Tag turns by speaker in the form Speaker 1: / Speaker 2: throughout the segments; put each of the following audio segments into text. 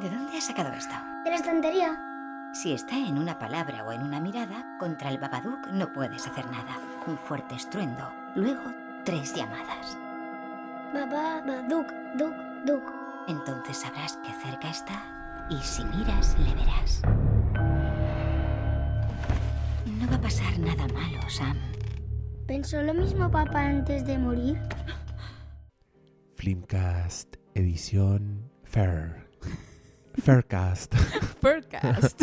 Speaker 1: ¿De dónde has sacado esto?
Speaker 2: De la estantería.
Speaker 1: Si está en una palabra o en una mirada, contra el Babadook no puedes hacer nada. Un fuerte estruendo. Luego, tres llamadas.
Speaker 2: Babá, baduk, duk, duk.
Speaker 1: Entonces sabrás que cerca está y si miras, le verás. No va a pasar nada malo, Sam.
Speaker 2: ¿Pensó lo mismo papá antes de morir?
Speaker 3: Flimcast, edición Fair. Faircast.
Speaker 4: Furcast.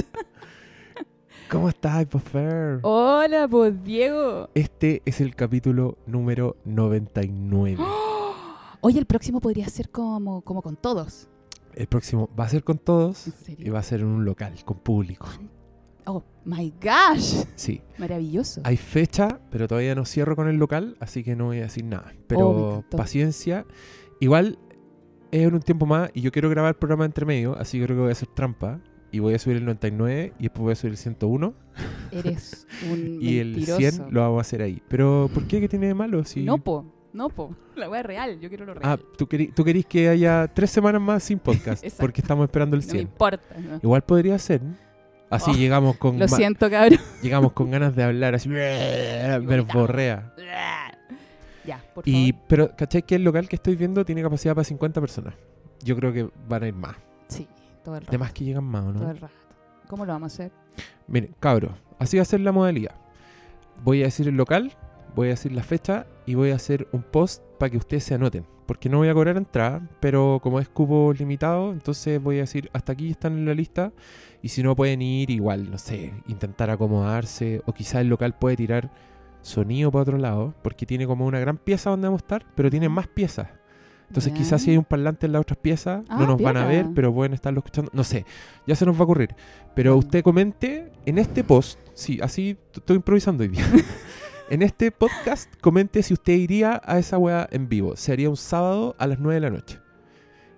Speaker 3: ¿Cómo estás, pues Fair?
Speaker 4: Hola, pues Diego.
Speaker 3: Este es el capítulo número 99.
Speaker 4: Oye, el próximo podría ser como, como con todos.
Speaker 3: El próximo va a ser con todos
Speaker 4: ¿En
Speaker 3: y va a ser en un local, con público.
Speaker 4: Oh, my gosh.
Speaker 3: Sí.
Speaker 4: Maravilloso.
Speaker 3: Hay fecha, pero todavía no cierro con el local, así que no voy a decir nada. Pero
Speaker 4: Oh,
Speaker 3: paciencia. Igual es en un tiempo más y yo quiero grabar el programa entre medio, así que creo que voy a hacer trampa. Y voy a subir el 99 y después voy a subir el 101
Speaker 4: Eres un
Speaker 3: y el
Speaker 4: mentiroso.
Speaker 3: 100 lo vamos a hacer ahí. Pero ¿por qué? ¿Qué tiene de malo? Si...
Speaker 4: No, po. No, po. La wea es real. Yo quiero lo
Speaker 3: Ah,
Speaker 4: real.
Speaker 3: ¿tú, querí- tú querís que haya tres semanas más sin podcast porque estamos esperando el
Speaker 4: no me
Speaker 3: 100.
Speaker 4: importa. no.
Speaker 3: Igual podría ser. Así
Speaker 4: Oh,
Speaker 3: llegamos con
Speaker 4: Lo siento, cabrón.
Speaker 3: llegamos con ganas de hablar así verborrea.
Speaker 4: Ya, por
Speaker 3: Y
Speaker 4: favor.
Speaker 3: pero ¿cachai que el local que estoy viendo tiene capacidad para 50 personas? Yo creo que van a ir más.
Speaker 4: Sí, todo el rato.
Speaker 3: Además que llegan más, ¿o
Speaker 4: Todo
Speaker 3: ¿no?
Speaker 4: el rato. ¿Cómo lo vamos a hacer?
Speaker 3: Miren, cabros, así va a ser la modalidad. Voy a decir el local, voy a decir la fecha y voy a hacer un post para que ustedes se anoten. Porque no voy a cobrar entrada, pero como es cupo limitado, entonces voy a decir hasta aquí están en la lista. Y si no pueden ir, igual, no sé, intentar acomodarse. O quizá el local puede tirar sonido para otro lado, porque tiene como una gran pieza donde vamos a estar, pero tiene más piezas. Entonces quizás si hay un parlante en las otras piezas,
Speaker 4: Ah,
Speaker 3: no nos van a ver, pero pueden estarlo escuchando. No sé, ya se nos va a ocurrir. Pero usted comente en este post, sí, así estoy improvisando hoy día. en este podcast, comente si usted iría a esa weá en vivo. Sería un sábado a las 9 de la noche.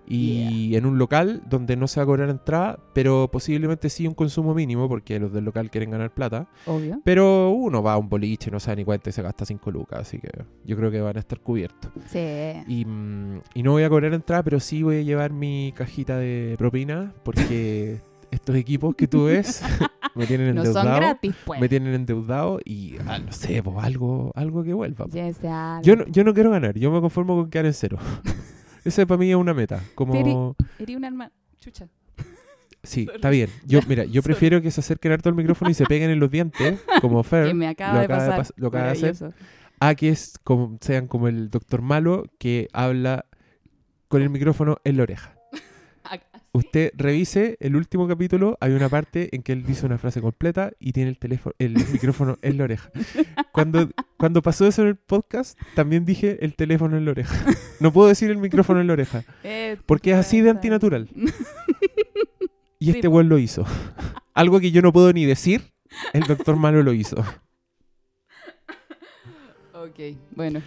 Speaker 3: Y en un local donde no se va a cobrar entrada, pero posiblemente sí un consumo mínimo, porque los del local quieren ganar plata.
Speaker 4: Obvio.
Speaker 3: Pero uno va a un boliche, no sabe ni cuánto y se gasta 5 lucas, así que yo creo que van a estar cubiertos.
Speaker 4: Sí.
Speaker 3: Y, mm, y no voy a cobrar entrada, pero sí voy a llevar mi cajita de propina, porque estos equipos que tú ves me tienen
Speaker 4: No son
Speaker 3: endeudado.
Speaker 4: gratis, pues.
Speaker 3: me tienen endeudado y ah, no sé, pues algo, algo que vuelva.
Speaker 4: sea
Speaker 3: Yo no, yo no quiero ganar, yo me conformo con quedar en cero. Esa para mí es una meta. Como,
Speaker 4: Eres un alma. Chucha.
Speaker 3: sí,
Speaker 4: Sorry.
Speaker 3: está bien. Yo, mira, yo
Speaker 4: Sorry.
Speaker 3: prefiero que se acerquen harto al micrófono y se peguen en los dientes, como Fer,
Speaker 4: que me acaba
Speaker 3: lo
Speaker 4: de
Speaker 3: acaba de
Speaker 4: pasar.
Speaker 3: pas- lo acaba de hacer. A que es como, sean como el doctor malo que habla con el micrófono en la oreja. Usted revise el último capítulo, hay una parte en que él dice una frase completa y tiene el teléfono, el micrófono en la oreja. Cuando, cuando pasó eso en el podcast, también dije el teléfono en la oreja. No puedo decir el micrófono en la oreja,
Speaker 4: Eh,
Speaker 3: porque es así de antinatural. Y este weón lo hizo. Algo que yo no puedo ni decir, el doctor malo lo hizo.
Speaker 4: Ok, bueno.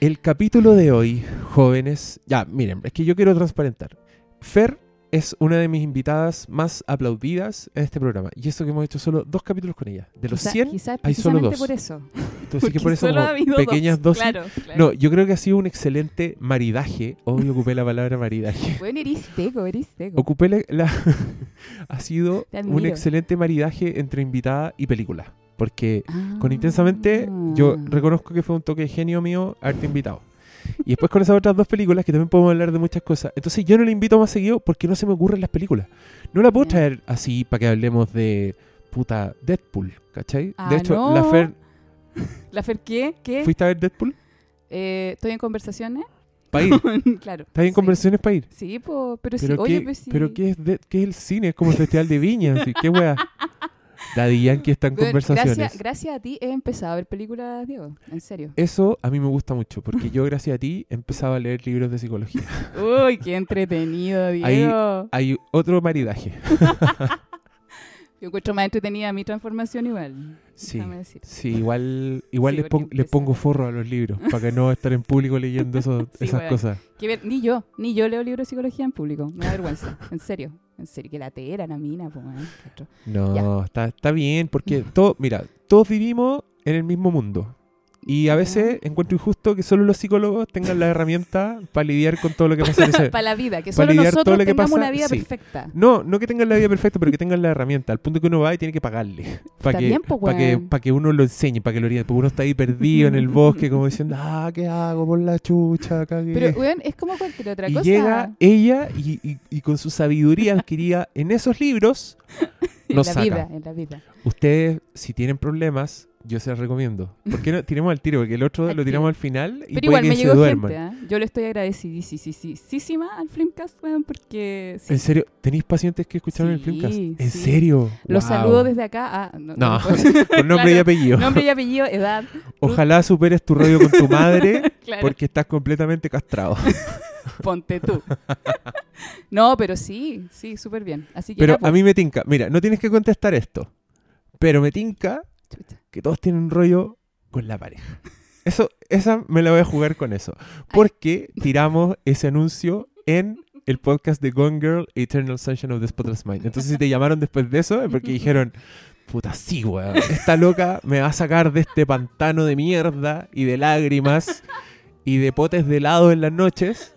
Speaker 3: El capítulo de hoy, jóvenes, ya, miren, es que yo quiero transparentar. Fer es una de mis invitadas más aplaudidas en este programa. Y eso que hemos hecho solo dos capítulos con ella. De los
Speaker 4: Quizá-
Speaker 3: 100,
Speaker 4: quizá
Speaker 3: hay solo dos.
Speaker 4: por eso.
Speaker 3: entonces que por eso como
Speaker 4: ha
Speaker 3: pequeñas
Speaker 4: dos.
Speaker 3: dosis.
Speaker 4: Claro, claro.
Speaker 3: No, yo creo que ha sido un excelente maridaje. Hoy ocupé la palabra maridaje.
Speaker 4: Bueno, eres teco, eres teco.
Speaker 3: Ocupé la... la- ha sido un excelente maridaje entre invitada y película. Porque
Speaker 4: Ah.
Speaker 3: con Intensamente, yo reconozco que fue un toque de genio mío haberte invitado. Y después con esas otras dos películas que también podemos hablar de muchas cosas. Entonces yo no la invito más seguido porque no se me ocurren las películas. No la puedo traer así para que hablemos de puta Deadpool, ¿cachai?
Speaker 4: Ah,
Speaker 3: de hecho,
Speaker 4: no.
Speaker 3: la Fer,
Speaker 4: ¿La Fer qué? ¿Qué?
Speaker 3: ¿fuiste a ver Deadpool?
Speaker 4: Eh, ¿Estoy en conversaciones?
Speaker 3: Para ir.
Speaker 4: claro.
Speaker 3: ¿Estás en
Speaker 4: sí.
Speaker 3: conversaciones para ir?
Speaker 4: Sí, po, pero sí.
Speaker 3: ¿Pero,
Speaker 4: Oye,
Speaker 3: qué,
Speaker 4: pues sí.
Speaker 3: ¿pero qué, es de- qué es el cine? Es como el Festival de Viña. así, ¿Qué wea? Daddy Yankee está en
Speaker 4: Bueno,
Speaker 3: conversaciones.
Speaker 4: Gracias, gracias a ti he empezado a ver películas, Diego. En serio.
Speaker 3: Eso a mí me gusta mucho porque yo, gracias a ti, empezaba a leer libros de psicología.
Speaker 4: Uy, qué entretenido,
Speaker 3: Ahí-
Speaker 4: Diego.
Speaker 3: Hay otro maridaje.
Speaker 4: Yo encuentro más entretenida mi transformación igual.
Speaker 3: Sí.
Speaker 4: Decir.
Speaker 3: Sí, igual, igual
Speaker 4: Sí,
Speaker 3: les, pon- les pongo forro a los libros para que no estar en público leyendo eso-
Speaker 4: Sí,
Speaker 3: esas cosas.
Speaker 4: Que ni yo, ni yo leo libros de psicología en público. Me da vergüenza. En serio. En serio. Que la tera, la mina, pues.
Speaker 3: No, está, está bien porque todo, mira, todos vivimos en el mismo mundo. Y a veces encuentro injusto que solo los psicólogos tengan la herramienta para lidiar con todo lo que pasa en ese...
Speaker 4: Para la vida, que solo
Speaker 3: lidiar todo
Speaker 4: nosotros
Speaker 3: lo que
Speaker 4: tengamos
Speaker 3: pasa,
Speaker 4: una vida
Speaker 3: sí.
Speaker 4: perfecta.
Speaker 3: No, no que tengan la vida perfecta, pero que tengan la herramienta. Al punto que uno va y tiene que pagarle. Para que,
Speaker 4: po,
Speaker 3: para que, pa' que uno lo enseñe, para que lo. Porque uno está ahí perdido en el bosque, como diciendo, ah, ¿qué hago por la chucha? Cagué".
Speaker 4: Pero, weón, es como cualquier otra
Speaker 3: y
Speaker 4: cosa.
Speaker 3: llega ella y, y- y con su sabiduría adquirida en esos libros,
Speaker 4: en
Speaker 3: nos
Speaker 4: la
Speaker 3: saca.
Speaker 4: vida, en la vida.
Speaker 3: Ustedes, si tienen problemas, yo se los recomiendo. ¿Por qué no tiremos al tiro? Porque el otro lo tiramos al final y
Speaker 4: Pero
Speaker 3: puede
Speaker 4: igual
Speaker 3: que
Speaker 4: me
Speaker 3: se
Speaker 4: llegó
Speaker 3: duerman.
Speaker 4: gente, ¿ah? Yo le estoy agradecidísima al Filmcast, weón, porque sí,
Speaker 3: ¿En serio? ¿Tenéis pacientes que escucharon el
Speaker 4: Sí,
Speaker 3: Filmcast? ¿En
Speaker 4: sí.
Speaker 3: serio?
Speaker 4: los
Speaker 3: Wow.
Speaker 4: saludo desde acá. Ah, no,
Speaker 3: No,
Speaker 4: puedo-
Speaker 3: con nombre y
Speaker 4: Claro,
Speaker 3: apellido.
Speaker 4: Nombre y apellido, edad.
Speaker 3: Ojalá superes tu rollo con tu madre
Speaker 4: Claro,
Speaker 3: porque estás completamente castrado.
Speaker 4: ponte tú. no, pero sí, sí, súper bien. Así que
Speaker 3: Pero
Speaker 4: ya, pues,
Speaker 3: a mí me tinca. Mira, no tienes que contestar esto. Pero me tinca
Speaker 4: chucha.
Speaker 3: que todos tienen un rollo con la pareja. Eso, esa me la voy a jugar con eso. Porque tiramos ese anuncio en el podcast de Gone Girl, Eternal Sunshine of the Spotless Mind. Entonces, si te llamaron después de eso, es porque dijeron, puta, sí, weón, esta loca me va a sacar de este pantano de mierda y de lágrimas y de potes de helado en las noches.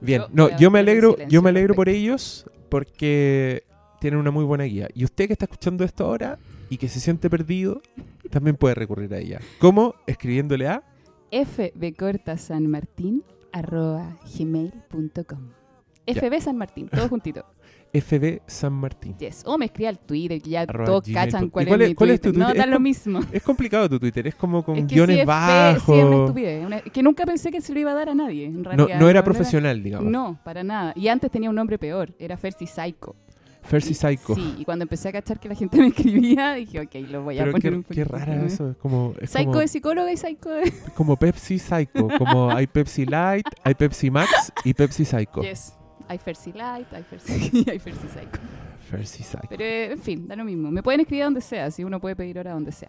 Speaker 3: Bien,
Speaker 4: Yo
Speaker 3: no, yo me alegro, yo me
Speaker 4: al
Speaker 3: alegro por ellos porque tienen una muy buena guía. Y usted que está escuchando esto ahora y que se siente perdido, también puede recurrir a ella. ¿Cómo? Escribiéndole a
Speaker 4: fbcortasanmartin arroba gmail.com
Speaker 3: Ya.
Speaker 4: FB San Martín, todo juntito.
Speaker 3: FB San Martín.
Speaker 4: Yes. O me escribe al Twitter, que ya
Speaker 3: Arroba
Speaker 4: todos
Speaker 3: gmail
Speaker 4: cachan cuál,
Speaker 3: ¿Y cuál
Speaker 4: es,
Speaker 3: es-
Speaker 4: mi
Speaker 3: cuál es tu
Speaker 4: Twitter. No, da lo mismo.
Speaker 3: Es complicado tu Twitter, es como con
Speaker 4: Es que
Speaker 3: guiones
Speaker 4: es
Speaker 3: bajos.
Speaker 4: sí, es una estupidez. una- que nunca pensé que se lo iba a dar a nadie, en
Speaker 3: no,
Speaker 4: realidad.
Speaker 3: no era profesional, digamos.
Speaker 4: No, para nada. Y antes tenía un nombre peor, era Fersi Psycho.
Speaker 3: Fersi Psycho.
Speaker 4: Sí, y cuando empecé a cachar que la gente me escribía, dije, ok, lo voy a
Speaker 3: Pero
Speaker 4: poner
Speaker 3: qué,
Speaker 4: un
Speaker 3: qué rara eso. Es como, es
Speaker 4: Psycho
Speaker 3: como,
Speaker 4: de psicóloga y Psycho de...
Speaker 3: como Pepsi Psycho. Como hay Pepsi Light, hay Pepsi Max y Pepsi Psycho.
Speaker 4: Yes. Hay Fersi Light, hay Fersi, hay Psycho.
Speaker 3: Fersi Psycho.
Speaker 4: Pero, eh, en fin, da lo mismo. Me pueden escribir a donde sea, si uno puede pedir hora donde sea.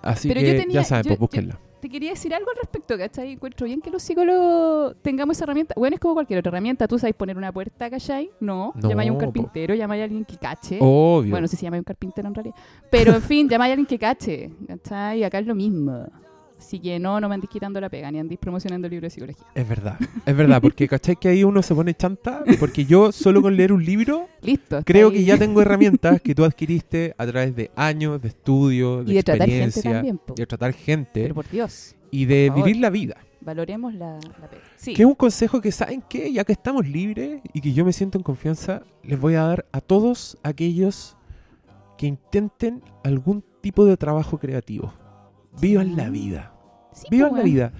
Speaker 3: Así
Speaker 4: pero
Speaker 3: que
Speaker 4: yo tenía-
Speaker 3: ya saben,
Speaker 4: yo-
Speaker 3: pues
Speaker 4: yo-
Speaker 3: búsquenla.
Speaker 4: Te quería decir algo al respecto, ¿cachai? Encuentro bien que los psicólogos tengamos esa herramienta. Bueno, es como cualquier otra herramienta. ¿Tú sabes poner una puerta, ¿cachai? No.
Speaker 3: No,
Speaker 4: llamáis a un carpintero, llamáis a alguien que cache.
Speaker 3: Obvio.
Speaker 4: Bueno, no sé si llamáis a un carpintero en realidad. Pero, en fin, llamáis a alguien que cache, ¿cachai? Acá es lo mismo. Así que no, no me andéis quitando la pega, ni andéis promocionando el libro de psicología.
Speaker 3: Es verdad, es verdad, porque ¿cachai que ahí uno se pone chanta? Porque yo solo con leer un libro
Speaker 4: Listo.
Speaker 3: creo
Speaker 4: ahí.
Speaker 3: que ya tengo herramientas que tú adquiriste a través de años de estudio, de
Speaker 4: Y de tratar gente
Speaker 3: experiencia,
Speaker 4: también, po.
Speaker 3: de tratar gente
Speaker 4: Pero por Dios,
Speaker 3: y de vivir la vida.
Speaker 4: valoremos la, la pega. Sí.
Speaker 3: Que es un consejo que, ¿saben qué? Ya que estamos libres y que yo me siento en confianza, les voy a dar a todos aquellos que intenten algún tipo de trabajo creativo. Vivan la vida.
Speaker 4: Sí,
Speaker 3: Vivan la vida.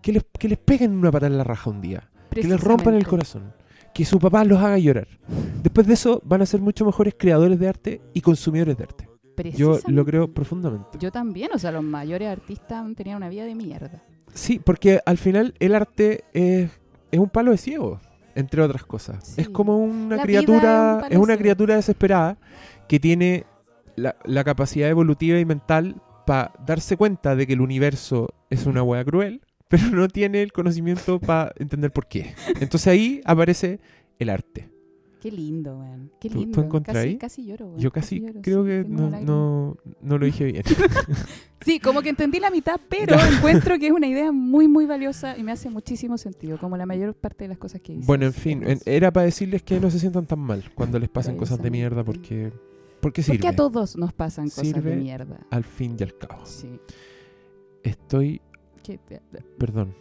Speaker 3: Que les, que les peguen una patada en la raja un día. Que les rompan el corazón. Que su papá los haga llorar. Después de eso van a ser mucho mejores creadores de arte y consumidores de arte. Yo lo creo profundamente.
Speaker 4: Yo también, o sea, los mayores artistas tenían una vida de mierda.
Speaker 3: Sí, porque al final el arte es, es un palo de ciego, entre otras cosas.
Speaker 4: Sí.
Speaker 3: Es como una
Speaker 4: La vida es un
Speaker 3: criatura, es una
Speaker 4: ciego.
Speaker 3: criatura desesperada que tiene la, la capacidad evolutiva y mental para darse cuenta de que el universo es una hueá cruel, pero no tiene el conocimiento para entender por qué. Entonces ahí aparece el arte.
Speaker 4: Qué lindo, weón. Qué
Speaker 3: ¿Tú- tú
Speaker 4: lindo.
Speaker 3: encontrás
Speaker 4: casi,
Speaker 3: ahí?
Speaker 4: casi lloro, weón.
Speaker 3: Yo casi
Speaker 4: lloro,
Speaker 3: creo
Speaker 4: sí,
Speaker 3: que no, no, no lo dije bien.
Speaker 4: Sí, como que entendí la mitad, pero encuentro que es una idea muy, muy valiosa y me hace muchísimo sentido, como la mayor parte de las cosas que dices.
Speaker 3: Bueno, en fin, era para decirles que no se sientan tan mal cuando les pasan cosas de mierda porque, porque sirve.
Speaker 4: Porque a todos nos pasan cosas de mierda.
Speaker 3: al fin y al cabo.
Speaker 4: Sí.
Speaker 3: Estoy,
Speaker 4: Que te-
Speaker 3: perdón,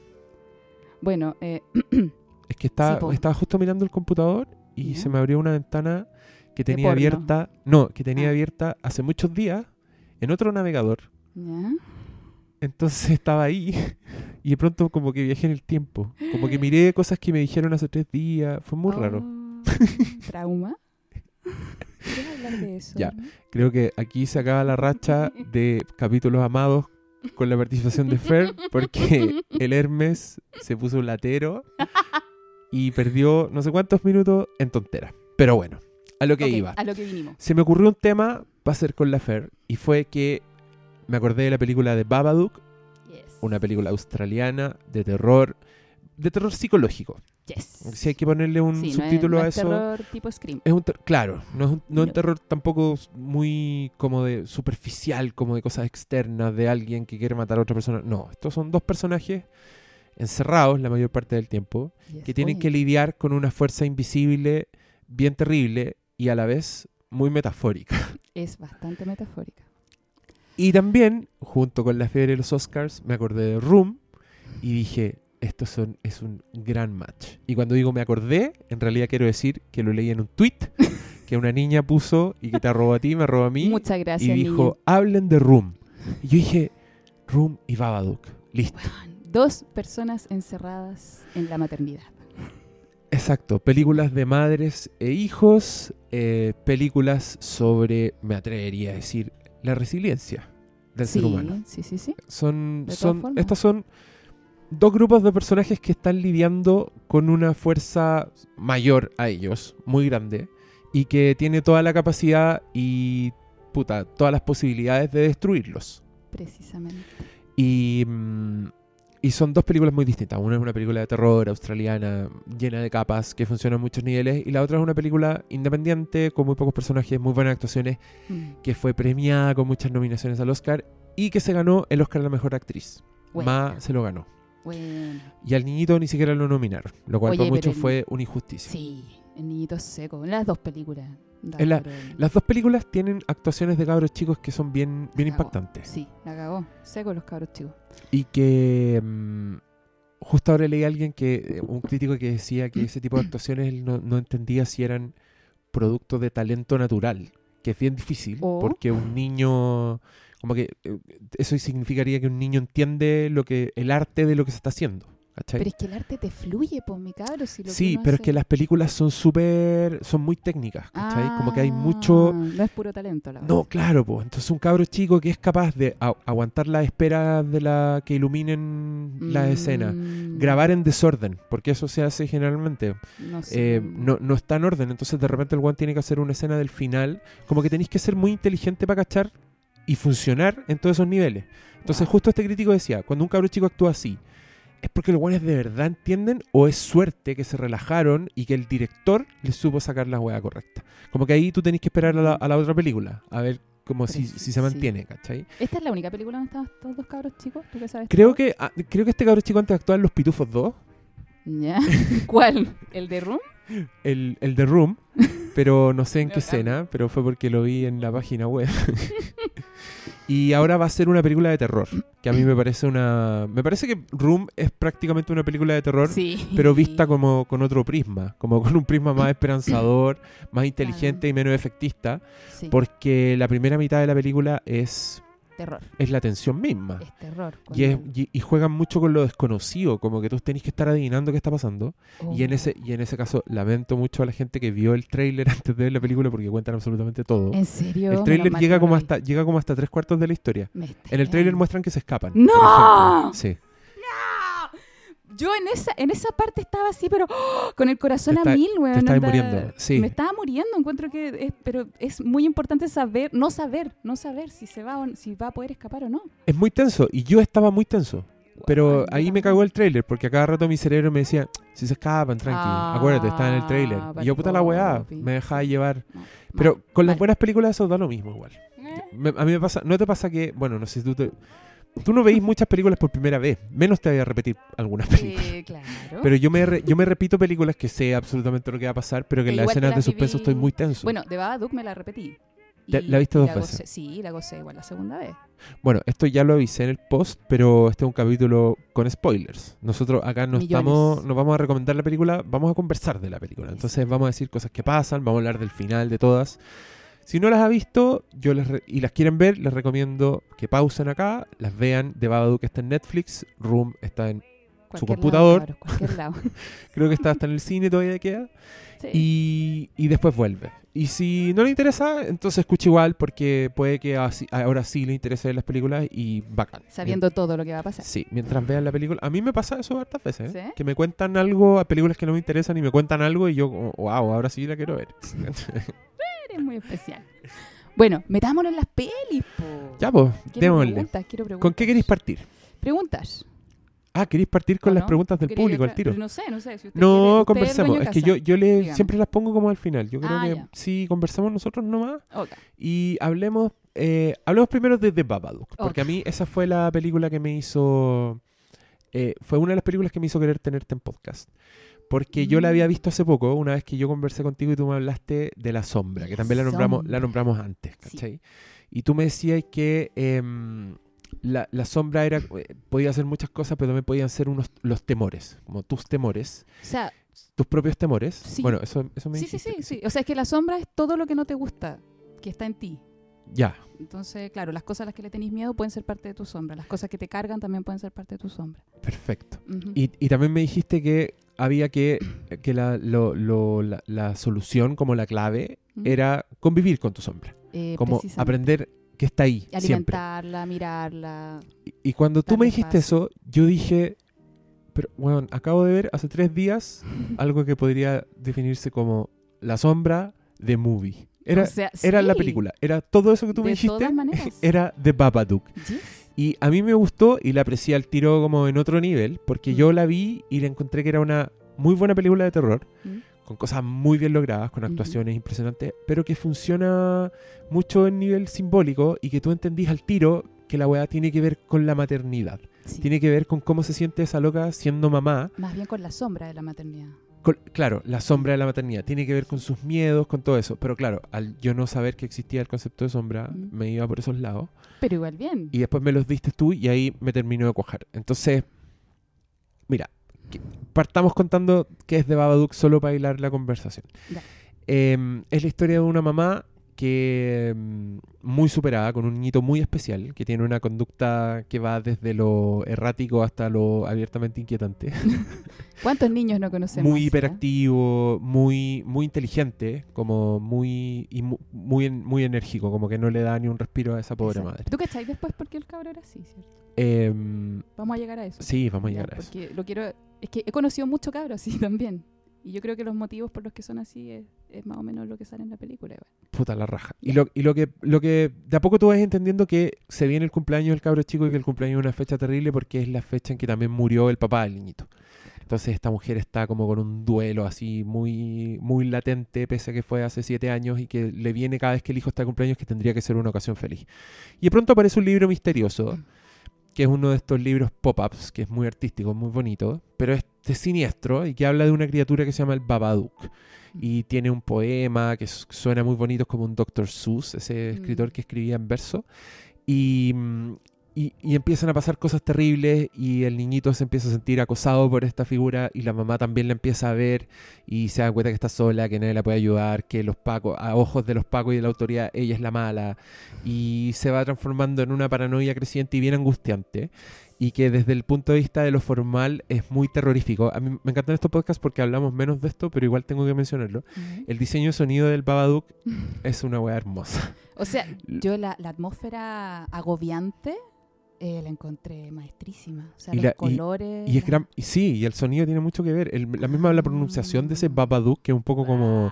Speaker 4: Bueno, eh,
Speaker 3: es que estaba, estaba justo mirando el computador y
Speaker 4: Ya.
Speaker 3: se me abrió una ventana que tenía abierta, no, que tenía
Speaker 4: Ah.
Speaker 3: abierta hace muchos días en otro navegador.
Speaker 4: ¿ya?
Speaker 3: Entonces estaba ahí y de pronto como que viajé en el tiempo. Como que miré cosas que me dijeron hace tres días. Fue muy raro.
Speaker 4: Oh, ¿Trauma? ¿Quieres hablar de eso?
Speaker 3: Ya. Creo que aquí se acaba la racha de capítulos amados con la participación de Fer porque el Hermes se puso un latero y perdió no sé cuántos minutos en tonteras. Pero bueno, a lo que iba.
Speaker 4: A lo que vinimos.
Speaker 3: Se me ocurrió un tema para hacer con la Fer y fue que me acordé de la película de Babadook,
Speaker 4: Yes.
Speaker 3: una película australiana de terror de terror psicológico.
Speaker 4: Yes.
Speaker 3: Si hay que ponerle un
Speaker 4: Sí, no es-
Speaker 3: subtítulo
Speaker 4: no
Speaker 3: a
Speaker 4: es
Speaker 3: eso.
Speaker 4: terror tipo Scream.
Speaker 3: Es un claro, no es un, no un terror tampoco muy como de superficial, como de cosas externas, de alguien que quiere matar a otra persona. No, estos son dos personajes encerrados la mayor parte del tiempo,
Speaker 4: Yes.
Speaker 3: que tienen que lidiar con una fuerza invisible bien terrible y a la vez muy metafórica.
Speaker 4: Es bastante metafórica.
Speaker 3: Y también, junto con la fiebre de los Oscars, me acordé de Room y dije, esto son, es un gran match. Y cuando digo me acordé, en realidad quiero decir que lo leí en un tweet que una niña puso y que te arrobó a ti, me arrobó a mí.
Speaker 4: Muchas
Speaker 3: y
Speaker 4: gracias,
Speaker 3: dijo,
Speaker 4: niño.
Speaker 3: hablen de Room. Y yo dije, Room y Babadook. Listo.
Speaker 4: Dos personas encerradas en la maternidad.
Speaker 3: Exacto. Películas de madres e hijos. eh, películas sobre, me atrevería a decir, la resiliencia del
Speaker 4: sí,
Speaker 3: ser humano.
Speaker 4: sí, sí, sí.
Speaker 3: Son,
Speaker 4: De
Speaker 3: son, estos son dos grupos de personajes que están lidiando con una fuerza mayor a ellos, muy grande, y que tiene toda la capacidad y puta, todas las posibilidades de destruirlos.
Speaker 4: Precisamente.
Speaker 3: Y, mm, y son dos películas muy distintas. Una es una película de terror australiana llena de capas que funciona a muchos niveles, y la otra es una película independiente con muy pocos personajes, muy buenas actuaciones,
Speaker 4: Mm.
Speaker 3: que fue premiada con muchas nominaciones al Oscar y que se ganó el Oscar a la mejor actriz. Ma se lo ganó. Y al niñito ni siquiera lo nominaron, lo cual
Speaker 4: Oye,
Speaker 3: muchos
Speaker 4: el-
Speaker 3: fue una injusticia.
Speaker 4: Sí, el niñito seco. En las dos películas.
Speaker 3: En la- Las dos películas tienen actuaciones de cabros chicos que son bien, bien
Speaker 4: La cagó.
Speaker 3: impactantes.
Speaker 4: Sí, la cagó. Seco los cabros chicos.
Speaker 3: Y que mm, justo ahora leí a alguien que, eh, un crítico que decía que ese tipo de actuaciones él no, no entendía si eran producto de talento natural, que es bien difícil, porque un niño, como que eh, eso significaría que un niño entiende lo que, el arte de lo que se está haciendo. ¿cachai?
Speaker 4: Pero es que el arte te fluye, pues, mi cabro. Si
Speaker 3: Sí, pero es que las películas son súper, son muy técnicas, ¿cachai? Como que hay mucho...
Speaker 4: Ah, No es puro talento, la verdad.
Speaker 3: No, claro, pues. Entonces un cabro chico que es capaz de aguantar la espera de la que iluminen la escena,
Speaker 4: Mm,
Speaker 3: grabar en desorden, porque eso se hace generalmente.
Speaker 4: No sé.
Speaker 3: Eh, no, no está en orden, entonces de repente el one tiene que hacer una escena del final, como que tenéis que ser muy inteligente para cachar y funcionar en todos esos niveles. Entonces justo este crítico decía, cuando un cabro chico actúa así, ¿es porque los buenos de verdad entienden o es suerte que se relajaron y que el director les supo sacar la hueá correcta? Como que ahí tú tenés que esperar a la, a la otra película, a ver como si, se
Speaker 4: sí.
Speaker 3: mantiene, ¿cachai?
Speaker 4: ¿Esta es la única película donde están estos dos cabros chicos? ¿Tú qué sabes?
Speaker 3: Creo
Speaker 4: todo?
Speaker 3: que, ah, creo que este cabro chico antes de actuar en Los Pitufos 2,
Speaker 4: Ya. ¿Cuál? ¿El de Room?
Speaker 3: el, el de Room, pero no sé en qué escena, pero fue porque lo vi en la página web. y ahora va a ser una película de terror, que a mí me parece una... Me parece que Room es prácticamente una película de terror,
Speaker 4: Sí.
Speaker 3: pero vista como con otro prisma, como con un prisma más esperanzador, más inteligente y menos efectista,
Speaker 4: Sí,
Speaker 3: porque la primera mitad de la película es,
Speaker 4: terror.
Speaker 3: es la tensión misma.
Speaker 4: Es terror.
Speaker 3: Y, es- y- y juegan mucho con lo desconocido, como que tú tenés que estar adivinando qué está pasando. Y en ese y en ese caso lamento mucho a la gente que vio el tráiler antes de ver la película porque cuentan absolutamente todo.
Speaker 4: ¿En serio?
Speaker 3: El tráiler llega como hasta llega como hasta tres cuartos de la historia. En el tráiler muestran que se escapan.
Speaker 4: ¡No!
Speaker 3: Sí.
Speaker 4: Yo en esa, en esa parte estaba así, pero ¡oh! con el corazón
Speaker 3: está-
Speaker 4: a mil, weón.
Speaker 3: te estabas
Speaker 4: onda-
Speaker 3: muriendo, sí.
Speaker 4: Me estaba muriendo, encuentro que es, pero es muy importante saber, no saber, no saber si se va o, si va a poder escapar o no.
Speaker 3: Es muy tenso y yo estaba muy tenso. Pero ahí me cagó el tráiler porque a cada rato mi cerebro me decía, si se escapan, tranqui,
Speaker 4: Ah,
Speaker 3: acuérdate, está en el tráiler. Y yo, puta la weá, me dejaba llevar.
Speaker 4: No,
Speaker 3: Pero
Speaker 4: mal,
Speaker 3: con las
Speaker 4: mal.
Speaker 3: buenas películas eso da lo mismo igual.
Speaker 4: Eh,
Speaker 3: Me- a mí me pasa, ¿no te pasa que, bueno, no sé si tú te... Tú no veis muchas películas por primera vez, menos te voy a repetir algunas películas.
Speaker 4: eh, claro.
Speaker 3: Pero yo me, re- yo me repito películas que sé absolutamente lo que va a pasar, pero que en las escenas de suspenso
Speaker 4: viví-
Speaker 3: estoy muy tenso.
Speaker 4: Bueno, de Babadook me la repetí.
Speaker 3: ¿La- la viste dos
Speaker 4: la
Speaker 3: veces?
Speaker 4: gocé- sí, la gocé igual la segunda vez.
Speaker 3: Bueno, esto ya lo avisé en el post, pero este es un capítulo con spoilers. Nosotros acá no estamos, no vamos a recomendar la película, vamos a conversar de la película. Entonces vamos a decir cosas que pasan, vamos a hablar del final de todas. Si no las ha visto yo les re- y las quieren ver, les recomiendo que pausen acá, las vean. De Babadook está en Netflix, Room está en,
Speaker 4: Cualquier
Speaker 3: computador.
Speaker 4: Lado, lado.
Speaker 3: creo que está hasta en el cine todavía queda.
Speaker 4: Sí.
Speaker 3: y, y después vuelve. Y si no le interesa, entonces escucha igual porque puede que así- ahora sí le interese ver las películas y bacán.
Speaker 4: Sabiendo todo lo que va a pasar.
Speaker 3: Sí, mientras vean la película. A mí me pasa eso hartas veces. ¿eh?
Speaker 4: ¿Sí?
Speaker 3: Que me cuentan algo, a películas que no me interesan y me cuentan algo y yo, wow, ahora sí la quiero ver.
Speaker 4: Eres muy especial. Bueno, metámonos en las pelis, po.
Speaker 3: ya, pues, démosle.
Speaker 4: preguntas, quiero preguntas.
Speaker 3: ¿Con qué queréis partir?
Speaker 4: Preguntas.
Speaker 3: Ah, ¿queréis partir con
Speaker 4: ¿O
Speaker 3: las preguntas del público al tiro?
Speaker 4: No sé, no sé. Si usted quiere-
Speaker 3: No,
Speaker 4: usted es
Speaker 3: que yo, yo le
Speaker 4: Dígame.
Speaker 3: siempre las pongo como al final. Yo creo
Speaker 4: Ah,
Speaker 3: que
Speaker 4: ya.
Speaker 3: sí, conversamos nosotros nomás.
Speaker 4: Ok.
Speaker 3: Y hablemos, eh, hablemos primero de The Babadook. Porque a mí esa fue la película que me hizo... eh, fue una de las películas que me hizo querer tenerte en podcast. Porque yo la había
Speaker 4: Mm.
Speaker 3: visto hace poco, una vez que yo conversé contigo y tú me hablaste de La Sombra, que
Speaker 4: La
Speaker 3: también la nombramos, la nombramos antes,
Speaker 4: Sí.
Speaker 3: ¿cachai? Y tú me decías que em, la, la sombra era eh, podía hacer muchas cosas, pero también podían ser unos los temores, como tus temores,
Speaker 4: O sea,
Speaker 3: tus propios temores.
Speaker 4: Sí.
Speaker 3: Bueno, eso, eso me
Speaker 4: sí, sí, sí, sí. O sea, es que la sombra es todo lo que no te gusta, que está en ti.
Speaker 3: Ya,
Speaker 4: Entonces, claro, las cosas a las que le tenéis miedo pueden ser parte de tu sombra. Las cosas que te cargan también pueden ser parte de tu sombra.
Speaker 3: perfecto.
Speaker 4: Ujú.
Speaker 3: Y, y también me dijiste que había que, que la, lo- lo- la, la solución, como la clave, era convivir con tu sombra.
Speaker 4: Eh,
Speaker 3: Como aprender que está ahí, siempre.
Speaker 4: alimentarla, mirarla.
Speaker 3: Y, y cuando tú me dijiste
Speaker 4: espacio.
Speaker 3: eso, yo dije, pero bueno, acabo de ver hace tres días algo que podría definirse como la sombra de movie. Era,
Speaker 4: O sea,
Speaker 3: era la película, era todo eso que tú me
Speaker 4: de
Speaker 3: dijiste,
Speaker 4: todas maneras.
Speaker 3: era The Babadook.
Speaker 4: Yes.
Speaker 3: Y a mí me gustó y la aprecié al tiro como en otro nivel, porque
Speaker 4: Mm.
Speaker 3: yo la vi y la encontré que era una muy buena película de terror,
Speaker 4: Mm.
Speaker 3: con cosas muy bien logradas, con actuaciones impresionantes, pero que funciona mucho en nivel simbólico y que tú entendís al tiro que la weá tiene que ver con la maternidad.
Speaker 4: Sí.
Speaker 3: Tiene que ver con cómo se siente esa loca siendo mamá.
Speaker 4: Más bien con la sombra de la maternidad.
Speaker 3: Con- claro, la sombra de la maternidad. Tiene que ver con sus miedos, con todo eso. Pero claro, al yo no saber que existía el concepto de sombra,
Speaker 4: Mm.
Speaker 3: me iba por esos lados.
Speaker 4: Pero igual bien.
Speaker 3: Y después me los diste tú y ahí me terminó de cuajar. Entonces, mira, partamos contando qué es de Babadook solo para hilar la conversación. Eh, es la historia de una mamá que mm, muy superada, con un niñito muy especial, que tiene una conducta que va desde lo errático hasta lo abiertamente inquietante.
Speaker 4: ¿Cuántos niños no conocemos?
Speaker 3: muy
Speaker 4: eh?
Speaker 3: hiperactivo, muy, muy inteligente, como muy, y mu- muy, muy enérgico, como que no le da ni un respiro a esa pobre
Speaker 4: Exacto.
Speaker 3: madre.
Speaker 4: ¿Tú cacháis después por qué el cabro era así, cierto?
Speaker 3: Em,
Speaker 4: Vamos a llegar a eso.
Speaker 3: sí, vamos a
Speaker 4: Ya,
Speaker 3: llegar a eso.
Speaker 4: Porque lo quiero... Es que he conocido mucho cabros así también. Y yo creo que los motivos por los que son así es, es más o menos lo que sale en la película. igual.
Speaker 3: Puta la raja. Y lo, y lo que lo que de a poco tú vas entendiendo que se viene el cumpleaños del cabro chico y que el cumpleaños es una fecha terrible porque es la fecha en que también murió el papá del niñito. Entonces esta mujer está como con un duelo así muy, muy latente, pese a que fue hace siete años y que le viene cada vez que el hijo está de cumpleaños que tendría que ser una ocasión feliz. Y de pronto aparece un libro misterioso, que es uno de estos libros pop-ups, que es muy artístico, muy bonito, pero es, es siniestro y que habla de una criatura que se llama el Babadook y tiene un poema que su- suena muy bonito, como un Dr. Seuss, ese
Speaker 4: Mm.
Speaker 3: escritor que escribía en verso. Y, mm, y, y empiezan a pasar cosas terribles y el niñito se empieza a sentir acosado por esta figura y la mamá también la empieza a ver y se da cuenta que está sola, que nadie la puede ayudar, que los pacos, a ojos de los pacos y de la autoridad, ella es la mala y se va transformando en una paranoia creciente y bien angustiante y que desde el punto de vista de lo formal es muy terrorífico. A mí me encantan estos podcasts porque hablamos menos de esto, pero igual tengo que mencionarlo. El diseño de sonido del Babadook es una weá hermosa.
Speaker 4: O sea, yo la, la atmósfera agobiante eh, la encontré maestrísima. O sea,
Speaker 3: Y
Speaker 4: los
Speaker 3: la- y-
Speaker 4: colores.
Speaker 3: Y es gran, y sí, y el sonido tiene mucho que ver. El- la misma la pronunciación de ese Babadook, que es un poco como,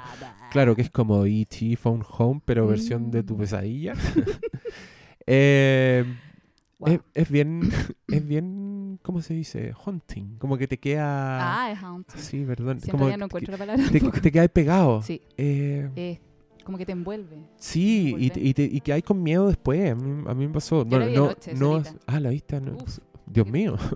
Speaker 3: claro, que es como E.T. Phone Home, pero versión de tu
Speaker 4: Mm.
Speaker 3: pesadilla. Eh,
Speaker 4: Wow.
Speaker 3: es, es bien, es bien, ¿cómo se dice? Haunting, como que te queda...
Speaker 4: Ah, es haunting.
Speaker 3: Sí, perdón.
Speaker 4: Siempre
Speaker 3: como
Speaker 4: ya no
Speaker 3: que-
Speaker 4: encuentro la palabra.
Speaker 3: te, te queda pegado.
Speaker 4: Sí,
Speaker 3: Eh,
Speaker 4: como que te envuelve.
Speaker 3: sí, y, y, te- y que hay con miedo después. A mí, a mí me pasó.
Speaker 4: Yo la vi
Speaker 3: no, no, ah, la viste. no-
Speaker 4: Uf.
Speaker 3: Dios mío.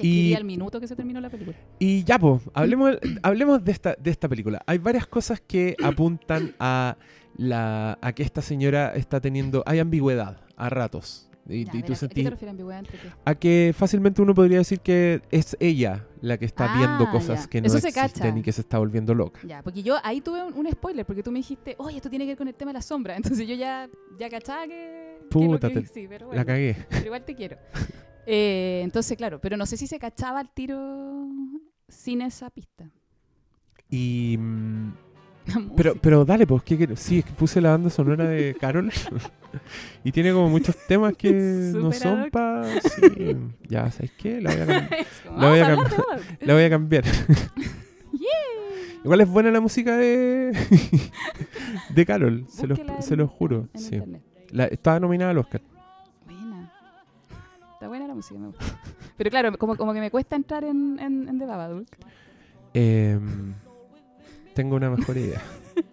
Speaker 3: Y-
Speaker 4: al minuto que se terminó la película.
Speaker 3: Y ya, pues, hablemos, hablemos de, esta, de esta película. Hay varias cosas que apuntan a, la, a que esta señora está teniendo... Hay ambigüedad a ratos. Y,
Speaker 4: Ya,
Speaker 3: y
Speaker 4: a ver,
Speaker 3: tú
Speaker 4: ¿a qué- ¿A qué
Speaker 3: sentís-
Speaker 4: te refieres ambigüedad entre qué?
Speaker 3: a que fácilmente uno podría decir que es ella la que está
Speaker 4: Ah,
Speaker 3: viendo cosas
Speaker 4: ya.
Speaker 3: que no
Speaker 4: Eso
Speaker 3: existen
Speaker 4: cacha.
Speaker 3: y que se está volviendo loca.
Speaker 4: Ya, porque yo ahí tuve un, un spoiler, porque tú me dijiste, oye, esto tiene que ver con el tema de la sombra. Entonces yo ya, ya cachaba que.
Speaker 3: Puta,
Speaker 4: que-
Speaker 3: te-
Speaker 4: sí, pero
Speaker 3: La cagué.
Speaker 4: pero igual te quiero. Eh, entonces, claro, pero no sé si se cachaba el tiro sin esa pista.
Speaker 3: Y... mm,
Speaker 4: La
Speaker 3: Pero, pero dale, pues, ¿qué quieres? Sí, es que puse la banda sonora de Carol y tiene como muchos temas que no son para... Sí, ya, ¿sabes qué? La voy a, cam-
Speaker 4: Es como,
Speaker 3: la voy
Speaker 4: vamos
Speaker 3: a
Speaker 4: a
Speaker 3: cam-
Speaker 4: hablar de Bob.
Speaker 3: la voy a cambiar. Igual es buena la música de de Carol, se los, se los juro. sí. La- estaba nominada al Oscar.
Speaker 4: Buena. Está buena la música, me gusta. Pero claro, como, como que me cuesta entrar en, en, en The Babadook.
Speaker 3: Em, tengo una mejor idea.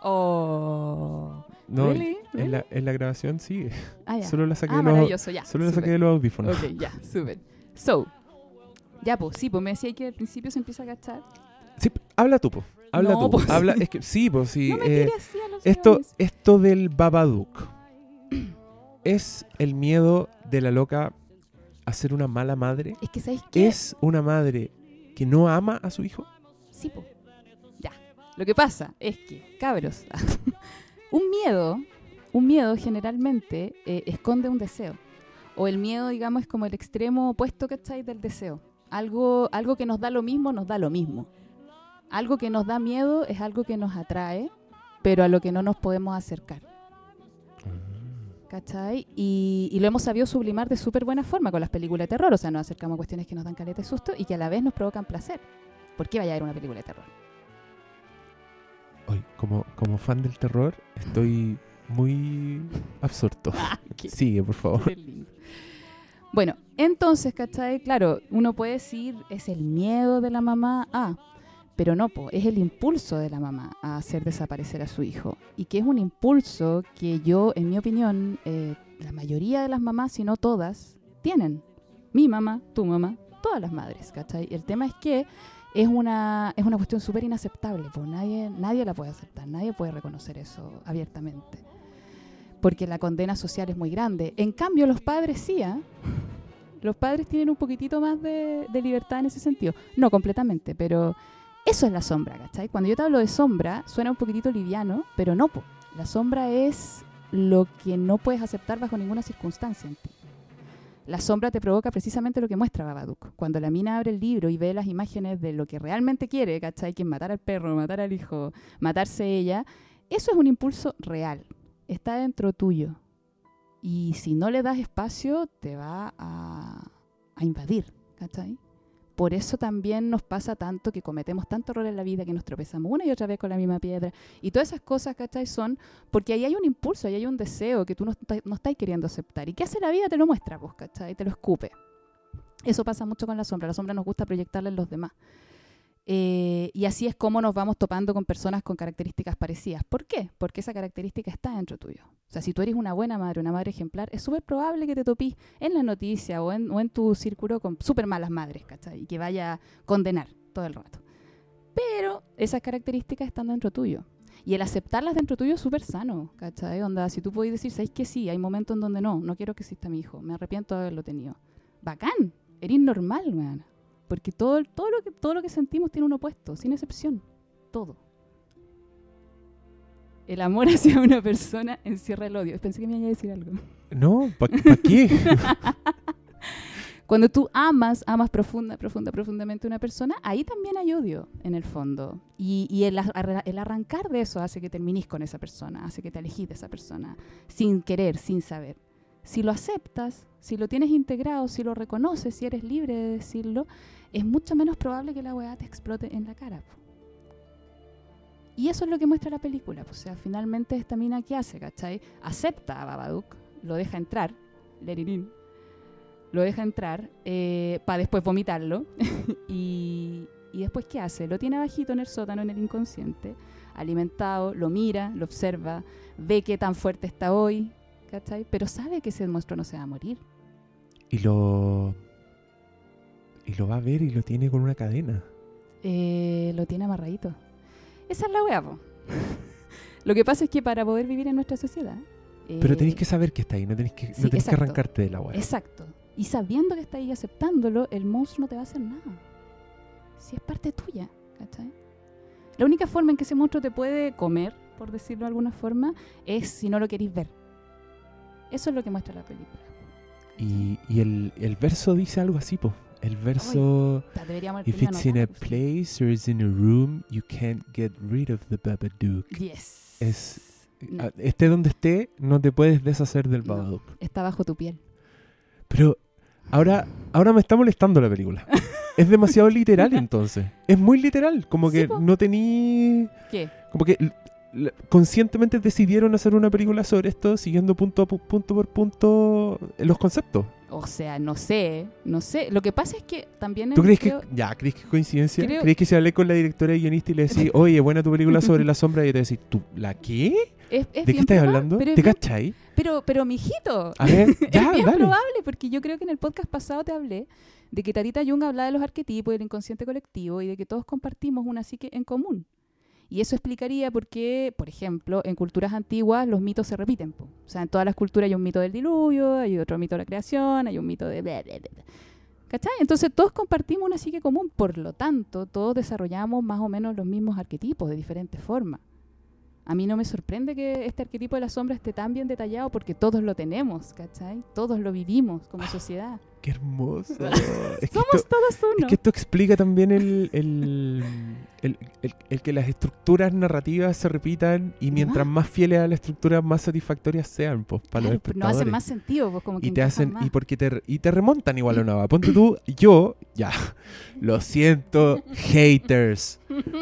Speaker 4: Oh.
Speaker 3: No,
Speaker 4: Really?
Speaker 3: en, la, en la grabación sigue.
Speaker 4: Ah, ya.
Speaker 3: Solo la saqué,
Speaker 4: ah,
Speaker 3: de, los,
Speaker 4: ya.
Speaker 3: solo la saqué de los audífonos.
Speaker 4: Ok, ya, súper. So, ya, pues, sí, pues me decía que al principio se empieza a agachar.
Speaker 3: Sí, habla tú, po. Habla
Speaker 4: No,
Speaker 3: tú.
Speaker 4: pues,
Speaker 3: habla,
Speaker 4: sí.
Speaker 3: es que, sí, pues sí.
Speaker 4: no
Speaker 3: eh, esto,
Speaker 4: guiones.
Speaker 3: esto del Babadook es el miedo de la loca a ser una mala madre.
Speaker 4: Es que, ¿sabéis qué?
Speaker 3: ¿Es una madre que no ama a su hijo?
Speaker 4: Sí, po. Lo que pasa es que, cabros, un miedo, un miedo generalmente eh, esconde un deseo. O el miedo, digamos, es como el extremo opuesto, ¿cachai? Del deseo. Algo, algo que nos da lo mismo, nos da lo mismo. Algo que nos da miedo es algo que nos atrae, pero a lo que no nos podemos acercar. ¿Cachai? Y, y lo hemos sabido sublimar de súper buena forma con las películas de terror. O sea, nos acercamos a cuestiones que nos dan caleta de susto y que a la vez nos provocan placer. ¿Por qué vaya a ver una película de terror?
Speaker 3: Hoy, como, como fan del terror, estoy muy absorto.
Speaker 4: Ah, qué
Speaker 3: Sigue, por favor.
Speaker 4: Qué lindo. Bueno, entonces, ¿cachai? Claro, uno puede decir, es el miedo de la mamá a, pero no, po, es el impulso de la mamá a hacer desaparecer a su hijo. Y que es un impulso que yo, en mi opinión, eh, la mayoría de las mamás, si no todas, tienen. Mi mamá, tu mamá, todas las madres, ¿cachai? El tema es que es una, es una cuestión súper inaceptable, pues nadie, nadie la puede aceptar, nadie puede reconocer eso abiertamente porque la condena social es muy grande. En cambio, los padres sí, ¿ah? Los padres tienen un poquitito más de, de libertad en ese sentido. No completamente, pero eso es la sombra, ¿cachai? Cuando yo te hablo de sombra, suena un poquitito liviano, pero no, po. La sombra es lo que no puedes aceptar bajo ninguna circunstancia en ti. La sombra te provoca precisamente lo que muestra Babadook. Cuando la mina abre el libro y ve las imágenes de lo que realmente quiere, ¿cachai? Que matar al perro, matar al hijo, matarse ella, eso es un impulso real está dentro tuyo. Y si no le das espacio, te va a, a invadir. ¿cachai? Por eso también nos pasa tanto que cometemos tanto error en la vida que nos tropezamos una y otra vez con la misma piedra. Y todas esas cosas, ¿cachai? Son porque ahí hay un impulso, ahí hay un deseo que tú no, no estás queriendo aceptar. ¿Y qué hace la vida? Te lo muestra, pues, ¿cachai? Te lo escupe. Eso pasa mucho con la sombra. La sombra nos gusta proyectarla en los demás. Eh, y así es como nos vamos topando con personas con características parecidas. ¿Por qué? Porque esa característica está dentro tuyo. O sea, si tú eres una buena madre, una madre ejemplar, es súper probable que te topís en la noticia o en, o en tu círculo con súper malas madres, ¿cachai? Y que vaya a condenar todo el rato. Pero esas características están dentro tuyo. Y el aceptarlas dentro tuyo es súper sano, ¿cachai? Onda, si tú puedes decir, ¿sabes que sí? Hay momentos en donde no, no quiero que exista mi hijo, me arrepiento de haberlo tenido. Bacán, eres normal, weón. Porque todo, todo, lo que, todo lo que sentimos tiene un opuesto, sin excepción. Todo. El amor hacia una persona encierra el odio. Pensé que me iba a decir algo.
Speaker 3: No, ¿para qué?
Speaker 4: Cuando tú amas, amas profunda, profunda, profundamente a una persona, ahí también hay odio en el fondo. Y, y el, el arrancar de eso hace que terminís con esa persona, hace que te alejís de esa persona, sin querer, sin saber. Si lo aceptas, si lo tienes integrado, si lo reconoces, si eres libre de decirlo, es mucho menos probable que la weá te explote en la cara. po. Y eso es lo que muestra la película. pues, O sea, finalmente esta mina que hace, ¿cachai? Acepta a Babadook, lo deja entrar, let it in, lo deja entrar para después vomitarlo. y, y después, ¿qué hace? Lo tiene abajito en el sótano, en el inconsciente, alimentado, lo mira, lo observa, ve qué tan fuerte está hoy, ¿cachai? Pero sabe que ese monstruo no se va a morir.
Speaker 3: y lo. Y lo va a ver y lo tiene con una cadena.
Speaker 4: Eh, lo tiene amarradito. Esa es la weá. Lo que pasa es que para poder vivir en nuestra sociedad.
Speaker 3: Pero
Speaker 4: eh,
Speaker 3: tenéis que saber que está ahí, no tenéis que, no
Speaker 4: sí,
Speaker 3: tenéis que arrancarte de la weá.
Speaker 4: Exacto. Y sabiendo que está ahí aceptándolo, el monstruo no te va a hacer nada. Si es parte tuya, ¿cachai? La única forma en que ese monstruo te puede comer, por decirlo de alguna forma, es si no lo queréis ver. Eso es lo que muestra la película.
Speaker 3: Y, y el, el verso dice algo así, po. El verso.
Speaker 4: Deberíamos
Speaker 3: If it's in a place or it's in a room, you can't get rid of the Babadook.
Speaker 4: Yes.
Speaker 3: Es-
Speaker 4: No.
Speaker 3: Esté donde esté, no te puedes deshacer del
Speaker 4: No.
Speaker 3: Babadook.
Speaker 4: Está bajo tu piel.
Speaker 3: Pero ahora, ahora me está molestando la película. es demasiado literal entonces. Es muy literal. Como que no tení.
Speaker 4: ¿Qué?
Speaker 3: Como que conscientemente decidieron hacer una película sobre esto siguiendo punto, punto por punto los conceptos.
Speaker 4: O sea, no sé, no sé. Lo que pasa es que también...
Speaker 3: ¿Tú crees
Speaker 4: creo-
Speaker 3: que, ya, crees que es coincidencia?
Speaker 4: Creo-
Speaker 3: ¿Crees que si hablé con la directora y guionista y le decís, oye, buena tu película sobre la sombra? Y te decís, ¿tú, la qué?
Speaker 4: es- es
Speaker 3: ¿De qué estás
Speaker 4: probable,
Speaker 3: hablando? ¿Te cachai?
Speaker 4: pero, pero, mijito,
Speaker 3: A ver, ya,
Speaker 4: es bien
Speaker 3: dale.
Speaker 4: probable, porque yo creo que en el podcast pasado te hablé de que Tatita Jung hablaba de los arquetipos y del inconsciente colectivo y de que todos compartimos una psique en común. Y eso explicaría por qué, por ejemplo, en culturas antiguas los mitos se repiten. po. O sea, en todas las culturas hay un mito del diluvio, hay otro mito de la creación, hay un mito de... bla, bla, bla, bla. ¿Cachai? Entonces todos compartimos una psique común, por lo tanto, todos desarrollamos más o menos los mismos arquetipos de diferentes formas. A mí no me sorprende que este arquetipo de la sombra esté tan bien detallado porque todos lo tenemos, ¿cachai? Todos lo vivimos como sociedad.
Speaker 3: Qué hermoso. es, que
Speaker 4: Somos
Speaker 3: esto,
Speaker 4: todos
Speaker 3: es
Speaker 4: uno.
Speaker 3: que esto explica también el, el, el- el- que las estructuras narrativas se repitan y mientras
Speaker 4: más.
Speaker 3: más fieles a la estructura, más satisfactorias sean pues, para
Speaker 4: Claro,
Speaker 3: los
Speaker 4: pero no
Speaker 3: espectadores.
Speaker 4: hacen más sentido, pues como que
Speaker 3: y te hacen
Speaker 4: más.
Speaker 3: y porque te y te remontan igual a una. Ponte tú, yo, ya, lo siento, haters.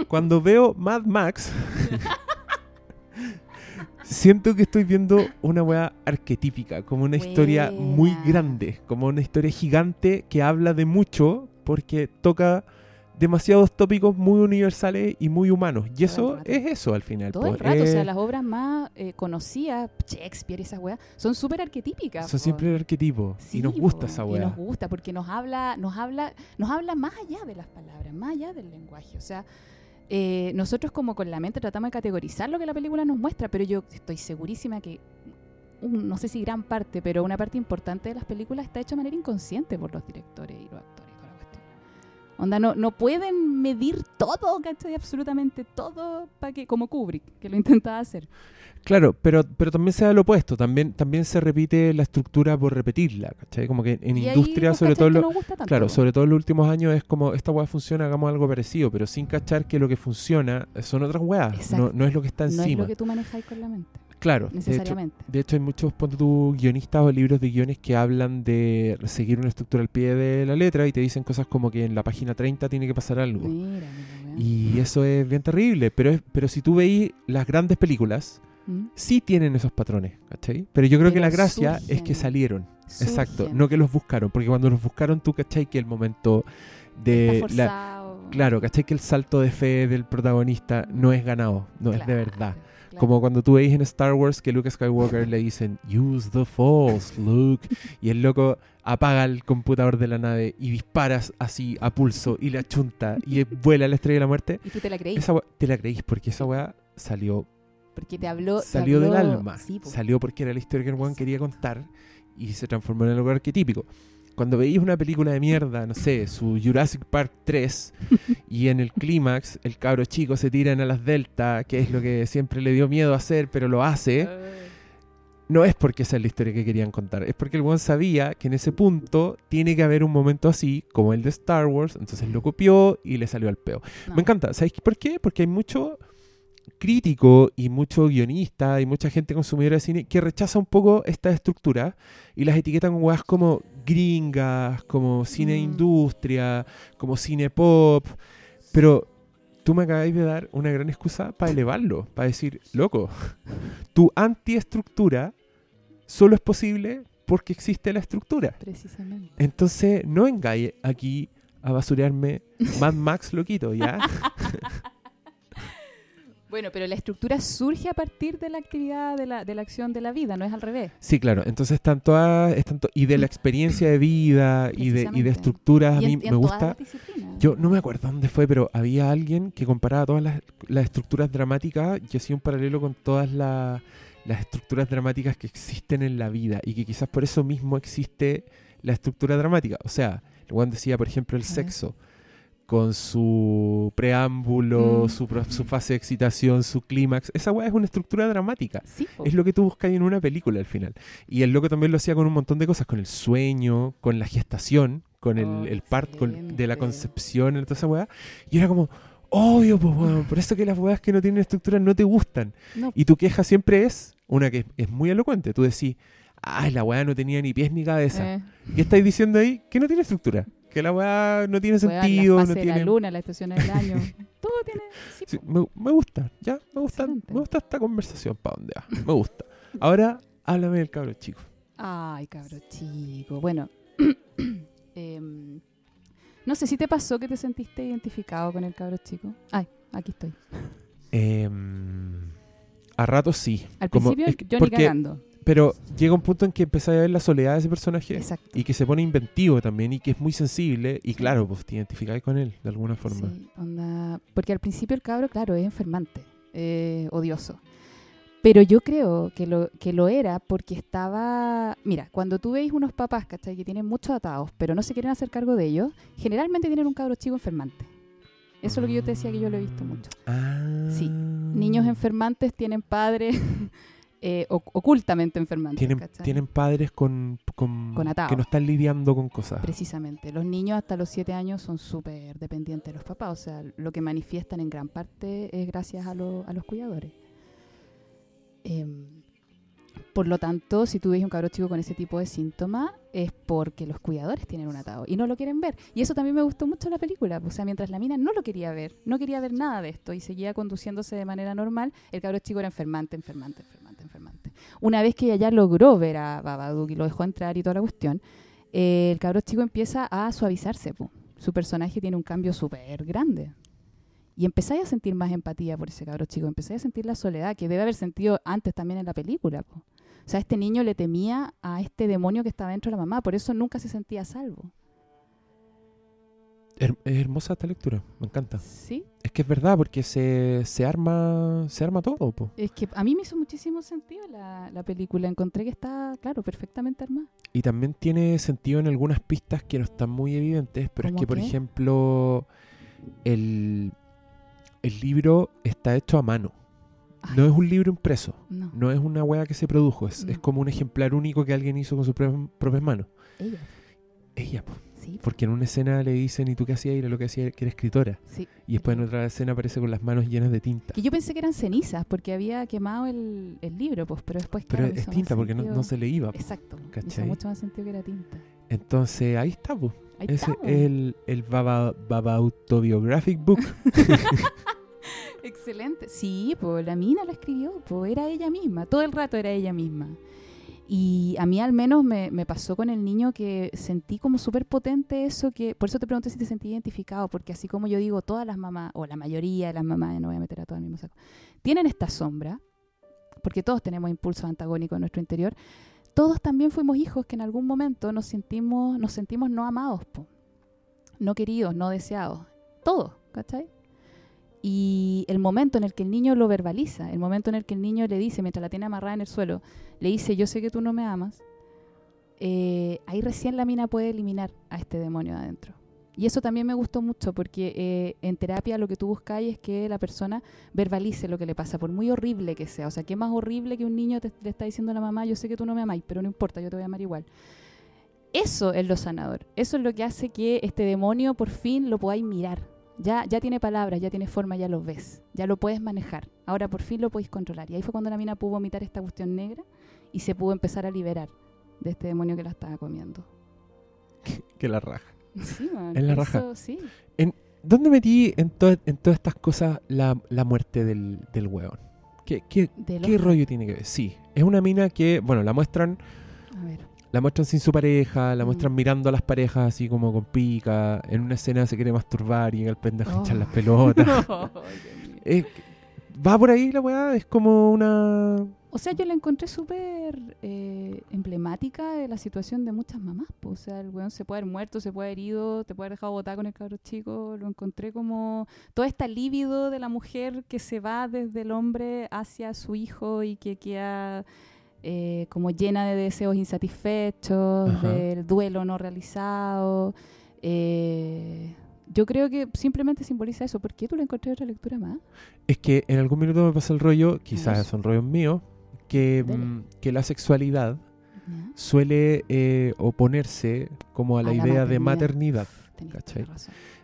Speaker 3: Cuando veo Mad Max, siento que estoy viendo una weá arquetípica, como una historia muy
Speaker 4: Buena.
Speaker 3: grande, como una historia gigante que habla de mucho porque toca demasiados tópicos muy universales y muy humanos. Y eso es eso al final.
Speaker 4: Todo el
Speaker 3: po,
Speaker 4: rato, o sea, las obras más eh, conocidas, Shakespeare y esas weas, son súper arquetípicas.
Speaker 3: son
Speaker 4: po.
Speaker 3: siempre el arquetipo.
Speaker 4: Sí,
Speaker 3: y nos gusta
Speaker 4: po,
Speaker 3: esa
Speaker 4: Y
Speaker 3: weá.
Speaker 4: nos gusta porque nos habla, nos habla, nos habla más allá de las palabras, más allá del lenguaje. O sea, eh, nosotros como con la mente tratamos de categorizar lo que la película nos muestra, pero yo estoy segurísima que no sé si gran parte, pero una parte importante de las películas está hecha de manera inconsciente por los directores y los actores. toda la cuestión. Onda, no, no pueden medir todo, ¿cachai? Absolutamente todo, para que, como Kubrick, que lo intentaba hacer.
Speaker 3: Claro, pero, pero también se da lo opuesto. También, también se repite la estructura por repetirla, ¿cachai? Como que en
Speaker 4: Y
Speaker 3: industria, sobre todo, lo-
Speaker 4: tanto,
Speaker 3: claro, sobre todo en los últimos años es como esta weá funciona, hagamos algo parecido, pero sin cachar que lo que funciona son otras weas, no, no es lo que está
Speaker 4: no es
Speaker 3: encima.
Speaker 4: lo que tú manejáis con la mente,
Speaker 3: Claro, de hecho,
Speaker 4: necesariamente.
Speaker 3: de hecho hay muchos tú, guionistas o libros de guiones que hablan de seguir una estructura al pie de la letra y te dicen cosas como que en la página 30 tiene que pasar algo.
Speaker 4: Mira.
Speaker 3: Y eso es bien terrible, pero, es, pero si tú veis las grandes películas,
Speaker 4: ¿Mm?
Speaker 3: sí tienen esos patrones, ¿cachai? Pero yo creo que la gracia es que salieron. Exacto, no que los buscaron, porque cuando los buscaron tú, ¿cachai? Que el momento de... la- claro, ¿cachai? Que el salto de fe del protagonista no es ganado, no es de verdad.
Speaker 4: claro.
Speaker 3: Como cuando tú veis en Star Wars que Luke Skywalker le dicen, use the force, Luke, y el loco apaga el computador de la nave y disparas así a pulso y le achunta y vuela la estrella de la muerte.
Speaker 4: Y tú te la creís,
Speaker 3: Esa te la creís porque esa weá salió
Speaker 4: porque te habló. te
Speaker 3: salió del alma.
Speaker 4: Sí, po.
Speaker 3: salió porque era la historia que el
Speaker 4: Exacto.
Speaker 3: quería contar y se transformó en algo arquetípico. Cuando veis una película de mierda, no sé, su Jurassic Park 3, y en el clímax el cabro chico se tira en alas delta, que es lo que siempre le dio miedo hacer, pero lo hace,
Speaker 4: Ay.
Speaker 3: no es porque esa es la historia que querían contar, es porque el weón sabía que en ese punto tiene que haber un momento así, como el de Star Wars, entonces lo copió y le salió al peo.
Speaker 4: No.
Speaker 3: Me encanta. ¿Sabéis por qué? Porque hay mucho crítico y mucho guionista y mucha gente consumidora de cine que rechaza un poco esta estructura y las etiqueta con weas como gringas, como cine de
Speaker 4: Mm.
Speaker 3: industria, como cine pop. Pero tú me acabáis de dar una gran excusa para elevarlo, para decir, loco, tu antiestructura solo es posible porque existe la estructura.
Speaker 4: Precisamente.
Speaker 3: Entonces, no vengáis aquí a basurearme Mad Max loquito, ¿ya?
Speaker 4: Bueno, pero la estructura surge a partir de la actividad, de la, de la acción de la vida, no es al revés.
Speaker 3: Sí, claro. Entonces están todas, están to- y de la experiencia de vida y de, y de estructuras, a mí
Speaker 4: en, y en
Speaker 3: me gusta.
Speaker 4: las.
Speaker 3: Yo no me acuerdo dónde fue, pero había alguien que comparaba todas las, las estructuras dramáticas y hacía un paralelo con todas la- las estructuras dramáticas que existen en la vida y que quizás por eso mismo existe la estructura dramática. O sea, Juan decía, por ejemplo, el
Speaker 4: A
Speaker 3: sexo con su preámbulo,
Speaker 4: Mm.
Speaker 3: su, su fase de excitación, su clímax. Esa weá es una estructura dramática.
Speaker 4: Sí.
Speaker 3: Es lo que tú buscas en una película al final. Y el loco también lo hacía con un montón de cosas, con el sueño, con la gestación, con el,
Speaker 4: Oh,
Speaker 3: el part con- de la concepción, toda esa weá. Y era como, obvio, pues weón, por eso que las weas que no tienen estructura no te gustan.
Speaker 4: No,
Speaker 3: Y tu queja siempre es una que es muy elocuente. Tú decís, ay, la weá no tenía ni pies ni cabeza.
Speaker 4: eh,
Speaker 3: ¿Qué estáis diciendo ahí? Que no tiene estructura. Que la weá no tiene sentido,
Speaker 4: la
Speaker 3: no
Speaker 4: de
Speaker 3: tiene...
Speaker 4: la luna, las estaciones del año. Todo tiene. Sí,
Speaker 3: Sí,
Speaker 4: po.
Speaker 3: me, me gusta, ya, me gusta, me gusta esta conversación, ¿para dónde va? Me gusta. Ahora, háblame del cabro chico.
Speaker 4: Ay, cabro chico. Bueno, Em, no sé si te pasó que te sentiste identificado con el cabro chico. Ay, aquí estoy.
Speaker 3: Em, a ratos sí.
Speaker 4: Al
Speaker 3: Como-
Speaker 4: principio,
Speaker 3: es que-
Speaker 4: yo ni cagando.
Speaker 3: Pero llega un punto en que empezás a ver la soledad de ese personaje
Speaker 4: Exacto.
Speaker 3: y que se pone inventivo también y que es muy sensible y claro, pues te identificáis con él de alguna forma.
Speaker 4: Sí, onda- porque al principio el cabro, claro, es enfermante, eh, odioso. Pero yo creo que lo, que lo era porque estaba... Mira, cuando tú veis unos papás, ¿cachai? Que tienen muchos atados, pero no se quieren hacer cargo de ellos, generalmente tienen un cabro chico enfermante. Eso es lo que yo te decía que yo lo he visto mucho.
Speaker 3: Ah.
Speaker 4: Sí, Niños enfermantes tienen padres eh, oc- ocultamente enfermantes,
Speaker 3: Tienen,
Speaker 4: ¿cachai?
Speaker 3: tienen padres con, con, que no están lidiando con cosas.
Speaker 4: Precisamente. Los niños hasta los 7 años son súper dependientes de los papás. O sea, lo que manifiestan en gran parte es gracias a, lo- a los cuidadores. Em, por lo tanto, si tú ves un cabro chico con ese tipo de síntomas, es porque los cuidadores tienen un atado y no lo quieren ver. Y eso también me gustó mucho en la película. O sea, mientras la mina no lo quería ver, no quería ver nada de esto y seguía conduciéndose de manera normal, el cabro chico era enfermante, enfermante, enfermante, enfermante. Una vez que ella ya logró ver a Babadook y lo dejó entrar y toda la cuestión, eh, el cabro chico empieza a suavizarse. Su personaje tiene un cambio súper grande. Y empezáis a sentir más empatía por ese cabro chico. Empezáis a sentir la soledad que debe haber sentido antes también en la película. O sea, este niño le temía a este demonio que estaba dentro de la mamá. Por eso nunca se sentía salvo.
Speaker 3: Her- es hermosa esta lectura, me encanta.
Speaker 4: Sí.
Speaker 3: Es que es verdad, porque se, se arma se arma todo. po.
Speaker 4: Es que a mí me hizo muchísimo sentido la, la película. Encontré que está, claro, perfectamente armada.
Speaker 3: Y también tiene sentido en algunas pistas que no están muy evidentes, pero es
Speaker 4: ¿Cómo
Speaker 3: que, por ejemplo, el, el libro está hecho a mano.
Speaker 4: Ay,
Speaker 3: No es un libro impreso.
Speaker 4: no,
Speaker 3: No es una wea que se produjo. Es,
Speaker 4: No.
Speaker 3: es como un ejemplar único que alguien hizo con sus propias, propias manos.
Speaker 4: ella.
Speaker 3: Ella, po.
Speaker 4: Sí,
Speaker 3: porque en una escena le dicen, ¿y tú qué hacías? Y lo que hacía que era escritora.
Speaker 4: sí.
Speaker 3: Y después en otra escena aparece con las manos llenas de tinta.
Speaker 4: Que yo pensé que eran cenizas porque había quemado el, el libro, pues, pero después
Speaker 3: Pero
Speaker 4: claro,
Speaker 3: es tinta porque no,
Speaker 4: sentido.
Speaker 3: no se le iba.
Speaker 4: Exacto. Hizo mucho más sentido que era tinta.
Speaker 3: Entonces ahí está, po.
Speaker 4: Ahí
Speaker 3: Ese
Speaker 4: estamos.
Speaker 3: es el, el Baba, Baba Autobiographic Book.
Speaker 4: Excelente. Sí, pues la mina la escribió, pues era ella misma, todo el rato era ella misma. Y a mí al menos me, me pasó con el niño que sentí como súper potente eso que, por eso te pregunté si te sentí identificado, porque así como yo digo, todas las mamás, o la mayoría de las mamás, no voy a meter a todas al mismo saco, tienen esta sombra, porque todos tenemos impulsos antagónicos en nuestro interior, todos también fuimos hijos que en algún momento nos sentimos, nos sentimos no amados, po. no queridos, no deseados, todos, ¿cachai? Y el momento en el que el niño lo verbaliza, el momento en el que el niño le dice, mientras la tiene amarrada en el suelo, le dice, yo sé que tú no me amas, eh, ahí recién la mina puede eliminar a este demonio de adentro. Y eso también me gustó mucho porque eh, en terapia lo que tú buscas es que la persona verbalice lo que le pasa, por muy horrible que sea. O sea, ¿qué más horrible que un niño te, le está diciendo a la mamá, yo sé que tú no me amáis, pero no importa, yo te voy a amar igual? Eso es lo sanador. Eso es lo que hace que este demonio por fin lo podáis mirar. Ya, ya tiene palabras, ya tiene forma, ya lo ves, ya lo puedes manejar. Ahora por fin lo podéis controlar. Y ahí fue cuando la mina pudo vomitar esta cuestión negra y se pudo empezar a liberar de este demonio que la estaba comiendo.
Speaker 3: que la raja.
Speaker 4: Sí, man,
Speaker 3: Es la
Speaker 4: eso
Speaker 3: raja.
Speaker 4: sí.
Speaker 3: ¿Dónde metí en, to- en todas estas cosas la, la muerte del, del weón? ¿Qué, qué, qué rollo tiene que ver? Sí, es una mina que, bueno, la muestran
Speaker 4: A ver.
Speaker 3: La muestran sin su pareja, la
Speaker 4: Mm.
Speaker 3: muestran mirando a las parejas así como con pica. En una escena se quiere masturbar y llega el pendejo a echar
Speaker 4: Oh.
Speaker 3: las pelotas.
Speaker 4: Ay, Dios mío.
Speaker 3: Eh, va por ahí la weá, es como una.
Speaker 4: O sea, yo la encontré súper eh, emblemática de la situación de muchas mamás. po. O sea, el weón se puede haber muerto, se puede haber herido, te puede haber dejado botar con el cabro chico. Lo encontré como toda esta líbido de la mujer que se va desde el hombre hacia su hijo y que queda eh, como llena de deseos insatisfechos,
Speaker 3: Ajá.
Speaker 4: del duelo no realizado. Eh, yo creo que simplemente simboliza eso. ¿Por qué tú le encontré otra lectura más?
Speaker 3: Es que en algún minuto me pasa el rollo, quizás son rollos míos, que, mm, que la sexualidad
Speaker 4: ¿Ya?
Speaker 3: suele eh, oponerse como a la
Speaker 4: A la
Speaker 3: idea de
Speaker 4: maternidad.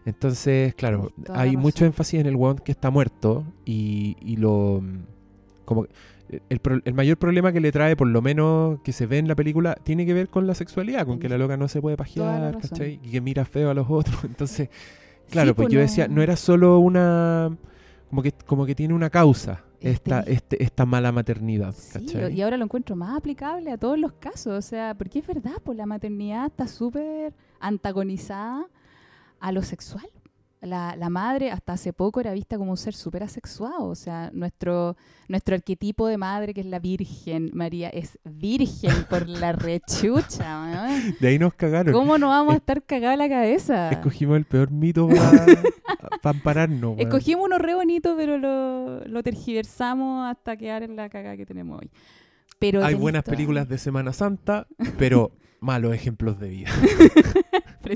Speaker 3: Entonces, claro, hay mucho énfasis en el weón que está muerto y, y lo... mm, como el, pro- el mayor problema que le trae, por lo menos que se ve en la película, tiene que ver con la sexualidad, con que la loca no se puede pajear. ¿cachai? Y que mira feo a los otros. Entonces, claro,
Speaker 4: Sí,
Speaker 3: pues
Speaker 4: po,
Speaker 3: yo decía, no era solo una... Como que, como que tiene una causa esta,
Speaker 4: Este-
Speaker 3: esta mala maternidad.
Speaker 4: Sí,
Speaker 3: ¿cachai?
Speaker 4: y ahora lo encuentro más aplicable a todos los casos. O sea, porque es verdad, pues la maternidad está súper antagonizada a lo sexual. La, la madre hasta hace poco era vista como un ser súper asexuado. O sea, nuestro, nuestro arquetipo de madre, que es la Virgen María, es virgen por la rechucha. ¿no?
Speaker 3: De ahí nos cagaron.
Speaker 4: ¿Cómo no vamos a estar cagados la cabeza?
Speaker 3: Escogimos el peor mito para ampararnos. weón.
Speaker 4: Escogimos uno re bonito, pero lo, lo tergiversamos hasta quedar en la cagada que tenemos hoy. Pero
Speaker 3: Hay buenas películas de Semana Santa, pero malos ejemplos de vida.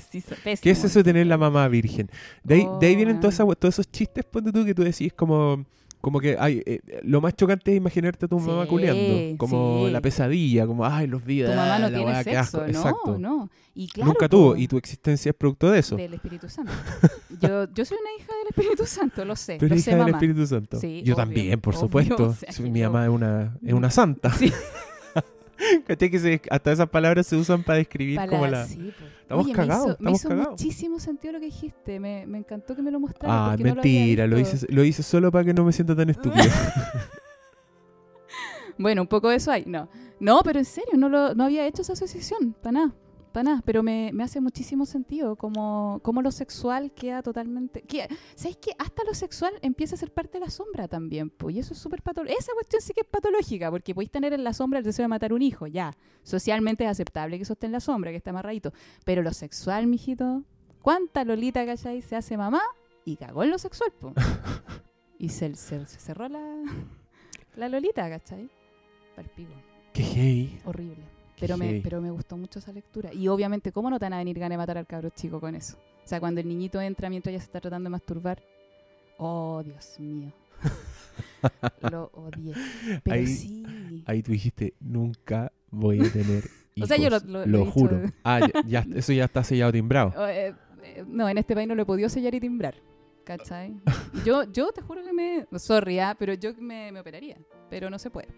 Speaker 4: Preciso,
Speaker 3: ¿Qué es eso de tener la mamá virgen? De ahí, de ahí vienen
Speaker 4: Oh,
Speaker 3: esas- todos esos chistes, ponte tú, que tú decís como... Como que hay, eh, lo más chocante es imaginarte a tu mamá culeando. Como
Speaker 4: sí.
Speaker 3: la pesadilla, como, ay, los días.
Speaker 4: Tu mamá no
Speaker 3: la
Speaker 4: tiene
Speaker 3: asco".
Speaker 4: sexo, no,
Speaker 3: Exacto.
Speaker 4: no. Y claro,
Speaker 3: Nunca tuvo. Y tu existencia es producto de eso.
Speaker 4: del Espíritu Santo. Yo, yo soy una hija del Espíritu Santo, lo sé.
Speaker 3: Tú
Speaker 4: lo
Speaker 3: eres
Speaker 4: sé,
Speaker 3: hija del
Speaker 4: mamá.
Speaker 3: Espíritu Santo.
Speaker 4: Sí,
Speaker 3: Yo
Speaker 4: obvio,
Speaker 3: también, por
Speaker 4: obvio,
Speaker 3: supuesto.
Speaker 4: o sea,
Speaker 3: Mi
Speaker 4: yo-
Speaker 3: mamá es una, es una santa.
Speaker 4: Sí.
Speaker 3: ¿Cachai? Que hasta esas palabras se usan para describir como la...
Speaker 4: sí.
Speaker 3: Estamos
Speaker 4: Oye,
Speaker 3: cagados,
Speaker 4: me hizo, me
Speaker 3: estamos
Speaker 4: hizo
Speaker 3: cagados.
Speaker 4: muchísimo sentido lo que dijiste. Me, me encantó que me lo mostraras.
Speaker 3: Ah,
Speaker 4: no lo
Speaker 3: mentira, lo, hice, lo hice solo para que no me sienta tan estúpido.
Speaker 4: Bueno, un poco de eso hay. No, no pero en serio, no, lo, no había hecho esa asociación. Para nada. Pero me, me hace muchísimo sentido. Como, como lo sexual queda totalmente. Que, ¿Sabes qué? Hasta lo sexual empieza a ser parte de la sombra también. Pues, y eso es súper patológico. Esa cuestión sí que es patológica. Porque podéis tener en la sombra el deseo de matar un hijo. Ya. Socialmente es aceptable que eso esté en la sombra, que está amarradito. Pero lo sexual, mijito. ¿Cuánta Lolita, cachai? Se hace mamá y cagó en lo sexual, po. y se, se- se cerró la, la Lolita, ¿cachai? Palpico.
Speaker 3: Qué hey.
Speaker 4: Horrible. Pero me,
Speaker 3: heavy.
Speaker 4: pero me gustó mucho esa lectura. Y obviamente, ¿cómo no te van a venir ganas de matar al cabro chico con eso? O sea, cuando el niñito entra mientras ella se está tratando de masturbar. Oh, Dios mío. Lo odié. Pero
Speaker 3: Ahí-
Speaker 4: sí.
Speaker 3: Ahí tú dijiste, nunca voy a tener hijos.
Speaker 4: O sea, yo lo- lo- lo dicho
Speaker 3: juro.
Speaker 4: de-
Speaker 3: Ah, ya, ya- eso ya está sellado timbrado.
Speaker 4: Oh, eh, eh, no, en este país no lo he podido sellar y timbrar. ¿Cachai? Yo, yo te juro que me. Sorry, ah, pero yo me, me operaría. Pero no se puede.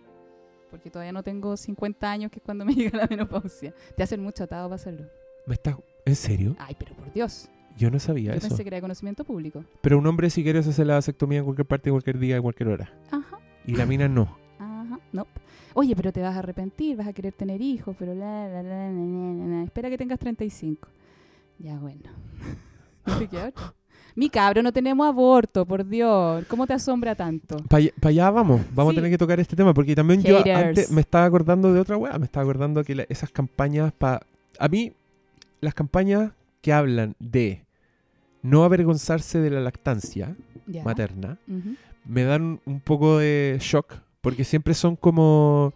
Speaker 4: Porque todavía no tengo 50 años, que es cuando me llega la menopausia. Te hacen mucho atado para hacerlo.
Speaker 3: ¿Me estás... ¿En serio?
Speaker 4: Ay, pero por Dios.
Speaker 3: Yo no sabía
Speaker 4: Yo
Speaker 3: eso.
Speaker 4: pensé que era conocimiento público.
Speaker 3: Pero un hombre si quiere hacerse la vasectomía en cualquier parte, cualquier día, a cualquier hora.
Speaker 4: Ajá,
Speaker 3: Y la mina no.
Speaker 4: ajá, no. Oye, pero te vas a arrepentir, vas a querer tener hijos, pero la, la, la, la, la, la, la. Espera que tengas 35. Ya, bueno. ¿No te queda otra? Mi cabro, no tenemos aborto, por Dios. ¿Cómo te asombra tanto?
Speaker 3: Para allá vamos, vamos
Speaker 4: Sí.
Speaker 3: a tener que tocar este tema, porque también yo antes me estaba acordando de otra weá, me estaba acordando que la- esas campañas para... A mí, las campañas que hablan de no avergonzarse de la lactancia materna, me dan un poco de shock, porque siempre son como...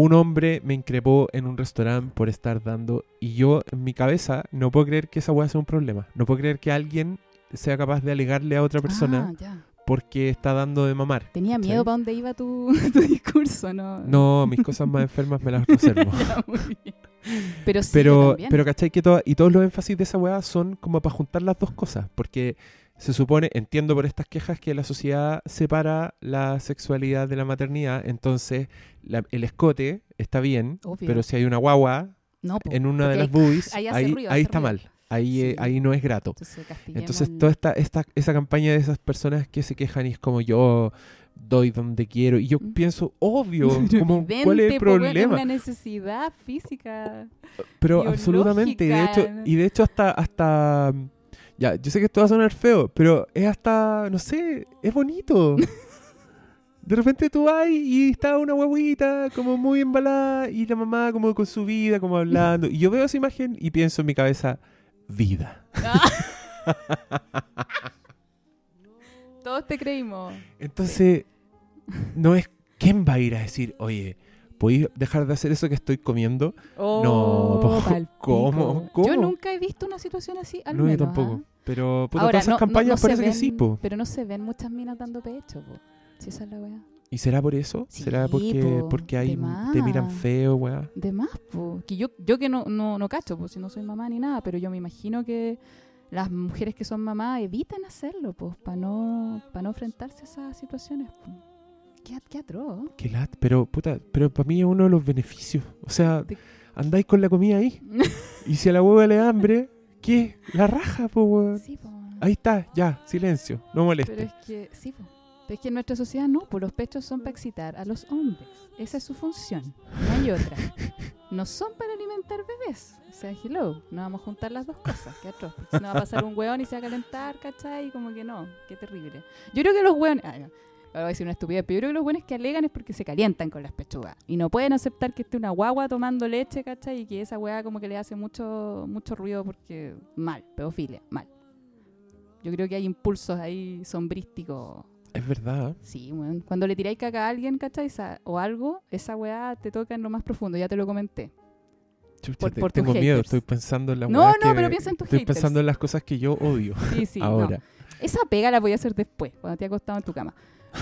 Speaker 3: Un hombre me increpó en un restaurante por estar dando, y yo en mi cabeza no puedo creer que esa weá sea un problema. No puedo creer que alguien sea capaz de alegarle a otra persona
Speaker 4: Ah,
Speaker 3: porque está dando de mamar.
Speaker 4: Tenía miedo para dónde iba tu, tu discurso, ¿no?
Speaker 3: No, mis cosas más enfermas me las reservo.
Speaker 4: Ya, muy bien. Pero sí,
Speaker 3: pero, pero ¿cachai? Que toda- y todos los énfasis de esa weá son como para juntar las dos cosas. Porque se supone, entiendo por estas quejas, que la sociedad separa la sexualidad de la maternidad. Entonces, la- el escote está bien,
Speaker 4: Obvio.
Speaker 3: pero si hay una guagua
Speaker 4: No,
Speaker 3: en una de las boobies,
Speaker 4: ahí
Speaker 3: ahí,
Speaker 4: hace ruido,
Speaker 3: ahí
Speaker 4: hace
Speaker 3: está
Speaker 4: ruido.
Speaker 3: mal. Ahí, eh, ahí no es grato.
Speaker 4: Entonces,
Speaker 3: toda esta, esta, esa campaña de esas personas que se quejan y es como yo doy donde quiero. Y yo
Speaker 4: Mm.
Speaker 3: pienso, obvio, como, ¿cuál es el problema?
Speaker 4: Es una necesidad física.
Speaker 3: Pero
Speaker 4: biológica.
Speaker 3: absolutamente, y de hecho, y de hecho hasta, hasta ya, yo sé que esto va a sonar feo, pero es hasta, no sé, es bonito. De repente tú vas y está una huevita como muy embalada y la mamá como con su vida, como hablando. Y yo veo esa imagen y pienso en mi cabeza, vida.
Speaker 4: Todos te creímos.
Speaker 3: Entonces, no es, ¿quién va a ir a decir, oye, ¿podéis dejar de hacer eso que estoy comiendo?
Speaker 4: Oh, pal
Speaker 3: ¿cómo? ¿Cómo?
Speaker 4: Yo nunca he visto una situación así, al
Speaker 3: no,
Speaker 4: menos.
Speaker 3: yo tampoco.
Speaker 4: ¿ah?
Speaker 3: Pero puta,
Speaker 4: Ahora,
Speaker 3: todas esas
Speaker 4: no- no-
Speaker 3: campañas
Speaker 4: no se
Speaker 3: parece que
Speaker 4: ven-
Speaker 3: sí, po.
Speaker 4: Pero no se ven muchas minas dando pecho, po. Si esa es la weá.
Speaker 3: ¿Y será por eso? ¿Será
Speaker 4: Sí,
Speaker 3: porque,
Speaker 4: po,
Speaker 3: porque hay, te miran feo, weá?
Speaker 4: De más, po. Que yo, yo que no, no, no cacho, pues si no soy mamá ni nada, pero yo me imagino que las mujeres que son mamás evitan hacerlo, pues, para no, para no enfrentarse a esas situaciones. po. Qué, qué atroz.
Speaker 3: Qué lat, pero puta, pero para mí es uno de los beneficios. O sea, andáis con la comida ahí. y si a la hueva le da hambre, ¿qué? La raja, po, weón.
Speaker 4: Sí, po.
Speaker 3: Ahí está, ya, silencio, no moleste.
Speaker 4: Pero es que, sí, po. Pero es que en nuestra sociedad no, pues los pechos son para excitar a los hombres. Esa es su función. No hay otra. No son para alimentar bebés. O sea, hello, no vamos a juntar las dos cosas. Qué atroz. Si no va a pasar un hueón y se va a calentar, ¿cachai? Y como que no, qué terrible. Yo creo que los hueones. no, ahora voy a decir una estupidez, pero yo creo que los hueones que alegan es porque se calientan con las pechugas. Y no pueden aceptar que esté una guagua tomando leche, ¿cachai? Y que esa hueá como que le hace mucho, mucho ruido porque mal, pedofilia, mal. Yo creo que hay impulsos ahí sombrísticos
Speaker 3: Es verdad.
Speaker 4: Sí, weón. Cuando le tiráis caca a alguien, ¿cachai? Esa- o algo, esa weá te toca en lo más profundo, ya te lo comenté.
Speaker 3: Chucha,
Speaker 4: Por-
Speaker 3: te-
Speaker 4: por
Speaker 3: tengo miedo, estoy pensando en las
Speaker 4: No, no,
Speaker 3: que-
Speaker 4: pero piensa en tus
Speaker 3: Estoy
Speaker 4: haters.
Speaker 3: pensando en las cosas que yo odio
Speaker 4: Sí, sí. no.
Speaker 3: ahora.
Speaker 4: Esa pega la voy a hacer después, cuando te acostado en tu cama.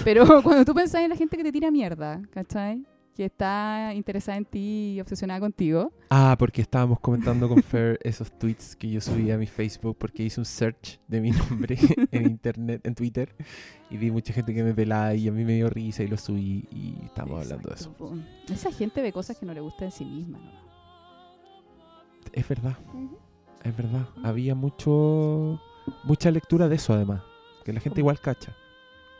Speaker 4: Pero cuando tú pensás en la gente que te tira mierda, ¿cachai? Que está interesada en ti y obsesionada contigo.
Speaker 3: Ah, porque estábamos comentando con Fer esos tweets que yo subí a mi Facebook porque hice un search de mi nombre en internet, en Twitter, y vi mucha gente que me pelaba y a mí me dio risa y lo subí y estábamos hablando de eso.
Speaker 4: Po. Esa gente ve cosas que no le gustan en sí misma, ¿no?
Speaker 3: Es verdad, es verdad. Había mucho mucha lectura de eso además, que la gente igual cacha.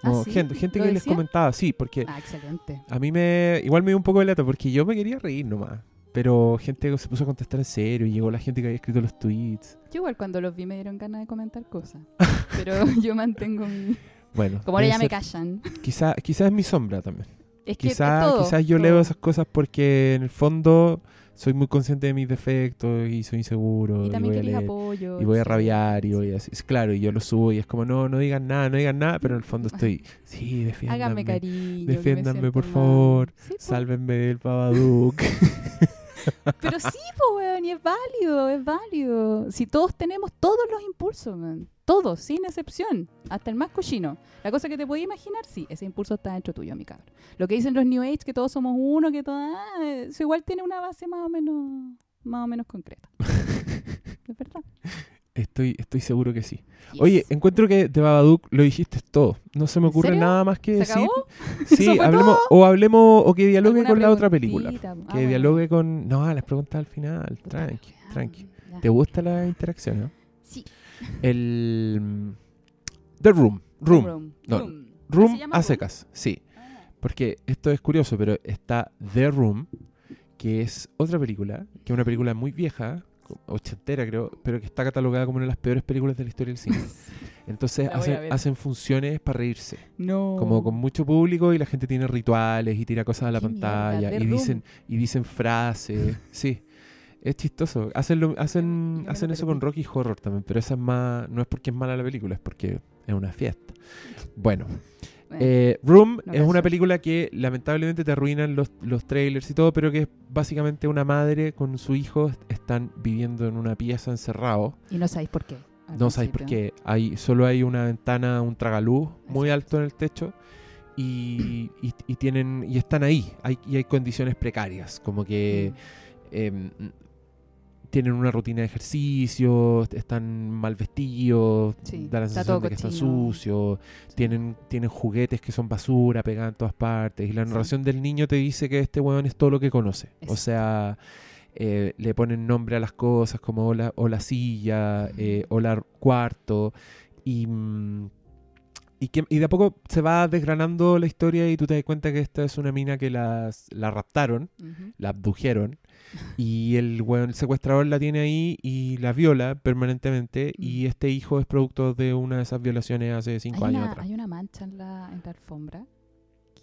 Speaker 4: Ah,
Speaker 3: gente, gente
Speaker 4: ¿Lo
Speaker 3: que les comentaba, sí, porque
Speaker 4: Ah, excelente.
Speaker 3: a mí me igual me dio un poco de lata porque yo me quería reír nomás. Pero gente se puso a contestar en serio y llegó la gente que había escrito los tweets.
Speaker 4: Yo igual cuando los vi me dieron ganas de comentar cosas. Pero yo mantengo mi...
Speaker 3: Bueno,
Speaker 4: Como ahora ya me callan.
Speaker 3: Quizá, quizás es mi sombra también.
Speaker 4: Es que
Speaker 3: Quizás yo
Speaker 4: todo.
Speaker 3: leo esas cosas porque en el fondo soy muy consciente de mis defectos y soy inseguro.
Speaker 4: Y también querés
Speaker 3: leer,
Speaker 4: apoyo.
Speaker 3: y voy a rabiar y voy a... es Claro, y yo lo subo y es como, no, no digan nada, no digan nada, pero en el fondo estoy, sí, defiéndanme.
Speaker 4: Háganme cariño.
Speaker 3: Defiéndanme, por
Speaker 4: mal.
Speaker 3: favor.
Speaker 4: Sí, po.
Speaker 3: Sálvenme del Babadook.
Speaker 4: Pero sí, po, weón, y es válido, es válido. Si todos tenemos todos los impulsos, man. Todos, sin excepción. Hasta el más cochino. La cosa que te podías imaginar, sí, ese impulso está dentro tuyo, mi cabrón. Lo que dicen los New Age, que todos somos uno, que todo, ah, eso igual tiene una base más o menos, más o menos concreta. ¿Es verdad?
Speaker 3: estoy, estoy seguro que sí.
Speaker 4: Yes.
Speaker 3: Oye, encuentro que de Babadook lo dijiste todo. No se me
Speaker 4: ¿En
Speaker 3: ocurre nada más que
Speaker 4: ¿Se
Speaker 3: decir.
Speaker 4: acabó?
Speaker 3: Sí,
Speaker 4: ¿Eso fue
Speaker 3: hablemos,
Speaker 4: todo?
Speaker 3: o hablemos, o que dialogue
Speaker 4: ¿Alguna
Speaker 3: con la otra película.
Speaker 4: Ah,
Speaker 3: que
Speaker 4: bueno.
Speaker 3: dialogue con. No, las preguntas al final. Tranqui, tranqui. ¿Te gusta la interacción, no?
Speaker 4: Sí.
Speaker 3: El. The Room. Room.
Speaker 4: Room.
Speaker 3: No,
Speaker 4: Room.
Speaker 3: Room
Speaker 4: ¿Se llama
Speaker 3: a secas, sí.
Speaker 4: Ah.
Speaker 3: Porque esto es curioso, pero está The Room, que es otra película, que es una película muy vieja, ochentera creo, pero que está catalogada como una de las peores películas de la historia del cine. Entonces hacen, funciones para reírse,
Speaker 4: No.
Speaker 3: como con mucho público y la gente tiene rituales y tira cosas a la
Speaker 4: mierda,
Speaker 3: pantalla y
Speaker 4: Room.
Speaker 3: dicen y dicen frases, sí. Es chistoso. Hacen, lo- hacen, hacen eso con. Rocky Horror también, pero esa es más, no es porque es mala la película, es porque es una fiesta. Bueno,
Speaker 4: Bueno,
Speaker 3: eh, Room
Speaker 4: no
Speaker 3: es una película que lamentablemente te arruinan los, los trailers y todo, pero que es básicamente una madre con su hijo est- están viviendo en una pieza encerrados.
Speaker 4: y no sabéis por qué.
Speaker 3: No sabéis por qué. Hay, solo hay una ventana, un tragaluz muy
Speaker 4: Exacto.
Speaker 3: alto en el techo. Y, y- y tienen y están ahí hay, y hay condiciones precarias como que
Speaker 4: Mm.
Speaker 3: em, tienen una rutina de ejercicio, están mal vestidos,
Speaker 4: Sí,
Speaker 3: da la sensación de que están sucios,
Speaker 4: Sí.
Speaker 3: tienen, tienen juguetes que son basura pegadas en todas partes. Y la
Speaker 4: Sí.
Speaker 3: narración del niño te dice que este weón es todo lo que conoce. O sea, eh, le ponen nombre a las cosas como o la, o la silla, eh, o la cuarto. Y, mm, y, que, y de a poco se va desgranando la historia y tú te das cuenta que esta es una mina que las, la raptaron la abdujeron y el, el secuestrador la tiene ahí y la viola permanentemente y
Speaker 4: Mm.
Speaker 3: este hijo es producto de una de esas violaciones hace cinco
Speaker 4: hay
Speaker 3: años
Speaker 4: una,
Speaker 3: atrás.
Speaker 4: Hay una mancha en la, en la alfombra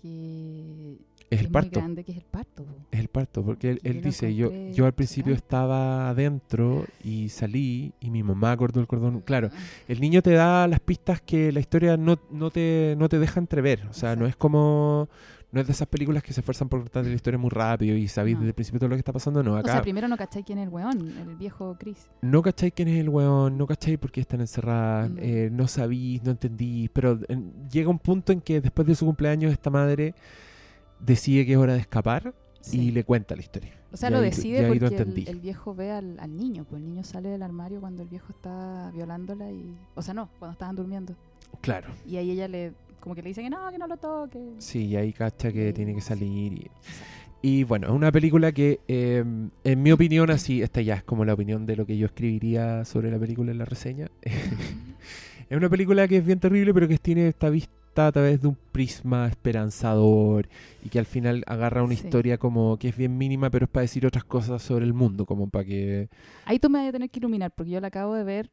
Speaker 4: que,
Speaker 3: Es el parto.
Speaker 4: grande, que es el parto. po.
Speaker 3: Es el parto, porque él, él
Speaker 4: yo
Speaker 3: dice, yo, yo al principio estaba adentro y salí y mi mamá cortó el cordón. Claro,
Speaker 4: Ah,
Speaker 3: el niño te da las pistas que la historia no, no, te, no te deja entrever. O sea, no es como... No es de esas películas que se esfuerzan por contar la historia muy rápido y sabéis
Speaker 4: No.
Speaker 3: desde el principio todo lo que está pasando. No,
Speaker 4: O
Speaker 3: acá
Speaker 4: sea, primero no cacháis quién es el weón, el viejo Chris.
Speaker 3: No cacháis quién es el weón, no cacháis por qué están encerradas,
Speaker 4: Mm.
Speaker 3: eh, no sabís, no entendí, pero llega un punto en que después de su cumpleaños esta madre decide que es hora de escapar y le cuenta la historia.
Speaker 4: O sea,
Speaker 3: y
Speaker 4: lo
Speaker 3: ahí-
Speaker 4: decide porque el, viejo ve al, al niño, pues el niño sale del armario cuando el viejo está violándola y... O sea, no, cuando estaban durmiendo.
Speaker 3: Claro,
Speaker 4: Y ahí ella le... Como que le dice que no, que no lo toque.
Speaker 3: sí, y ahí cacha que
Speaker 4: Sí,
Speaker 3: tiene que salir. Y, y bueno, es una película que, eh, en mi opinión, así, esta ya es como la opinión de lo que yo escribiría sobre la película en la reseña. es una película que es bien terrible, pero que tiene esta, vis- cuenta a través de un prisma esperanzador y que al final agarra una
Speaker 4: Sí.
Speaker 3: historia como que es bien mínima, pero es para decir otras cosas sobre el mundo, como para que
Speaker 4: Ahí tú me vas a tener que iluminar porque yo la acabo de ver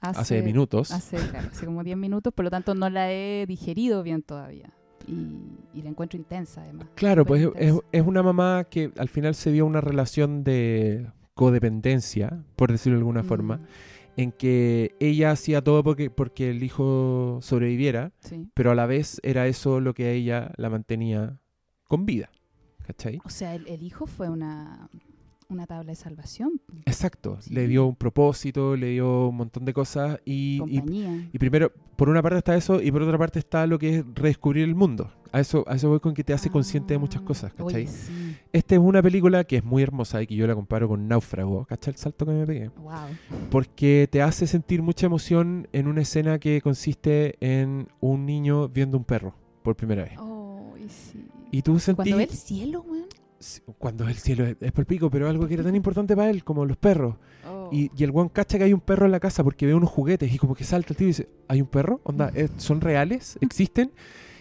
Speaker 4: hace,
Speaker 3: hace, minutos.
Speaker 4: Hace, claro, hace como 10 minutos, por lo tanto no la he digerido bien todavía. Y, y la encuentro intensa además.
Speaker 3: Claro, pues es, es una mamá que al final se dio una relación de codependencia, por decirlo de alguna forma,
Speaker 4: Mm,
Speaker 3: en que ella hacía todo porque, porque el hijo sobreviviera,
Speaker 4: sí.
Speaker 3: pero a la vez era eso lo que a ella la mantenía con vida. ¿Cachai?
Speaker 4: O sea, el, el hijo fue una, una tabla de salvación.
Speaker 3: Exacto,
Speaker 4: Sí.
Speaker 3: le dio un propósito, le dio un montón de cosas y, y- y primero, por una parte está eso y por otra parte está lo que es redescubrir el mundo. A eso, a eso voy con que te hace consciente de muchas
Speaker 4: Ah,
Speaker 3: cosas, ¿cachai?
Speaker 4: Oye, sí.
Speaker 3: Esta es una película que es muy hermosa y que yo la comparo con Náufrago, ¿cachai? El salto que me pegué.
Speaker 4: Wow.
Speaker 3: Porque te hace sentir mucha emoción en una escena que consiste en un niño viendo un perro por primera vez.
Speaker 4: Oh, y sí.
Speaker 3: Y tú sentís...
Speaker 4: Cuando ve el cielo, weón.
Speaker 3: Cuando el cielo es, es palpico, pero algo que era tan importante para él como los perros.
Speaker 4: Oh.
Speaker 3: Y, y el guan cacha que hay un perro en la casa porque ve unos juguetes y como que salta el tío y dice, ¿hay un perro? Onda, eh, ¿Son reales? ¿Existen?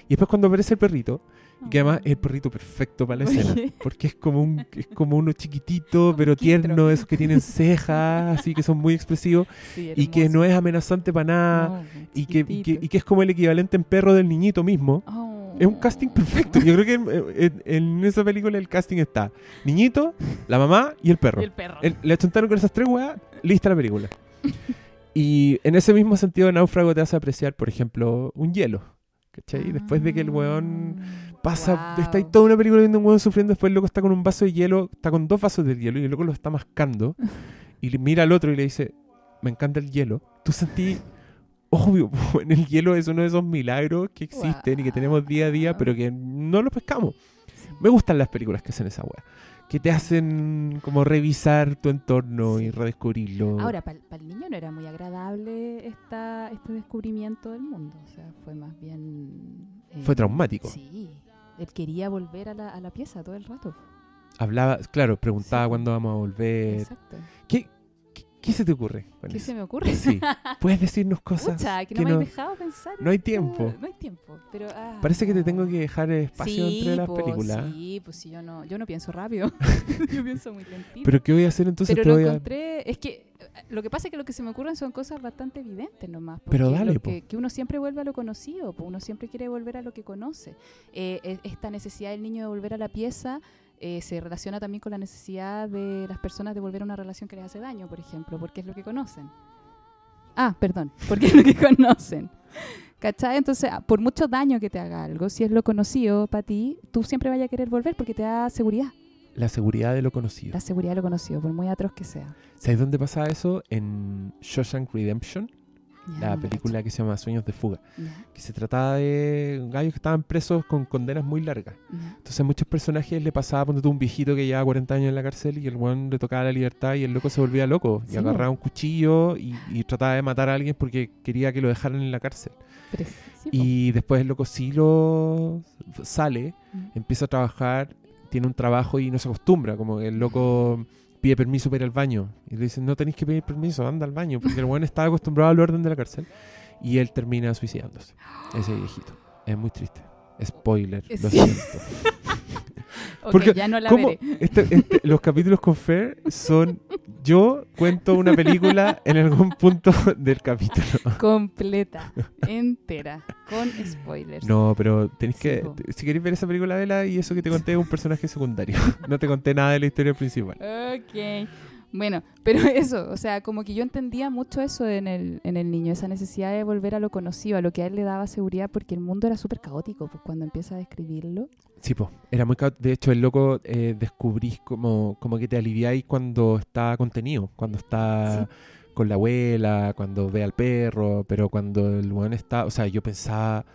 Speaker 3: Y después cuando aparece el perrito, que además es el perrito perfecto para la escena, porque es como un es como uno chiquitito, pero tierno, esos que tienen cejas, así que son muy expresivos,
Speaker 4: Sí,
Speaker 3: y que no es amenazante para nada,
Speaker 4: No,
Speaker 3: y, que, y, que,
Speaker 4: chiquitito.
Speaker 3: y que es como el equivalente en perro del niñito mismo.
Speaker 4: Oh.
Speaker 3: Es un casting perfecto. Yo creo que en, en- en esa película el casting está niñito, la mamá y el perro.
Speaker 4: Y el perro.
Speaker 3: El- le achuntaron con esas tres weas, lista la película. y en ese mismo sentido, Náufrago te hace apreciar, por ejemplo, un hielo. ¿Cachai? Después de que el weón pasa,
Speaker 4: Ah, Wow.
Speaker 3: está ahí toda una película viendo un weón sufriendo, después el loco está con un vaso de hielo, está con dos vasos de hielo y el loco lo está mascando. y mira al otro y le dice, me encanta el hielo. Tú sentí, obvio, en el hielo es uno de esos milagros que existen y que tenemos día a día, pero que no los pescamos. Me gustan las películas que hacen esa wea. Que te hacen como revisar tu entorno y redescubrirlo.
Speaker 4: Ahora, para el niño no era muy agradable esta, este descubrimiento del mundo. O sea, fue más bien. eh,
Speaker 3: Fue traumático.
Speaker 4: Sí. Él quería volver a la, a la pieza todo el rato.
Speaker 3: Hablaba, claro, preguntaba
Speaker 4: Sí.
Speaker 3: cuándo vamos a volver.
Speaker 4: Exacto.
Speaker 3: ¿Qué, qué, se te ocurre?
Speaker 4: ¿Qué se me ocurre?
Speaker 3: Sí. ¿Puedes decirnos cosas?
Speaker 4: Pucha, que no
Speaker 3: que
Speaker 4: me
Speaker 3: no-
Speaker 4: has dejado pensar. en
Speaker 3: no hay tiempo.
Speaker 4: No hay tiempo. Pero, ah,
Speaker 3: Parece que te tengo que dejar espacio
Speaker 4: sí,
Speaker 3: entre las
Speaker 4: po,
Speaker 3: películas.
Speaker 4: Sí, pues sí, yo no, yo no pienso rápido. yo pienso muy lentito.
Speaker 3: Pero ¿qué voy a hacer entonces?
Speaker 4: Pero lo
Speaker 3: a-
Speaker 4: encontré, es que eh, lo que pasa es que lo que se me ocurren son cosas bastante evidentes nomás.
Speaker 3: Pero dale, po.
Speaker 4: que, que uno siempre vuelve a lo conocido, po, uno siempre quiere volver a lo que conoce. Eh, e- esta necesidad del niño de volver a la pieza eh, se relaciona también con la necesidad de las personas de volver a una relación que les hace daño, por ejemplo, porque es lo que conocen. Ah, perdón, porque es lo que conocen. ¿Cachai? Entonces, ah, por mucho daño que te haga algo, si es lo conocido para ti, tú siempre vayas a querer volver porque te da seguridad.
Speaker 3: La seguridad de lo conocido.
Speaker 4: La seguridad de lo conocido, por muy atroz que sea.
Speaker 3: ¿Sabes dónde pasa eso? En Shawshank Redemption,
Speaker 4: Ya,
Speaker 3: la
Speaker 4: no
Speaker 3: película que se llama Sueños de Fuga.
Speaker 4: Ya,
Speaker 3: Que se trataba de gallos que estaban presos con condenas muy largas.
Speaker 4: ya.
Speaker 3: Entonces a muchos personajes le pasaba, ponte un viejito que llevaba 40 años en la cárcel y el weón le tocaba la libertad y el loco se volvía loco. Y agarraba un cuchillo y, y trataba de matar a alguien porque quería que lo dejaran en la cárcel. Y después el loco sí lo sale,
Speaker 4: Mm.
Speaker 3: empieza a trabajar, tiene un trabajo y no se acostumbra. Como que el loco pide permiso para ir al baño. Y le dicen, no tenéis que pedir permiso, anda al baño. Porque el weón estaba acostumbrado al orden de la cárcel. Y él termina suicidándose. Ese viejito. Es muy triste. Spoiler, lo siento.
Speaker 4: Ok,
Speaker 3: porque,
Speaker 4: ya no la
Speaker 3: ¿Cómo?
Speaker 4: veré.
Speaker 3: Este- este- los capítulos con Fer son yo cuento una película en algún punto del capítulo.
Speaker 4: Completa, entera, con spoilers.
Speaker 3: No, pero tenéis que. Si queréis ver esa película, vela y eso que te conté es un personaje secundario. No te conté nada de la historia principal.
Speaker 4: Ok. Bueno, pero eso, o sea, como que yo entendía mucho eso en el, en el niño, esa necesidad de volver a lo conocido, a lo que a él le daba seguridad, porque el mundo era súper caótico, pues cuando empieza a describirlo.
Speaker 3: Sí, po. Era muy. cao- De hecho, el loco eh, descubrís como, como que te aliviáis cuando está contenido. Cuando está. Con la abuela, cuando ve al perro, pero cuando el weón está. O sea, yo pensaba.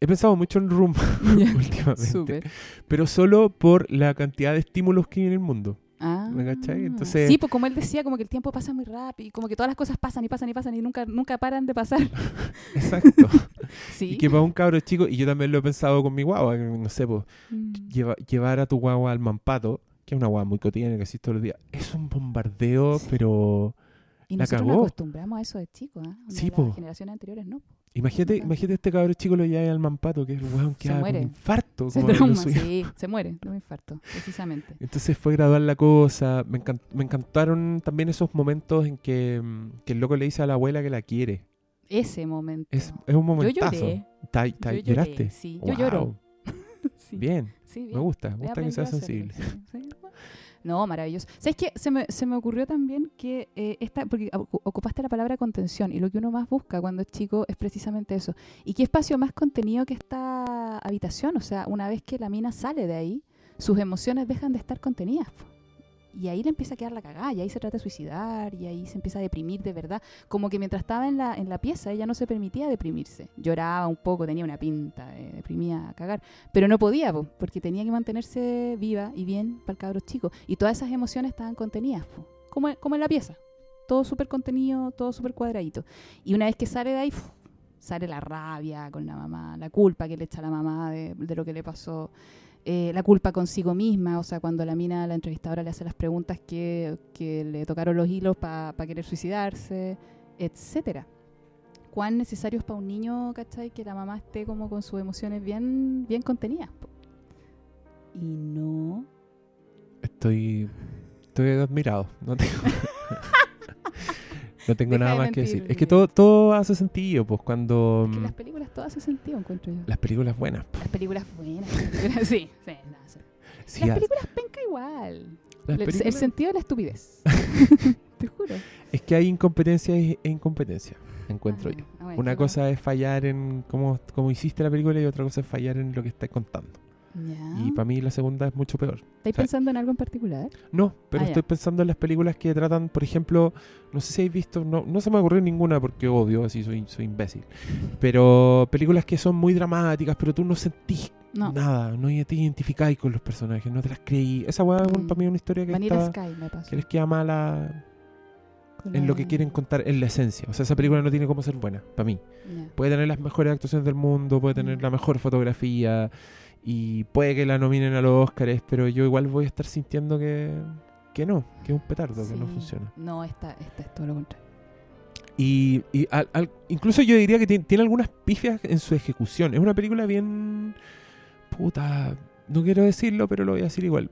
Speaker 3: He pensado mucho en Room últimamente. Pero solo por la cantidad de estímulos que hay en el mundo.
Speaker 4: Ah.
Speaker 3: ¿Me cachai? Entonces-
Speaker 4: Sí, pues como él decía, como que el tiempo pasa muy rápido, y como que todas las cosas pasan y pasan y pasan y nunca, nunca paran de pasar.
Speaker 3: Exacto.
Speaker 4: Sí.
Speaker 3: Y que para un cabro chico, y yo también lo he pensado con mi guagua, no sé, pues,
Speaker 4: Mm.
Speaker 3: lleva- llevar a tu guagua al mampato, que es una guagua muy cotidiana que existe todos los días, es un bombardeo, pero
Speaker 4: Y
Speaker 3: La
Speaker 4: nosotros nos
Speaker 3: cagó.
Speaker 4: acostumbramos a eso de chicos, ¿ah? Onda,
Speaker 3: Sí,
Speaker 4: las
Speaker 3: po.
Speaker 4: generaciones anteriores no.
Speaker 3: Imagínate, imagínate este cabrón chico lo lleva al mampato, que es el weón que
Speaker 4: Se muere.
Speaker 3: un infarto.
Speaker 4: Se trauma, sí, se muere de un infarto, precisamente.
Speaker 3: Entonces fue gradual la cosa. Me, encan- me encantaron también esos momentos en que, mm, que el loco le dice a la abuela que la quiere.
Speaker 4: Ese momento.
Speaker 3: Es, es un
Speaker 4: Yo
Speaker 3: momentazo.
Speaker 4: lloré.
Speaker 3: Ta- ta-
Speaker 4: Yo lloré,
Speaker 3: ¿Lloraste?
Speaker 4: sí, yo
Speaker 3: Wow.
Speaker 4: lloro. Sí,
Speaker 3: Bien,
Speaker 4: sí,
Speaker 3: me
Speaker 4: bien.
Speaker 3: gusta. Me gusta que sea
Speaker 4: aprendido a hacerlo,
Speaker 3: sensible.
Speaker 4: No, maravilloso. ¿Sabes qué? Se me, se me ocurrió también que eh, esta, porque ocu- ocupaste la palabra contención y lo que uno más busca cuando es chico es precisamente eso. ¿Y qué espacio más contenido que esta habitación? O sea, una vez que la mina sale de ahí, sus emociones dejan de estar contenidas. Y ahí le empieza a quedar la cagada, y ahí se trata de suicidar, y ahí se empieza a deprimir de verdad. Como que mientras estaba en la, en la pieza, ella no se permitía deprimirse. Lloraba un poco, tenía una pinta, eh, deprimía a cagar. Pero no podía, po, porque tenía que mantenerse viva y bien para el cabro chico. Y todas esas emociones estaban contenidas, po, como, como en la pieza. Todo súper contenido, todo súper cuadradito. Y una vez que sale de ahí, sale la rabia con la mamá, la culpa que le echa la mamá de, de lo que le pasó, eh, la culpa consigo misma, o sea, cuando la mina, la entrevistadora, le hace las preguntas que, que le tocaron los hilos para querer suicidarse, etcétera. Cuán necesario es para un niño, ¿cachai? Que la mamá esté como con sus emociones bien, bien contenidas. po. Y no.
Speaker 3: Estoy, estoy admirado. No tengo, no tengo
Speaker 4: Deja
Speaker 3: nada más que decir. Es que todo, todo hace sentido, pues cuando...
Speaker 4: Que
Speaker 3: mm,
Speaker 4: las películas todas hacen sentido, encuentro yo.
Speaker 3: Las películas buenas.
Speaker 4: Las películas buenas. las películas- sí, sí, no, sí.
Speaker 3: Sí,
Speaker 4: Las
Speaker 3: ah,
Speaker 4: películas penca igual.
Speaker 3: las
Speaker 4: El- sentido de la estupidez. Te juro.
Speaker 3: Es que hay incompetencia e incompetencia, encuentro
Speaker 4: Ah,
Speaker 3: yo.
Speaker 4: ah,
Speaker 3: Una cosa es fallar en cómo, cómo hiciste la película y otra cosa es fallar en lo que estás contando.
Speaker 4: Ya.
Speaker 3: Y para mí la segunda es mucho peor.
Speaker 4: ¿Estáis
Speaker 3: o sea-
Speaker 4: pensando en algo en particular?
Speaker 3: No, pero
Speaker 4: Ah,
Speaker 3: estoy pensando en las películas que tratan, por ejemplo, no sé si habéis visto, no, no se me ocurrió ninguna porque obvio, así soy, soy imbécil. Pero películas que son muy dramáticas, pero tú no sentís
Speaker 4: No.
Speaker 3: nada, no te identificáis con los personajes, no te las creí. Esa weá
Speaker 4: Mm.
Speaker 3: para mí es una historia que, está-
Speaker 4: Sky me
Speaker 3: que les queda mala en lo que quieren contar, en la esencia. O sea, esa película no tiene cómo ser buena, para mí. Puede tener las mejores actuaciones del mundo, puede tener
Speaker 4: Mm.
Speaker 3: la mejor fotografía y puede que la nominen a los Oscars, pero yo igual voy a estar sintiendo que, que no, que es un petardo, que no
Speaker 4: Sí.
Speaker 3: funciona.
Speaker 4: No, esta, esta es todo lo contrario.
Speaker 3: Y, y al- al- incluso yo diría que tiene, tiene algunas pifias en su ejecución. Es una película bien... Puta, no quiero decirlo, pero lo voy a decir igual.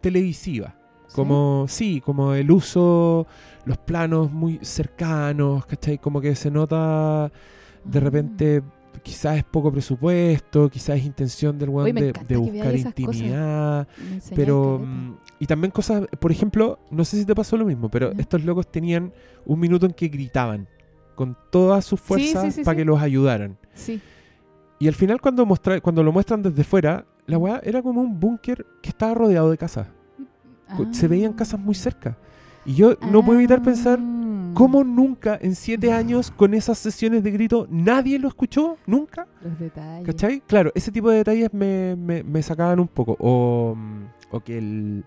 Speaker 3: Televisiva.
Speaker 4: ¿Sí?
Speaker 3: Como, sí, como el uso, los planos muy cercanos, ¿cachai? Como que se nota de
Speaker 4: Ah.
Speaker 3: repente, quizás es poco presupuesto, quizás es intención del weón de, de buscar intimidad. Pero, mm, y también cosas, por ejemplo, no sé si te pasó lo mismo, pero estos locos tenían un minuto en que gritaban con todas sus fuerzas
Speaker 4: sí, sí,
Speaker 3: para que los ayudaran.
Speaker 4: Sí.
Speaker 3: Y al final cuando, mostra, cuando lo muestran desde fuera, la weá era como un búnker que estaba rodeado de casas. Co- Se veían
Speaker 4: Ah.
Speaker 3: casas muy cerca. Y yo no puedo evitar pensar,
Speaker 4: Ah.
Speaker 3: ¿cómo nunca en siete años con esas sesiones de grito nadie lo escuchó? ¿Nunca?
Speaker 4: Los detalles.
Speaker 3: ¿Cachai? Claro, ese tipo de detalles me, me, me sacaban un poco. O, o que el-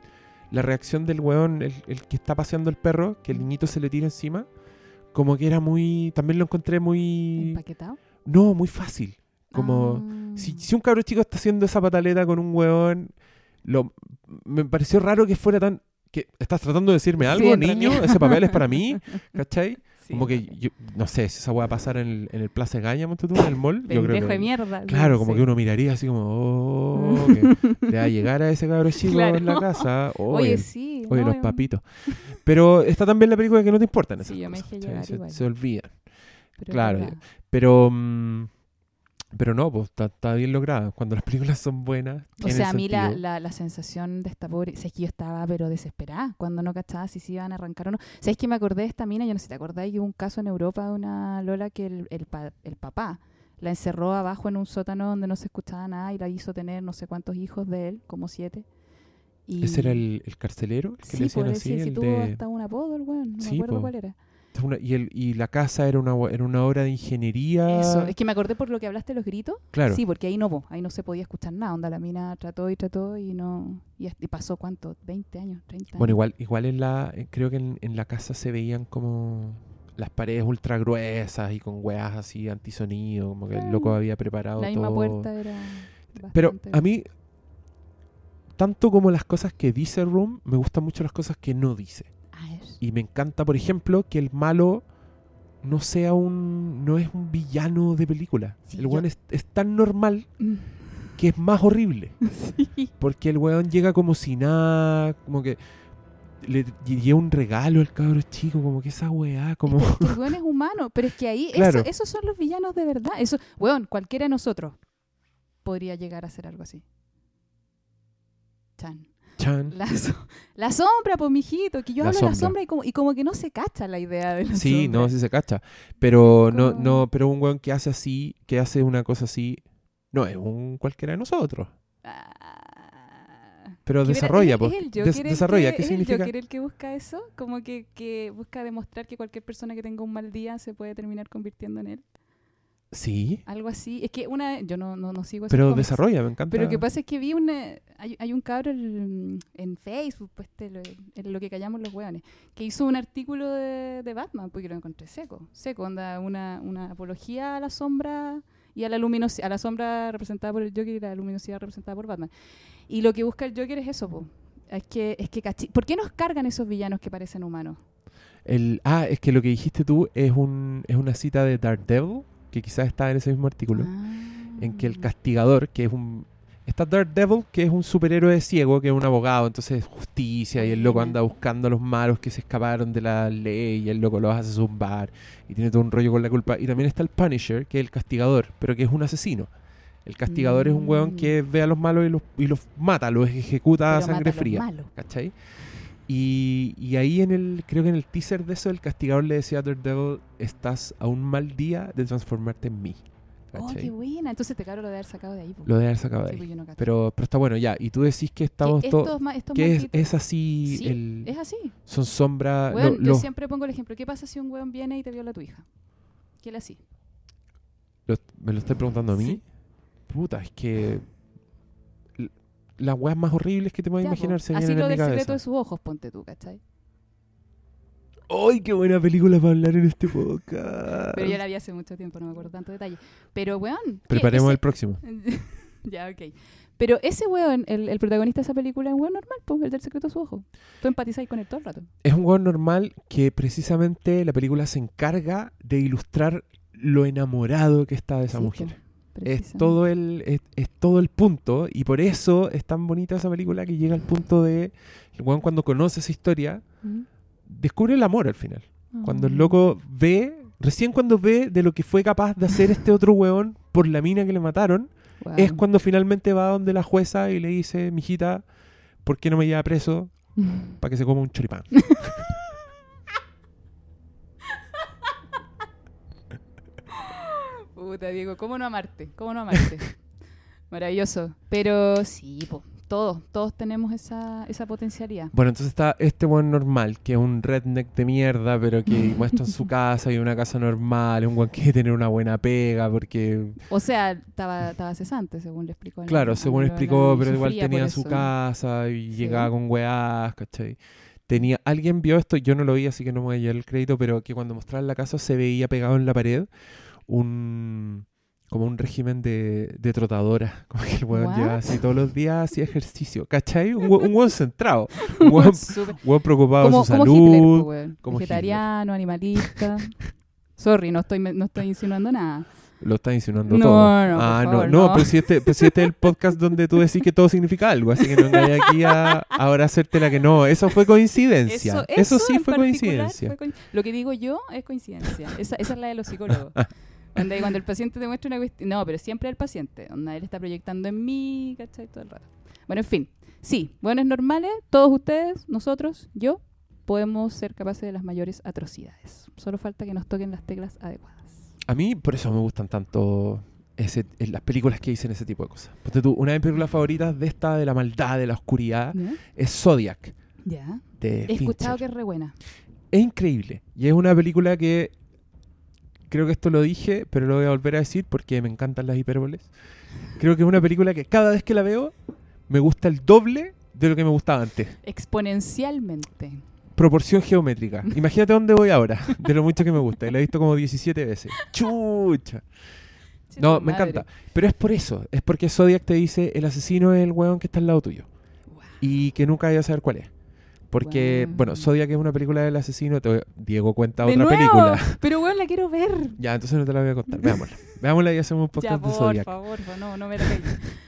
Speaker 3: la reacción del weón, el, el que está paseando el perro, que el niñito se le tira encima, como que era muy... También lo encontré muy...
Speaker 4: ¿Empaquetado?
Speaker 3: No, muy fácil. Como...
Speaker 4: Ah.
Speaker 3: Si, si un cabro chico está haciendo esa pataleta con un weón, lo, me pareció raro que fuera tan... ¿Estás tratando de decirme algo, niño? Ese papel es para mí, ¿cachai?
Speaker 4: Sí,
Speaker 3: como que, yo, no sé, si esa weá pasara en el, en el Plaza Gaña, tú, en el mall, yo creo que...
Speaker 4: de mierda.
Speaker 3: Claro, como
Speaker 4: sí.
Speaker 3: que uno miraría así como, oh, que le va a llegar a ese cabro chico
Speaker 4: Claro.
Speaker 3: en la casa.
Speaker 4: Oye,
Speaker 3: Oye,
Speaker 4: sí.
Speaker 3: oye
Speaker 4: no,
Speaker 3: los papitos. Pero está también la película que no te importan esas
Speaker 4: Sí, yo me
Speaker 3: cosas, se, se olvidan.
Speaker 4: pero
Speaker 3: claro. Pero, mm, pero no, pues está, está bien lograda. Cuando las películas son buenas,
Speaker 4: O sea, a mí la, la, la sensación de esta pobre... Si es que yo estaba, pero desesperada, cuando no cachaba si se iban a arrancar o no. ¿Sabes que me acordé de esta mina? Yo no sé si te acordáis que hubo un caso en Europa de una Lola que el, el, pa- el papá la encerró abajo en un sótano donde no se escuchaba nada y la hizo tener no sé cuántos hijos de él, como siete. Y...
Speaker 3: ¿Ese era el, el carcelero? El que
Speaker 4: Sí,
Speaker 3: le decían
Speaker 4: por
Speaker 3: así,
Speaker 4: decir, si tuvo hasta un apodo el weón, no
Speaker 3: Sí,
Speaker 4: me acuerdo
Speaker 3: po.
Speaker 4: cuál era.
Speaker 3: Una- y, el, y la casa era una, era una obra de ingeniería.
Speaker 4: Eso, es que me acordé por lo que hablaste de los gritos.
Speaker 3: Claro.
Speaker 4: Sí, porque ahí no, ahí no se podía escuchar nada. Onda, la mina trató y trató y no. Y, pasó cuánto, 20 años, 30 años.
Speaker 3: Bueno, igual, igual en la, eh, creo que en, en la casa se veían como las paredes ultra gruesas y con weas así antisonido, como que el loco había preparado
Speaker 4: La misma
Speaker 3: todo.
Speaker 4: puerta era.
Speaker 3: Pero a mí, tanto como las cosas que dice Room, me gustan mucho las cosas que no dice. Y me encanta, por ejemplo, que el malo no sea un. no es un villano de película.
Speaker 4: Sí,
Speaker 3: el weón es, es tan normal
Speaker 4: Mm,
Speaker 3: que es más horrible.
Speaker 4: sí.
Speaker 3: Porque el weón llega como si nada, como que le lle- lleva un regalo al cabro chico, como que esa weá, como.
Speaker 4: Es que el weón es humano, pero es que ahí, eso- esos son los villanos de verdad. Eso, weón, cualquiera de nosotros podría llegar a hacer algo así. Chan.
Speaker 3: Chan.
Speaker 4: La, so- la sombra, pues, mijito, que yo
Speaker 3: La
Speaker 4: hablo de la
Speaker 3: sombra.
Speaker 4: y como, y como que no se cacha la idea de la
Speaker 3: Sí,
Speaker 4: sombra.
Speaker 3: no, sí se cacha. Pero no,
Speaker 4: Como-
Speaker 3: no, pero un weón que hace así, que hace una cosa así, no es un cualquiera de nosotros.
Speaker 4: Ah.
Speaker 3: Pero desarrolla,
Speaker 4: es-
Speaker 3: pues. Des- desarrolla,
Speaker 4: que-
Speaker 3: ¿qué
Speaker 4: es
Speaker 3: significa?
Speaker 4: el el que busca eso? Como que, que busca demostrar que cualquier persona que tenga un mal día se puede terminar convirtiendo en él.
Speaker 3: Sí,
Speaker 4: Algo así. Es que una... Yo no, no, no sigo
Speaker 3: pero
Speaker 4: cómics.
Speaker 3: desarrolla, me encanta.
Speaker 4: Pero lo que pasa es que vi una, hay, hay un cabro en, en Facebook, pues te lo, en lo que callamos los hueones, que hizo un artículo de, de Batman, porque lo encontré seco, seco, onda, una, una apología a la sombra y a la luminosidad, a la sombra representada por el Joker y la luminosidad representada por Batman. Y lo que busca el Joker es eso, po. Es que, es que ¿Por qué nos cargan esos villanos que parecen humanos?
Speaker 3: El, ah, es que lo que dijiste tú es, un, es una cita de Daredevil, que quizás está en ese mismo artículo, en que el
Speaker 4: Ah.
Speaker 3: castigador, que es un... Está Daredevil, que es un superhéroe ciego, que es un abogado, entonces es justicia, y el loco anda buscando a los malos que se escaparon de la ley, y el loco los hace zumbar, y tiene todo un rollo con la culpa. Y también está el Punisher, que es el castigador, pero que es un asesino. El castigador es un weón
Speaker 4: Mm.
Speaker 3: que ve a los malos y los, y los mata, los ejecuta a
Speaker 4: Pero
Speaker 3: sangre
Speaker 4: a
Speaker 3: fría. ¿Cachai? Y, y ahí en el, creo que en el teaser de eso, el castigador le decía a Daredevil, estás a un mal día de transformarte en mí.
Speaker 4: Oh,
Speaker 3: ¿Cachai?
Speaker 4: qué buena. Entonces te caro lo de haber sacado de ahí.
Speaker 3: Lo de haber sacado de
Speaker 4: Sí,
Speaker 3: ahí.
Speaker 4: pues no.
Speaker 3: Pero, pero está bueno, ya. Y tú decís que estamos todos... Que es, es así,
Speaker 4: Sí,
Speaker 3: el,
Speaker 4: es así.
Speaker 3: son sombras...
Speaker 4: Weón, yo siempre pongo el ejemplo. ¿Qué pasa si un weón viene y te viola a tu hija? ¿Qué le así?
Speaker 3: lo- ¿Me lo estás preguntando a mí?
Speaker 4: Sí.
Speaker 3: Puta, es que... Las weas más horribles que te
Speaker 4: po.
Speaker 3: imaginar se
Speaker 4: Así lo del secreto de sus ojos, ponte tú, ¿cachai?
Speaker 3: ¡Ay, qué buena película para hablar en este podcast!
Speaker 4: Pero yo la vi hace mucho tiempo, no me acuerdo tanto detalle. Pero, weón.
Speaker 3: Preparemos
Speaker 4: Ese-
Speaker 3: el próximo.
Speaker 4: ya, ok. Pero ese weón, el, el protagonista de esa película, es un weón normal, pues, el del secreto de sus ojos. Tú empatizas con él todo el rato.
Speaker 3: Es un weón normal que precisamente la película se encarga de ilustrar lo enamorado que está de esa
Speaker 4: Sí,
Speaker 3: mujer. Es todo, el, es, es todo el punto y por eso es tan bonita esa película que llega al punto de el weón cuando conoce esa historia
Speaker 4: Mm.
Speaker 3: descubre el amor al final. Cuando el
Speaker 4: Ah.
Speaker 3: loco ve, recién cuando ve de lo que fue capaz de hacer este otro weón por la mina que le mataron,
Speaker 4: Wow.
Speaker 3: es cuando finalmente va donde la jueza y le dice, mijita, ¿por qué no me lleva preso para que se coma un choripán?
Speaker 4: Puta, Diego, ¿cómo no amarte? ¿Cómo no amarte? Maravilloso. Pero sí, po, todos, todos tenemos esa, esa potencialidad.
Speaker 3: Bueno, entonces está este buen normal, que es un redneck de mierda, pero que muestra en su casa y una casa normal, es un buen que quiere tener una buena pega, porque,
Speaker 4: O sea, estaba, estaba cesante, según le explicó. el-
Speaker 3: claro,
Speaker 4: el
Speaker 3: según
Speaker 4: weón,
Speaker 3: explicó, pero igual tenía su casa y
Speaker 4: Sí.
Speaker 3: llegaba con weás, ¿cachai? Tenía, alguien vio esto, yo no lo vi, así que no me voy a llevar el crédito, pero que cuando mostraban la casa se veía pegado en la pared un como un régimen de, de trotadora, como que el weón llevaba así todos los días, hacía ejercicio, ¿cachai? Un, un weón centrado, un weón, weón preocupado de su
Speaker 4: como
Speaker 3: salud.
Speaker 4: Hitler, po, weón.
Speaker 3: como
Speaker 4: Vegetariano, animalista. Sorry, no estoy, no estoy insinuando nada.
Speaker 3: Lo está insinuando
Speaker 4: No,
Speaker 3: todo.
Speaker 4: no, por
Speaker 3: ah,
Speaker 4: favor,
Speaker 3: no, no,
Speaker 4: no.
Speaker 3: pero si este, pero si este es el podcast donde tú decís que todo significa algo, así que no engañes aquí a ahora hacerte la que no. Eso fue coincidencia. Eso, sí
Speaker 4: en
Speaker 3: fue
Speaker 4: particular
Speaker 3: coincidencia.
Speaker 4: fue Lo que digo yo es coincidencia. Esa, esa es la de los psicólogos. Donde cuando el paciente te muestra una cuestión. No, pero siempre el paciente. Donde él está proyectando en mí, ¿cachai? Todo el rato. Bueno, en fin. Sí, buenos normales, todos ustedes, nosotros, yo, podemos ser capaces de las mayores atrocidades. Solo falta que nos toquen las teclas adecuadas.
Speaker 3: A mí por eso me gustan tanto ese, eh, las películas que dicen ese tipo de cosas. Ponte tú, una de mis películas favoritas de esta, de la maldad, de la oscuridad,
Speaker 4: ¿Ya?
Speaker 3: es Zodiac.
Speaker 4: Ya. He escuchado
Speaker 3: Fincher.
Speaker 4: que es re buena.
Speaker 3: Es increíble. Y es una película que creo que esto lo dije, pero lo voy a volver a decir porque me encantan las hipérboles. Creo que es una película que cada vez que la veo me gusta el doble de lo que me gustaba antes.
Speaker 4: Exponencialmente.
Speaker 3: Proporción geométrica. Imagínate dónde voy ahora, de lo mucho que me gusta. Y la he visto como 17 veces. ¡Chucha! No, me
Speaker 4: madre.
Speaker 3: encanta. Pero es por eso. Es porque Zodiac te dice el asesino es el weón que está al lado tuyo. Y que nunca vayas a saber cuál es. Porque, bueno, Zodiac es una película del asesino. te voy- Diego cuenta otra
Speaker 4: nuevo,
Speaker 3: película.
Speaker 4: Pero bueno, la quiero ver.
Speaker 3: Ya, entonces no te la voy a contar. Veámosla. Veámosla y hacemos un
Speaker 4: Ya,
Speaker 3: podcast de
Speaker 4: por
Speaker 3: Zodiac.
Speaker 4: favor, por- no, no me la.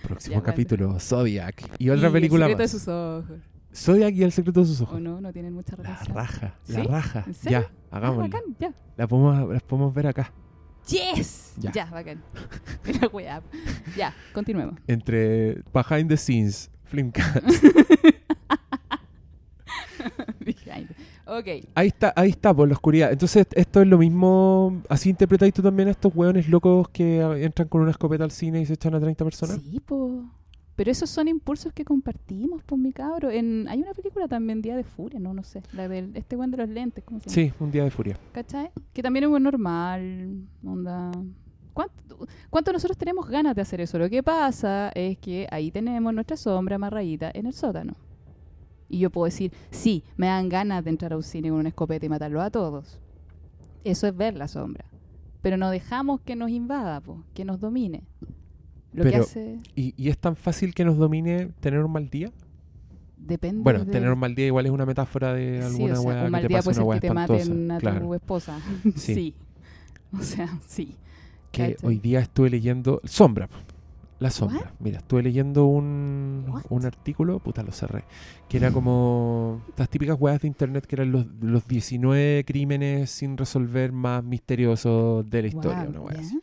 Speaker 3: Próximo
Speaker 4: Ya, bueno.
Speaker 3: capítulo, Zodiac. Y otra
Speaker 4: Y
Speaker 3: película
Speaker 4: El secreto
Speaker 3: más.
Speaker 4: de sus ojos.
Speaker 3: Zodiac y el secreto de sus
Speaker 4: ¿O
Speaker 3: ojos.
Speaker 4: no? No tienen mucha
Speaker 3: La
Speaker 4: relación.
Speaker 3: raja, la
Speaker 4: ¿Sí?
Speaker 3: raja.
Speaker 4: ¿En serio?
Speaker 3: Ya,
Speaker 4: Ah,
Speaker 3: hagámosla.
Speaker 4: bacán, ya.
Speaker 3: La podemos, las podemos ver acá.
Speaker 4: ¡Yes!
Speaker 3: Ya.
Speaker 4: Ya, bacán. Ya, continuemos.
Speaker 3: Entre Behind the Scenes, Flimcast.
Speaker 4: Behind. Ok.
Speaker 3: Ahí está, ahí está, por la oscuridad. Entonces, esto es lo mismo. ¿Así interpretáis tú también a estos hueones locos que entran con una escopeta al cine y se echan a 30 personas?
Speaker 4: Sí, po. Pero esos son impulsos que compartimos, pues mi cabro. En, hay una película también, Día de Furia, no, no sé. La del este buen de los lentes, ¿cómo se llama?
Speaker 3: Sí, un día de furia.
Speaker 4: ¿Cachai? Que también es muy normal. Onda. ¿Cuánto, ¿Cuánto nosotros tenemos ganas de hacer eso? Lo que pasa es que ahí tenemos nuestra sombra amarradita en el sótano. Y yo puedo decir, sí, me dan ganas de entrar a un cine con una escopeta y matarlo a todos. Eso es ver la sombra. Pero no dejamos que nos invada, po, que nos domine. Lo que hace
Speaker 3: ¿Y, y es tan fácil que nos domine tener un mal día?
Speaker 4: depende
Speaker 3: Bueno,
Speaker 4: de-
Speaker 3: tener un mal día igual es una metáfora de
Speaker 4: Sí,
Speaker 3: alguna
Speaker 4: o sea,
Speaker 3: hueá
Speaker 4: un mal
Speaker 3: que te
Speaker 4: día
Speaker 3: pase
Speaker 4: puede
Speaker 3: una
Speaker 4: ser que te
Speaker 3: espantosa.
Speaker 4: maten a
Speaker 3: claro.
Speaker 4: tu esposa.
Speaker 3: Sí.
Speaker 4: sí. O sea, sí.
Speaker 3: que
Speaker 4: ¿Cachai?
Speaker 3: hoy día estuve leyendo Sombra. La sombra. Mira, estuve leyendo un,
Speaker 4: What?
Speaker 3: un artículo, puta, lo cerré, que era como las típicas weas de internet que eran los, los 19 crímenes sin resolver más misteriosos de la historia, una wea así.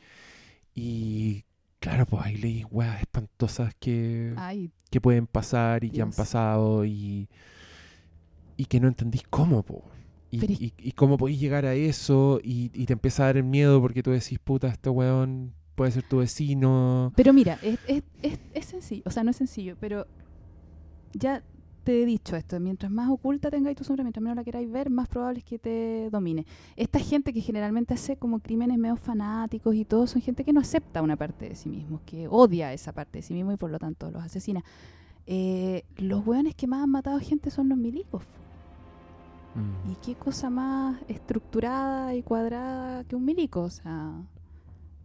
Speaker 3: Y claro, pues ahí leí weas espantosas que,
Speaker 4: Ay,
Speaker 3: que pueden pasar y que han pasado y, y que no entendís cómo, po. Y,
Speaker 4: Pero es-
Speaker 3: y- y cómo podéis llegar a eso y, y te empieza a dar el miedo porque tú decís, puta, este weón puede ser tu vecino.
Speaker 4: Pero mira, es, es, es, es sencillo, o sea, no es sencillo, pero ya te he dicho esto, mientras más oculta tengáis tu sombra, mientras menos la queráis ver, más probable es que te domine. Esta gente que generalmente hace como crímenes medio fanáticos y todo, son gente que no acepta una parte de sí mismos, que odia esa parte de sí mismo y por lo tanto los asesina. Eh, los hueones que más han matado gente son los milicos.
Speaker 3: Mm.
Speaker 4: ¿Y qué cosa más estructurada y cuadrada que un milico? O sea,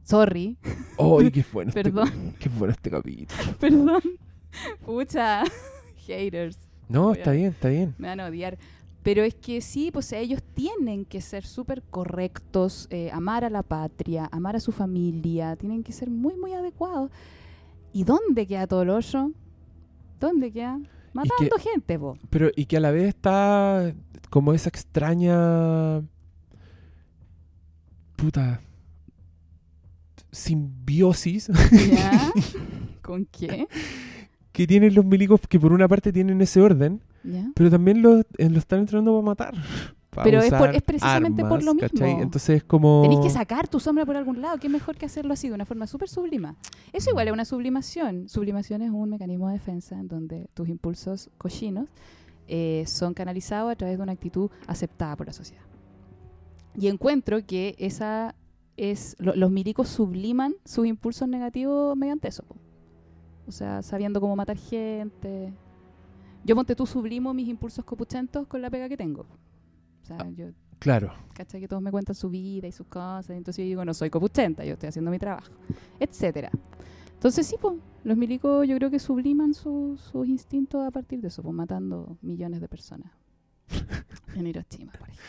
Speaker 4: sorry,
Speaker 3: ¡Ay, qué bueno! este-
Speaker 4: Perdón.
Speaker 3: ¡Qué bueno este capítulo!
Speaker 4: perdón. Pucha, haters.
Speaker 3: No, está bien, está bien.
Speaker 4: me van a odiar. Pero es que sí, pues ellos tienen que ser súper correctos, eh, amar a la patria, amar a su familia, tienen que ser muy, muy adecuados. ¿Y dónde queda todo lo otro? ¿Dónde queda? Matando gente, po.
Speaker 3: Pero, y que a la vez está como esa extraña. Puta. Simbiosis
Speaker 4: ¿Ya? ¿Con qué?
Speaker 3: que tienen los milicos que por una parte tienen ese orden,
Speaker 4: ¿Ya?
Speaker 3: pero también lo, eh, lo están entrenando para matar. para
Speaker 4: Pero es por- es precisamente por lo
Speaker 3: ¿cachai?
Speaker 4: mismo.
Speaker 3: Entonces es como.
Speaker 4: Tenés que sacar tu sombra por algún lado. ¿Qué mejor que hacerlo así, de una forma súper sublima? Eso igual es una sublimación. Sublimación es un mecanismo de defensa en donde tus impulsos cochinos eh, son canalizados a través de una actitud aceptada por la sociedad. Y encuentro que esa es lo- los milicos subliman sus impulsos negativos mediante eso. po. O sea, sabiendo cómo matar gente. Yo ponte tú sublimo mis impulsos copuchentos con la pega que tengo. O sea,
Speaker 3: Ah.
Speaker 4: yo
Speaker 3: Claro.
Speaker 4: ¿cachai? Que todos me cuentan su vida y sus cosas. Entonces yo digo, no soy copuchenta, yo estoy haciendo mi trabajo, etcétera. Entonces sí, pues, los milicos yo creo que subliman su- sus instintos a partir de eso, pues matando millones de personas. En Hiroshima, por ejemplo.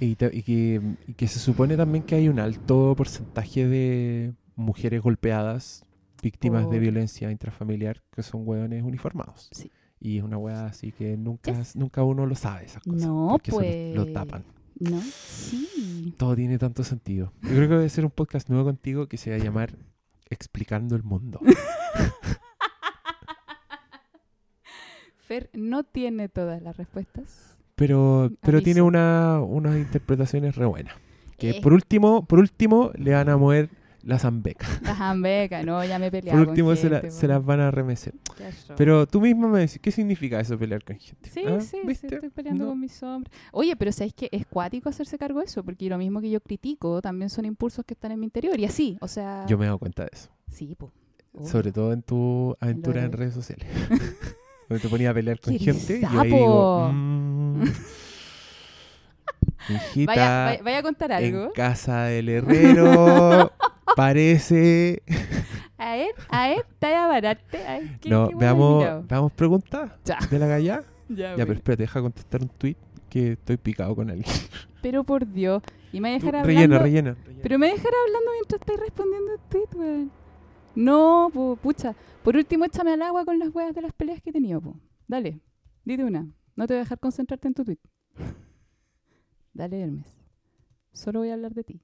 Speaker 3: Y, te- y que, y que se supone también que hay un alto porcentaje de mujeres golpeadas, víctimas de violencia intrafamiliar, que son hueones uniformados.
Speaker 4: Sí.
Speaker 3: Y es una hueá así que nunca,
Speaker 4: Yes.
Speaker 3: nunca uno lo sabe esas cosas.
Speaker 4: No,
Speaker 3: porque eso lo-
Speaker 4: pues.
Speaker 3: lo, tapan.
Speaker 4: ¿No? Sí.
Speaker 3: Todo tiene tanto sentido. Yo creo que voy a hacer un podcast nuevo contigo que se va a llamar Explicando el Mundo.
Speaker 4: Fer no tiene todas las respuestas.
Speaker 3: Pero, pero tiene una, unas interpretaciones re buenas. Que
Speaker 4: Eh.
Speaker 3: por último, por último, le van a mover la zambeca.
Speaker 4: La jambeca, no, ya me he
Speaker 3: Por
Speaker 4: con
Speaker 3: último se, la- se las van a remecer. Pero tú misma me decís, ¿qué significa eso pelear con gente?
Speaker 4: Sí,
Speaker 3: ¿Ah?
Speaker 4: sí, sí, estoy peleando
Speaker 3: No.
Speaker 4: con mi sombra. Oye, pero ¿sabéis que es cuático hacerse cargo de eso? Porque lo mismo que yo critico también son impulsos que están en mi interior. Y así, o sea...
Speaker 3: Yo me he dado cuenta de eso.
Speaker 4: Sí, pues.
Speaker 3: Sobre todo en tu aventura en
Speaker 4: de-
Speaker 3: redes sociales. Cuando te ponía a pelear con
Speaker 4: ¡Qué
Speaker 3: gente, yo ahí digo, mm, hijita,
Speaker 4: Vaya, vaya, vaya a contar
Speaker 3: en
Speaker 4: algo.
Speaker 3: casa del herrero parece...
Speaker 4: A él, a él, te vaya a qué-
Speaker 3: no,
Speaker 4: qué
Speaker 3: veamos, veamos preguntas
Speaker 4: Ya.
Speaker 3: de la galla.
Speaker 4: Ya,
Speaker 3: Ya, pero espérate, deja contestar un tweet que estoy picado con alguien.
Speaker 4: Pero por Dios. Y me
Speaker 3: Tú,
Speaker 4: dejar
Speaker 3: rellena,
Speaker 4: hablando.
Speaker 3: rellena, rellena.
Speaker 4: Pero me dejar hablando mientras estáis respondiendo el tweet, weón. No, po, pucha. Por último, échame al agua con las weas de las peleas que he tenido, po. Dale, dite una. No te voy a dejar concentrarte en tu tweet. Dale, Hermes. Solo voy a hablar de ti.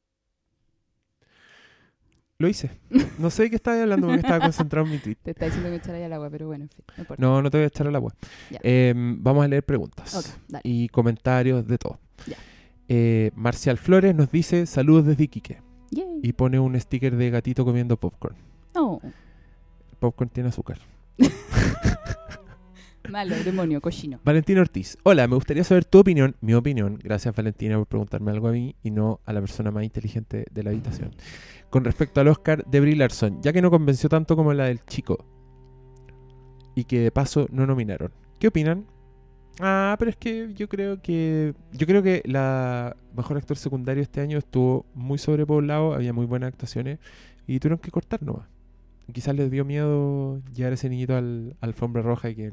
Speaker 3: Lo hice. No sé de qué estaba hablando porque estaba concentrado en mi tweet.
Speaker 4: Te está diciendo que echara al agua, pero bueno, en fin, no importa.
Speaker 3: No, no te voy a echar al agua. Em, vamos a leer preguntas y comentarios de todo. Eh, Marcial Flores nos dice saludos desde Iquique
Speaker 4: Yay.
Speaker 3: y pone un sticker de gatito comiendo popcorn.
Speaker 4: No,
Speaker 3: El popcorn tiene azúcar.
Speaker 4: malo, demonio, cochino.
Speaker 3: Valentina Ortiz. Hola, me gustaría saber tu opinión, mi opinión. Gracias Valentina por preguntarme algo a mí y no a la persona más inteligente de la habitación. Con respecto al Oscar de Brie Larson, ya que no convenció tanto como la del chico y que de paso no nominaron. ¿Qué opinan? Ah, pero es que yo creo que yo creo que la mejor actor secundario este año estuvo muy sobrepoblado, había muy buenas actuaciones y tuvieron que cortar nomás. Quizás les dio miedo llevar a ese niñito al, alfombra roja y que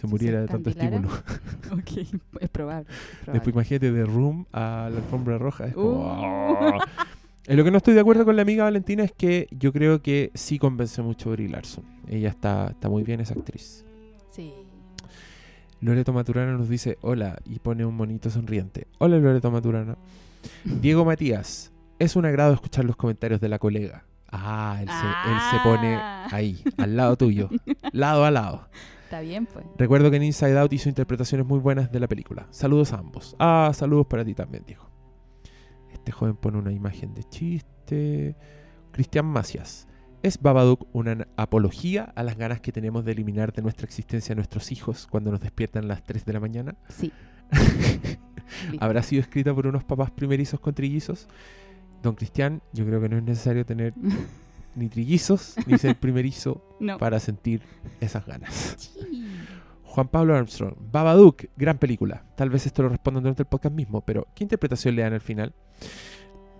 Speaker 3: se muriera de tanto estímulo.
Speaker 4: ok, es probable. es probable.
Speaker 3: Después imagínate de Room a la alfombra roja. Es como...
Speaker 4: Uh.
Speaker 3: En lo que no estoy de acuerdo con la amiga Valentina es que yo creo que sí convence mucho a Brie Larson. Ella está, está muy bien, esa actriz.
Speaker 4: Sí.
Speaker 3: Loreto Maturana nos dice hola y pone un monito sonriente. Hola Loreto Maturana. Diego Matías, es un agrado escuchar los comentarios de la colega. Ah, él se, él se pone
Speaker 4: Ah.
Speaker 3: ahí, al lado tuyo, lado a lado.
Speaker 4: Está bien, pues.
Speaker 3: Recuerdo que en Inside Out hizo interpretaciones muy buenas de la película. Saludos a ambos. Ah, saludos para ti también, Diego. Este joven pone una imagen de chiste. Cristian Macias. ¿Es Babadook una apología a las ganas que tenemos de eliminar de nuestra existencia a nuestros hijos cuando nos despiertan a las 3 de la mañana?
Speaker 4: Sí.
Speaker 3: ¿Habrá sido escrita por unos papás primerizos con trillizos? Don Cristian, yo creo que no es necesario tener ni trillizos ni ser primerizo
Speaker 4: no.
Speaker 3: para sentir esas ganas.
Speaker 4: Sí.
Speaker 3: Juan Pablo Armstrong, Babadook, gran película. Tal vez esto lo respondan durante el podcast mismo, pero ¿qué interpretación le dan al final?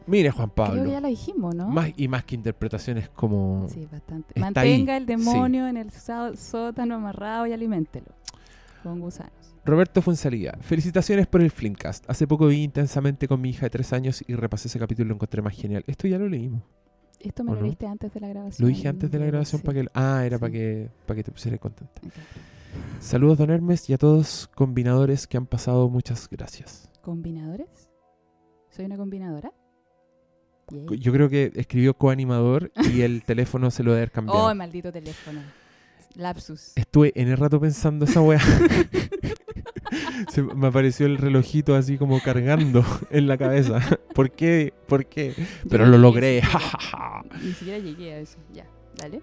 Speaker 3: Mire, Juan
Speaker 4: Creo que
Speaker 3: Pablo,
Speaker 4: ya lo dijimos, ¿no?
Speaker 3: más y más que interpretaciones como
Speaker 4: Sí, bastante. Mantenga
Speaker 3: ahí,
Speaker 4: el demonio en el sótano amarrado y aliméntelo. Con gusanos.
Speaker 3: Roberto Fonsalía. Felicitaciones por el Flimcast. Hace poco vi intensamente con mi hija de tres años y repasé ese capítulo y lo encontré más genial. Esto ya lo leímos.
Speaker 4: Esto me
Speaker 3: ¿O
Speaker 4: lo
Speaker 3: no?
Speaker 4: viste antes de la grabación.
Speaker 3: Lo dije antes de la grabación
Speaker 4: Sí.
Speaker 3: para que... Ah, era
Speaker 4: Sí.
Speaker 3: para que, para que te pusieras contenta. Saludos, don Hermes, y a todos combinadores que han pasado. Muchas gracias.
Speaker 4: ¿Combinadores? ¿Soy una combinadora?
Speaker 3: Yo creo que escribió coanimador y el teléfono se lo debe haber cambiado.
Speaker 4: Oh, maldito teléfono. Lapsus.
Speaker 3: Estuve en el rato pensando esa weá. Se me apareció el relojito así como cargando en la cabeza. ¿Por qué? ¿Por qué? Pero
Speaker 4: Yo
Speaker 3: lo logré.
Speaker 4: Ni siquiera llegué a eso. Ya, dale.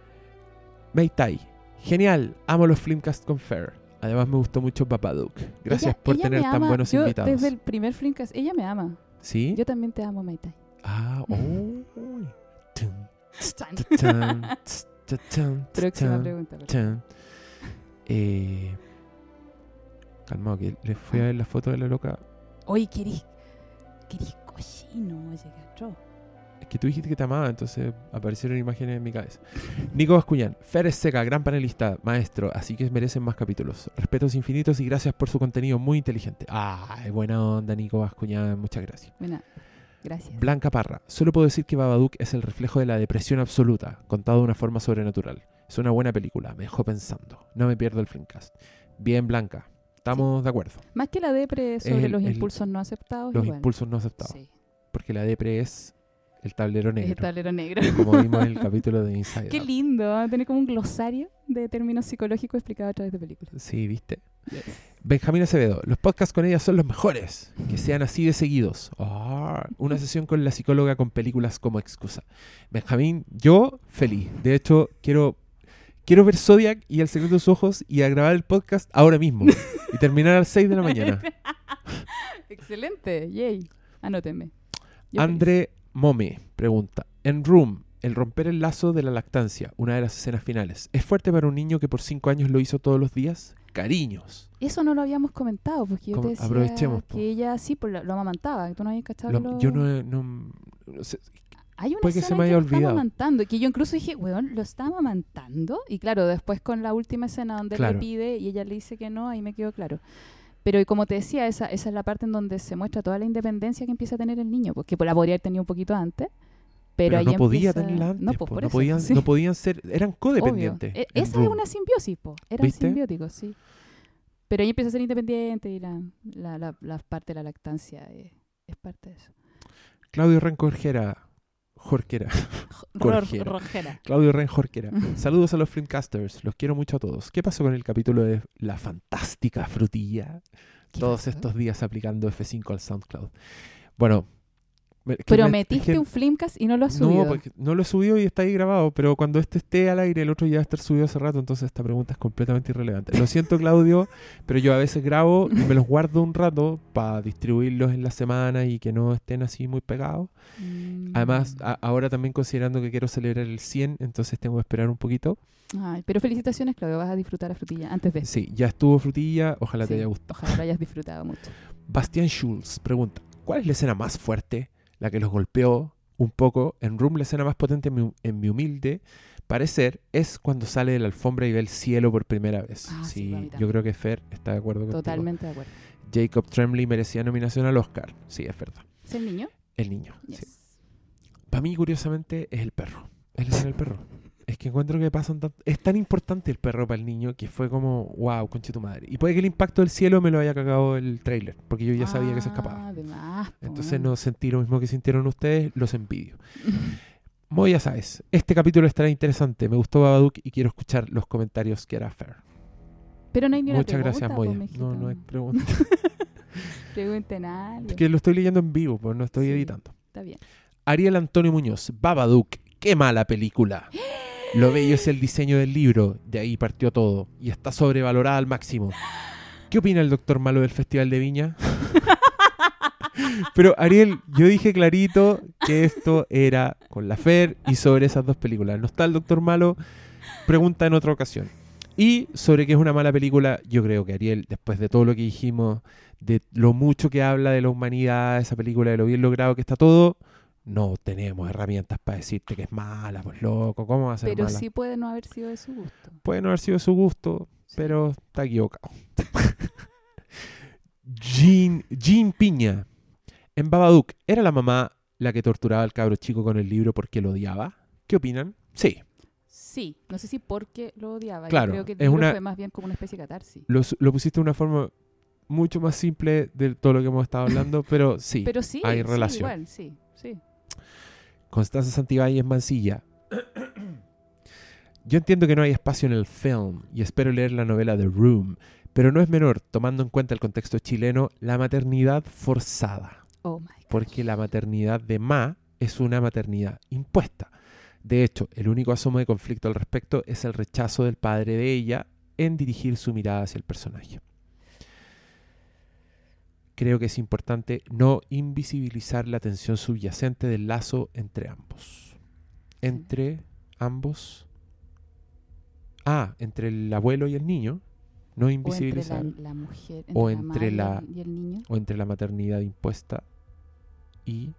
Speaker 3: Meitai. Genial. Amo los Flimcast con Fair. Además me gustó mucho Babadook. Gracias
Speaker 4: Ella-
Speaker 3: por
Speaker 4: ella
Speaker 3: tener tan buenos
Speaker 4: Yo,
Speaker 3: invitados.
Speaker 4: Desde el primer Flimcast, ella me ama.
Speaker 3: ¿Sí?
Speaker 4: Yo también te amo, Maitai.
Speaker 3: Ah, oh.
Speaker 4: Próxima pregunta.
Speaker 3: Eh, calmado, que le fui a ver la foto de la loca.
Speaker 4: Oye, querís, querís cochino.
Speaker 3: Es que tú dijiste que te amaba, entonces aparecieron imágenes en mi cabeza. Nico Bascuñán, Fer es seca, gran panelista, maestro, así que merecen más capítulos. Respetos infinitos y gracias por su contenido muy inteligente. Ay, buena onda, Nico Bascuñán, muchas gracias.
Speaker 4: Buena, gracias.
Speaker 3: Blanca Parra, solo puedo decir que Babadook es el reflejo de la depresión absoluta, contado de una forma sobrenatural. Es una buena película, me dejó pensando. No me pierdo el Flimcast. Bien, Blanca, estamos de acuerdo.
Speaker 4: Más que la depre sobre
Speaker 3: el-
Speaker 4: los
Speaker 3: el-
Speaker 4: impulsos no aceptados.
Speaker 3: Los
Speaker 4: igual.
Speaker 3: impulsos no aceptados.
Speaker 4: Sí,
Speaker 3: Porque la depre es el tablero
Speaker 4: es el
Speaker 3: negro,
Speaker 4: tablero negro.
Speaker 3: como vimos en el capítulo de Inside
Speaker 4: Qué
Speaker 3: Out.
Speaker 4: lindo, ¿eh? tener como un glosario de términos psicológicos explicados a través de películas.
Speaker 3: Sí, ¿viste? Benjamín Acevedo, los podcasts con ella son los mejores. Que sean así de seguidos. Ah, una sesión con la psicóloga con películas como excusa. Benjamín, yo feliz. De hecho, quiero, quiero ver Zodiac y El secreto de sus ojos y a grabar el podcast ahora mismo. y terminar a las 6 de la mañana.
Speaker 4: Excelente, yay. Anótenme. Yo
Speaker 3: André Mome pregunta: En Room, el romper el lazo de la lactancia, una de las escenas finales, ¿es fuerte para un niño que por 5 años lo hizo todos los días? Cariños.
Speaker 4: Eso no lo habíamos comentado, porque yo
Speaker 3: Como-
Speaker 4: te decía
Speaker 3: aprovechemos, po.
Speaker 4: que ella sí pues, lo, lo amamantaba, que tú no habías cachado
Speaker 3: lo- Yo no, no- no sé,
Speaker 4: Hay una
Speaker 3: Puede que se
Speaker 4: escena
Speaker 3: me haya
Speaker 4: lo está
Speaker 3: olvidado.
Speaker 4: amamantando, y que yo incluso dije, weón, ¿lo está amamantando? Y claro, después con la última escena donde él
Speaker 3: Claro.
Speaker 4: le pide y ella le dice que no, ahí me quedó claro. Pero y como te decía, esa, esa es la parte en donde se muestra toda la independencia que empieza a tener el niño, porque pues, la podría haber tenido un poquito antes, pero,
Speaker 3: Pero
Speaker 4: ahí
Speaker 3: no podía
Speaker 4: empieza-
Speaker 3: tenerla antes.
Speaker 4: No,
Speaker 3: po,
Speaker 4: pues, por
Speaker 3: no,
Speaker 4: eso,
Speaker 3: podían,
Speaker 4: sí.
Speaker 3: no podían ser. Eran codependientes.
Speaker 4: E- esa es una simbiosis, po. Eran
Speaker 3: ¿Viste?
Speaker 4: simbióticos, sí. Pero ahí empieza a ser independiente y la, la, la, la parte de la lactancia es, es parte de eso.
Speaker 3: Claudio Ren Jorquera.
Speaker 4: Rojera.
Speaker 3: Claudio Ren Jorquera. Saludos a los Filmcasters. Los quiero mucho a todos. ¿Qué pasó con el capítulo de La Fantástica Frutilla?
Speaker 4: ¿Qué
Speaker 3: Todos
Speaker 4: pasó?
Speaker 3: estos días aplicando F5 al SoundCloud. Bueno. Me- que
Speaker 4: Pero
Speaker 3: me-
Speaker 4: metiste
Speaker 3: es que-
Speaker 4: un Flimcast y no lo has subido.
Speaker 3: No, porque no lo he subido y está ahí grabado, pero cuando este esté al aire, el otro ya va a estar subido hace rato, entonces esta pregunta es completamente irrelevante. Lo siento, Claudio, pero yo a veces grabo y me los guardo un rato para distribuirlos en la semana y que no estén así muy pegados.
Speaker 4: Mm.
Speaker 3: Además, a- ahora también considerando que quiero celebrar el 100, entonces tengo que esperar un poquito.
Speaker 4: Ay, pero felicitaciones, Claudio. Vas a disfrutar la frutilla antes de.
Speaker 3: Sí, ya estuvo frutilla, ojalá te haya gustado.
Speaker 4: Ojalá lo hayas disfrutado mucho.
Speaker 3: Bastian Schulz pregunta, ¿cuál es la escena más fuerte? La que los golpeó un poco. En Room la escena más potente en mi, en mi humilde parecer es cuando sale de la alfombra y ve el cielo por primera vez.
Speaker 4: Ah, sí,
Speaker 3: yo creo que Fer está de acuerdo contigo.
Speaker 4: Totalmente de acuerdo.
Speaker 3: Jacob Tremblay merecía nominación al Oscar. Sí, es verdad.
Speaker 4: ¿Es el niño?
Speaker 3: El niño.
Speaker 4: Yes.
Speaker 3: sí. Para mí, curiosamente, es el perro. Es del perro. Es que encuentro que pasan tan... Es tan importante el perro para el niño que fue como, wow, conche tu madre. Y puede que el impacto del cielo me lo haya cagado el trailer, porque yo ya sabía que se escapaba.
Speaker 4: Ah, de más, po,
Speaker 3: Entonces no sentí lo mismo que sintieron ustedes, los envidio. Mo, ya sabes, este capítulo estará interesante. Me gustó Babadook y quiero escuchar los comentarios que hará Fer.
Speaker 4: Pero no hay ni una
Speaker 3: Muchas gracias,
Speaker 4: pregunta, po,
Speaker 3: Moya. No, no hay pregunta.
Speaker 4: Pregunten algo.
Speaker 3: Es que lo estoy leyendo en vivo, pues no estoy
Speaker 4: Sí.
Speaker 3: editando.
Speaker 4: Está bien.
Speaker 3: Ariel Antonio Muñoz, Babadook, qué mala película. Lo bello es el diseño del libro, de ahí partió todo, y está sobrevalorada al máximo. ¿Qué opina el doctor Malo del Festival de Viña? Pero Ariel, yo dije clarito que esto era con la Fer y sobre esas dos películas. No está el doctor Malo, pregunta en otra ocasión. Y sobre qué es una mala película, yo creo que Ariel, después de todo lo que dijimos, de lo mucho que habla de la humanidad, esa película, de lo bien logrado que está todo, no tenemos herramientas para decirte que es mala, pues loco, ¿cómo va a ser
Speaker 4: Pero
Speaker 3: mala?
Speaker 4: sí puede no haber sido de su gusto.
Speaker 3: Puede no haber sido su gusto,
Speaker 4: Sí.
Speaker 3: pero está equivocado. Jean, Jean Piña. En Babadook, ¿era la mamá la que torturaba al cabro chico con el libro porque lo odiaba? ¿Qué opinan? Sí.
Speaker 4: Sí, no sé si porque lo odiaba.
Speaker 3: Claro,
Speaker 4: Yo creo que el
Speaker 3: es
Speaker 4: libro
Speaker 3: una-
Speaker 4: fue más bien como una especie de catarsis.
Speaker 3: Lo, pusiste de una forma mucho más simple de todo lo que hemos estado hablando, pero sí.
Speaker 4: Pero sí,
Speaker 3: hay
Speaker 4: sí,
Speaker 3: relación.
Speaker 4: igual, sí, sí.
Speaker 3: Constanza Santibáñez Mancilla. Yo entiendo que no hay espacio en el film y espero leer la novela The Room, pero no es menor, tomando en cuenta el contexto chileno, la maternidad forzada,
Speaker 4: Oh my
Speaker 3: porque la maternidad de Ma es una maternidad impuesta. De hecho, el único asomo de conflicto al respecto es el rechazo del padre de ella en dirigir su mirada hacia el personaje. Creo que es importante no invisibilizar la tensión subyacente del lazo entre ambos. Entre ambos. Ah, entre el abuelo y el niño. No
Speaker 4: O entre
Speaker 3: invisibilizar.
Speaker 4: la, la mujer, entre
Speaker 3: O
Speaker 4: la
Speaker 3: entre
Speaker 4: madre
Speaker 3: la-
Speaker 4: y el niño.
Speaker 3: O entre la maternidad impuesta y.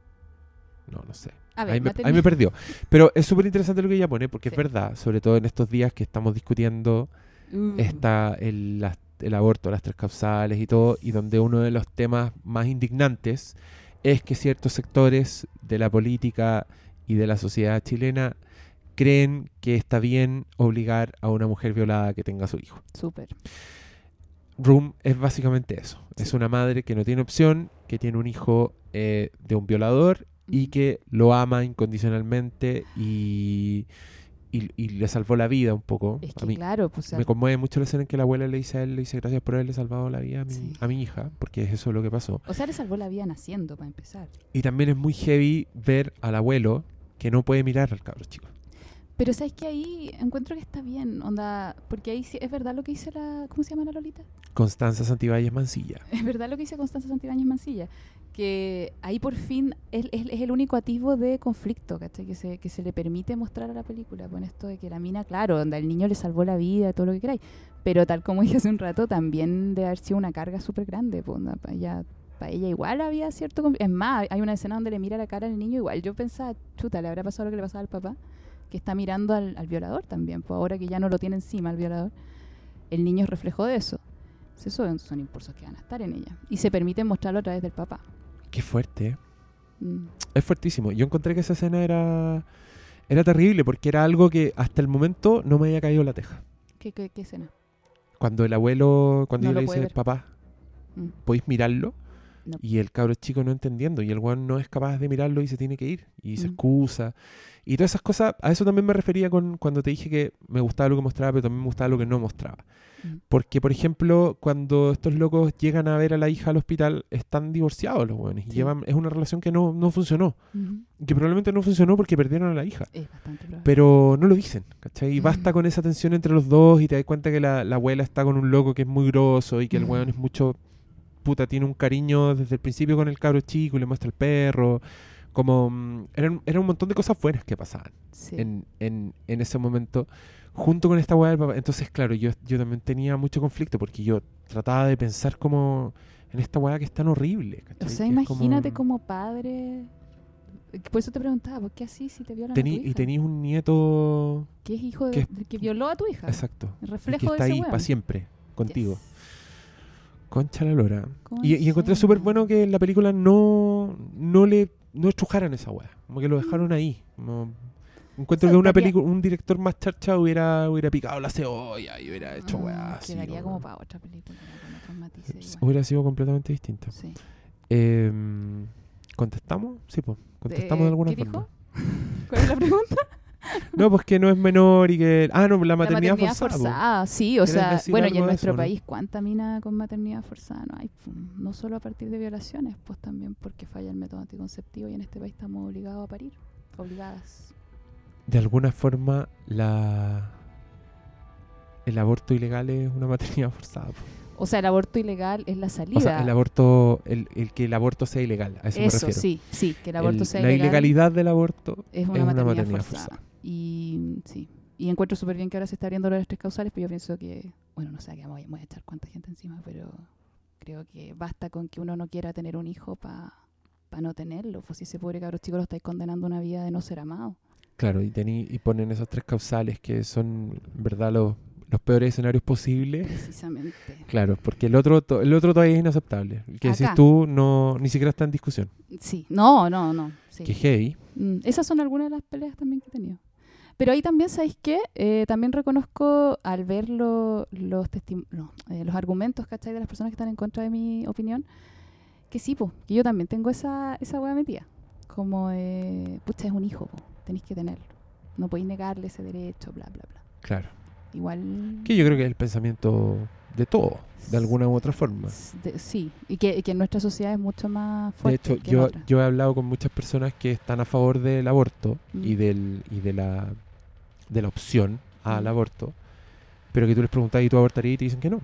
Speaker 3: No, no sé.
Speaker 4: A ver,
Speaker 3: Ahí me, ahí me perdió. Pero es súper interesante lo que ella pone, porque
Speaker 4: Sí.
Speaker 3: es verdad, sobre todo en estos días que estamos discutiendo
Speaker 4: Uh,
Speaker 3: está el, las- el aborto, las tres causales y todo, y donde uno de los temas más indignantes es que ciertos sectores de la política y de la sociedad chilena creen que está bien obligar a una mujer violada que tenga a su hijo.
Speaker 4: Súper.
Speaker 3: Room es básicamente eso. Es una madre que no tiene opción, que tiene un hijo eh, de un violador y que lo ama incondicionalmente y, y, y le salvó la vida un poco.
Speaker 4: Es
Speaker 3: a
Speaker 4: que
Speaker 3: mí
Speaker 4: claro, pues...
Speaker 3: me conmueve mucho la escena en que la abuela le dice a él, le dice gracias por haberle salvado la vida a mi,
Speaker 4: Sí.
Speaker 3: a mi hija, porque es eso lo que pasó.
Speaker 4: O sea, le salvó la vida naciendo, para empezar.
Speaker 3: Y también es muy heavy ver al abuelo que no puede mirar al cabro chico.
Speaker 4: Pero sabes que ahí encuentro que está bien, onda, porque ahí sí, es verdad lo que dice la, ¿cómo se llama la Lolita?
Speaker 3: Constanza Santibáñez Mancilla.
Speaker 4: Es verdad lo que dice Constanza Santibáñez Mancilla, que ahí por fin es, es- el único atisbo de conflicto, ¿cachai? Que se, que se le permite mostrar a la película, con esto de que la mina, claro, donde el niño le salvó la vida, todo lo que queráis, pero tal como dije hace un rato, también debe haber sido una carga súper grande, pues, onda, pa- para ella igual había cierto... Es más, hay una escena donde le mira la cara al niño igual. Yo pensaba, chuta, le habrá pasado lo que le pasaba al papá, que está mirando al, violador también. Pues ahora que ya no lo tiene encima el violador, el niño es reflejo de eso. Esos son, son impulsos que van a estar en ella. Y se permiten mostrarlo a través del papá.
Speaker 3: Qué fuerte, ¿eh?
Speaker 4: Mm.
Speaker 3: Es fuertísimo. Yo encontré que esa escena era, era terrible porque era algo que hasta el momento no me había caído la teja.
Speaker 4: ¿Qué, qué, qué escena?
Speaker 3: Cuando el abuelo, cuando
Speaker 4: No lo
Speaker 3: le dice, papá,
Speaker 4: Mm.
Speaker 3: ¿podéis mirarlo?
Speaker 4: No.
Speaker 3: Y el cabro chico no entendiendo. Y el weón no es capaz de mirarlo y se tiene que ir. Y se
Speaker 4: Mm.
Speaker 3: excusa. Y todas esas cosas, a eso también me refería con cuando te dije que me gustaba lo que mostraba, pero también me gustaba lo que no mostraba.
Speaker 4: Mm.
Speaker 3: Porque, por ejemplo, cuando estos locos llegan a ver a la hija al hospital, están divorciados los weones. y
Speaker 4: Sí.
Speaker 3: Llevan, es una relación que no, no funcionó.
Speaker 4: Ujú.
Speaker 3: Que probablemente no funcionó porque perdieron a la hija.
Speaker 4: Es bastante probable.
Speaker 3: Pero no lo dicen, ¿cachai? Y
Speaker 4: Mm.
Speaker 3: basta con esa tensión entre los dos y te das cuenta que la, la abuela está con un loco que es muy grosso y que el
Speaker 4: Mm.
Speaker 3: weón es mucho... Puta, tiene un cariño desde el principio con el cabro chico y le muestra el perro. Como... mm, Eran, eran un montón de cosas buenas que pasaban
Speaker 4: Sí.
Speaker 3: en, en, en ese momento junto con esta weá del papá. Entonces, claro, yo, yo también tenía mucho conflicto porque yo trataba de pensar como en esta weá que es tan horrible.
Speaker 4: O sea,
Speaker 3: Que es como-
Speaker 4: imagínate como padre. Por eso te preguntaba, ¿por qué así si te violan
Speaker 3: Tení-
Speaker 4: a tu hija?
Speaker 3: y tenías un nieto...
Speaker 4: que es hijo de,
Speaker 3: que es-
Speaker 4: del que violó a tu hija.
Speaker 3: Exacto.
Speaker 4: El
Speaker 3: y
Speaker 4: reflejo
Speaker 3: que está
Speaker 4: de ese
Speaker 3: ahí para siempre, contigo.
Speaker 4: Yes.
Speaker 3: Concha la lora.
Speaker 4: ¿Cómo
Speaker 3: Y, y encontré súper bueno que en la película no, no le no estrujaran esa weá. Como que lo dejaron ahí. Como- encuentro
Speaker 4: O sea,
Speaker 3: que una película, un director más charcha hubiera, hubiera picado la cebolla y hubiera hecho
Speaker 4: Ah,
Speaker 3: weá así.
Speaker 4: Quedaría
Speaker 3: como-
Speaker 4: para otra película, con matices.
Speaker 3: Hubiera sido completamente distinto.
Speaker 4: Sí.
Speaker 3: Em, ¿Contestamos? Sí, pues. Contestamos de
Speaker 4: Eh,
Speaker 3: alguna
Speaker 4: ¿qué
Speaker 3: forma.
Speaker 4: dijo? ¿Cuál es la pregunta?
Speaker 3: No, pues que no es menor y que. Ah, no, la maternidad, forzada. po.
Speaker 4: forzada, sí, o
Speaker 3: ¿Quieres
Speaker 4: sea, bueno, y en nuestro
Speaker 3: eso,
Speaker 4: país, ¿cuánta mina con maternidad forzada no hay? No solo a partir de violaciones, pues también porque falla el método anticonceptivo y en este país estamos obligados a parir, obligadas.
Speaker 3: De alguna forma, la. El aborto ilegal es una maternidad forzada.
Speaker 4: O sea, el aborto ilegal es la salida.
Speaker 3: O sea, el aborto, el, el que el aborto sea ilegal, a eso, me
Speaker 4: Eso,
Speaker 3: refiero.
Speaker 4: sí, sí, que el aborto
Speaker 3: El-
Speaker 4: sea
Speaker 3: la
Speaker 4: ilegal
Speaker 3: ilegalidad del aborto
Speaker 4: es una,
Speaker 3: es una
Speaker 4: maternidad,
Speaker 3: maternidad
Speaker 4: forzada.
Speaker 3: forzada.
Speaker 4: Y sí, y encuentro súper bien que ahora se está abriendo las tres causales, pero yo pienso que, bueno, no sé, que voy, voy a echar cuánta gente encima, pero creo que basta con que uno no quiera tener un hijo para no tenerlo. Pues si ese pobre cabro chico lo estáis condenando a una vida de no ser amado.
Speaker 3: Claro, y, tení- y ponen esos tres causales que son, en verdad, los, los peores escenarios posibles.
Speaker 4: Precisamente.
Speaker 3: Claro, porque el otro, to- el otro todavía es inaceptable. El que decís
Speaker 4: Acá.
Speaker 3: tú no, ni siquiera está en discusión.
Speaker 4: Sí, no, no, no. sí.
Speaker 3: Que heavy.
Speaker 4: Mm, esas son algunas de las peleas también que he tenido. Pero ahí también, ¿sabéis qué? Eh, también reconozco al ver lo- los, no, eh, los argumentos, ¿cachai? De las personas que están en contra de mi opinión, que sí, po, que yo también tengo esa, esa hueá metida. Como, eh, pucha, es un hijo, po, tenéis que tenerlo. No podéis negarle ese derecho, bla, bla, bla.
Speaker 3: Claro.
Speaker 4: Igual...
Speaker 3: Que yo creo que es el pensamiento de todo, de alguna u otra forma.
Speaker 4: de- sí, y que, y que en nuestra sociedad es mucho más
Speaker 3: De
Speaker 4: fuerte
Speaker 3: hecho,
Speaker 4: que en
Speaker 3: yo,
Speaker 4: otras.
Speaker 3: yo he hablado con muchas personas que están a favor del aborto y,
Speaker 4: Mm.
Speaker 3: del, y de, la, de la opción al
Speaker 4: Mm.
Speaker 3: aborto, pero que tú les preguntas y tú abortarías y te dicen que no.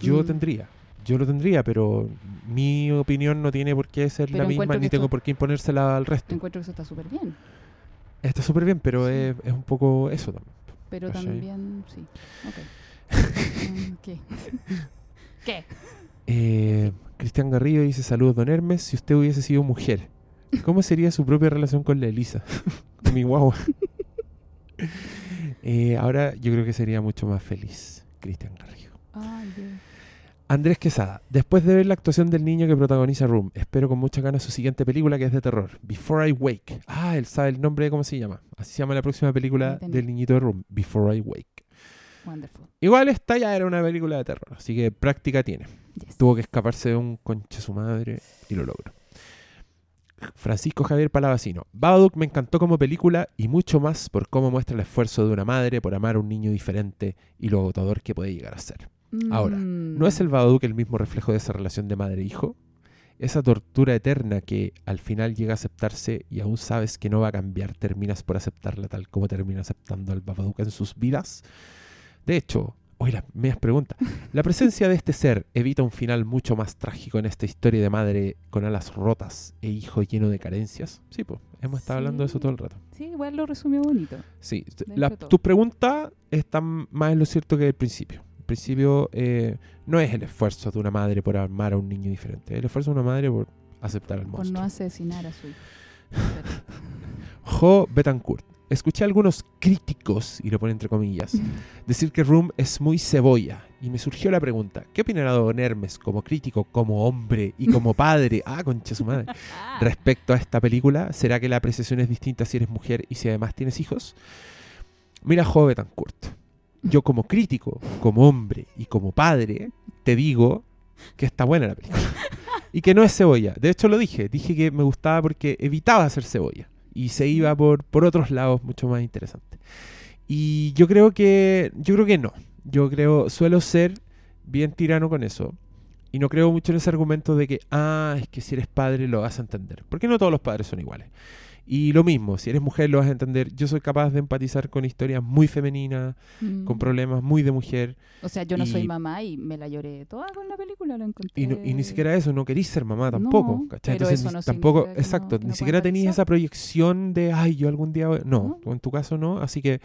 Speaker 3: Yo
Speaker 4: Mm.
Speaker 3: tendría, yo lo tendría, pero mi opinión no tiene por qué ser
Speaker 4: Pero
Speaker 3: la misma ni tengo
Speaker 4: esto-
Speaker 3: por qué imponérsela al resto.
Speaker 4: Encuentro que eso está súper bien.
Speaker 3: Está súper bien, pero
Speaker 4: Sí.
Speaker 3: es, es un poco eso también.
Speaker 4: Pero
Speaker 3: ¿Cachai?
Speaker 4: también, sí. Ok. Mm, ¿Qué? ¿Qué?
Speaker 3: Eh, Cristian Garrido dice, saludos don Hermes, si usted hubiese sido mujer, ¿cómo sería su propia relación con la Elisa? mi guagua. Eh, ahora yo creo que sería mucho más feliz, Cristian Garrido.
Speaker 4: Ay, Dios.
Speaker 3: Andrés Quesada, después de ver la actuación del niño que protagoniza Room, espero con mucha ganas su siguiente película que es de terror, Before I Wake. Ah, él sabe el nombre de cómo se llama. Así se llama la próxima película del niñito de Room, Before I Wake.
Speaker 4: Wonderful.
Speaker 3: Igual esta ya era una película de terror, así que práctica tiene.
Speaker 4: Yes.
Speaker 3: Tuvo que escaparse de un conche su madre y lo logró. Francisco Javier Palavacino. Babadook me encantó como película y mucho más por cómo muestra el esfuerzo de una madre por amar a un niño diferente y lo agotador que puede llegar a ser. Ahora,
Speaker 4: Mm.
Speaker 3: ¿No es el Babadook el mismo reflejo de esa relación de madre-hijo? Esa tortura eterna que al final llega a aceptarse y aún sabes que no va a cambiar, terminas por aceptarla tal como termina aceptando al Babadook en sus vidas. De hecho, hoy las medias preguntas. ¿La presencia de este ser evita un final mucho más trágico en esta historia de madre con alas rotas e hijo lleno de carencias? Sí, pues, hemos estado hablando de eso todo el rato.
Speaker 4: Sí, igual lo resumió bonito.
Speaker 3: Sí, tus preguntas están más en lo cierto que el principio. En principio, eh, no es el esfuerzo de una madre por amar a un niño diferente. Es el esfuerzo de una madre por aceptar al
Speaker 4: Por
Speaker 3: monstruo.
Speaker 4: no asesinar a su hijo.
Speaker 3: Jo Betancourt. Escuché a algunos críticos, y lo pone entre comillas, decir que Room es muy cebolla. Y me surgió la pregunta, ¿qué opinará Don Hermes como crítico, como hombre y como padre? Ah, concha su madre. Respecto a esta película, ¿será que la apreciación es distinta si eres mujer y si además tienes hijos? Mira, Jo Betancourt. Yo como crítico, como hombre y como padre, te digo que está buena la película. Y que no es cebolla. De hecho lo dije. Dije que me gustaba porque evitaba hacer cebolla. Y se iba por, por otros lados mucho más interesantes. Y yo creo que. Yo creo que no. Yo creo. Suelo ser bien tirano con eso. Y no creo mucho en ese argumento de que, ah, es que si eres padre lo vas a entender. Porque no todos los padres son iguales. Y lo mismo, si eres mujer lo vas a entender. Yo soy capaz de empatizar con historias muy femeninas,
Speaker 4: mm.
Speaker 3: con problemas muy de mujer.
Speaker 4: O sea, yo no soy mamá y me la lloré toda con la película, lo encontré.
Speaker 3: Y, no- y ni siquiera eso, no querís ser mamá tampoco.
Speaker 4: No,
Speaker 3: ¿cachai?
Speaker 4: pero
Speaker 3: Entonces,
Speaker 4: eso
Speaker 3: ni-
Speaker 4: no
Speaker 3: tampoco, exacto, ni siquiera tenías esa proyección de, ay, yo algún día. voy-". No. en tu caso no, así que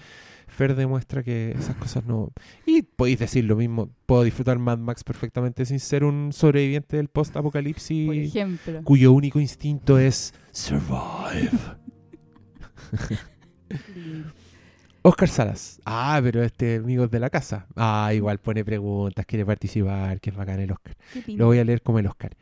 Speaker 3: Fer demuestra que esas cosas no. Y podéis decir lo mismo, puedo disfrutar Mad Max perfectamente sin ser un sobreviviente del post-apocalipsis cuyo único instinto es survive. Oscar Salas. Ah, pero este amigos de la casa. Ah, igual pone preguntas, quiere participar, que es bacán el Oscar. Lo voy a leer como el Oscar.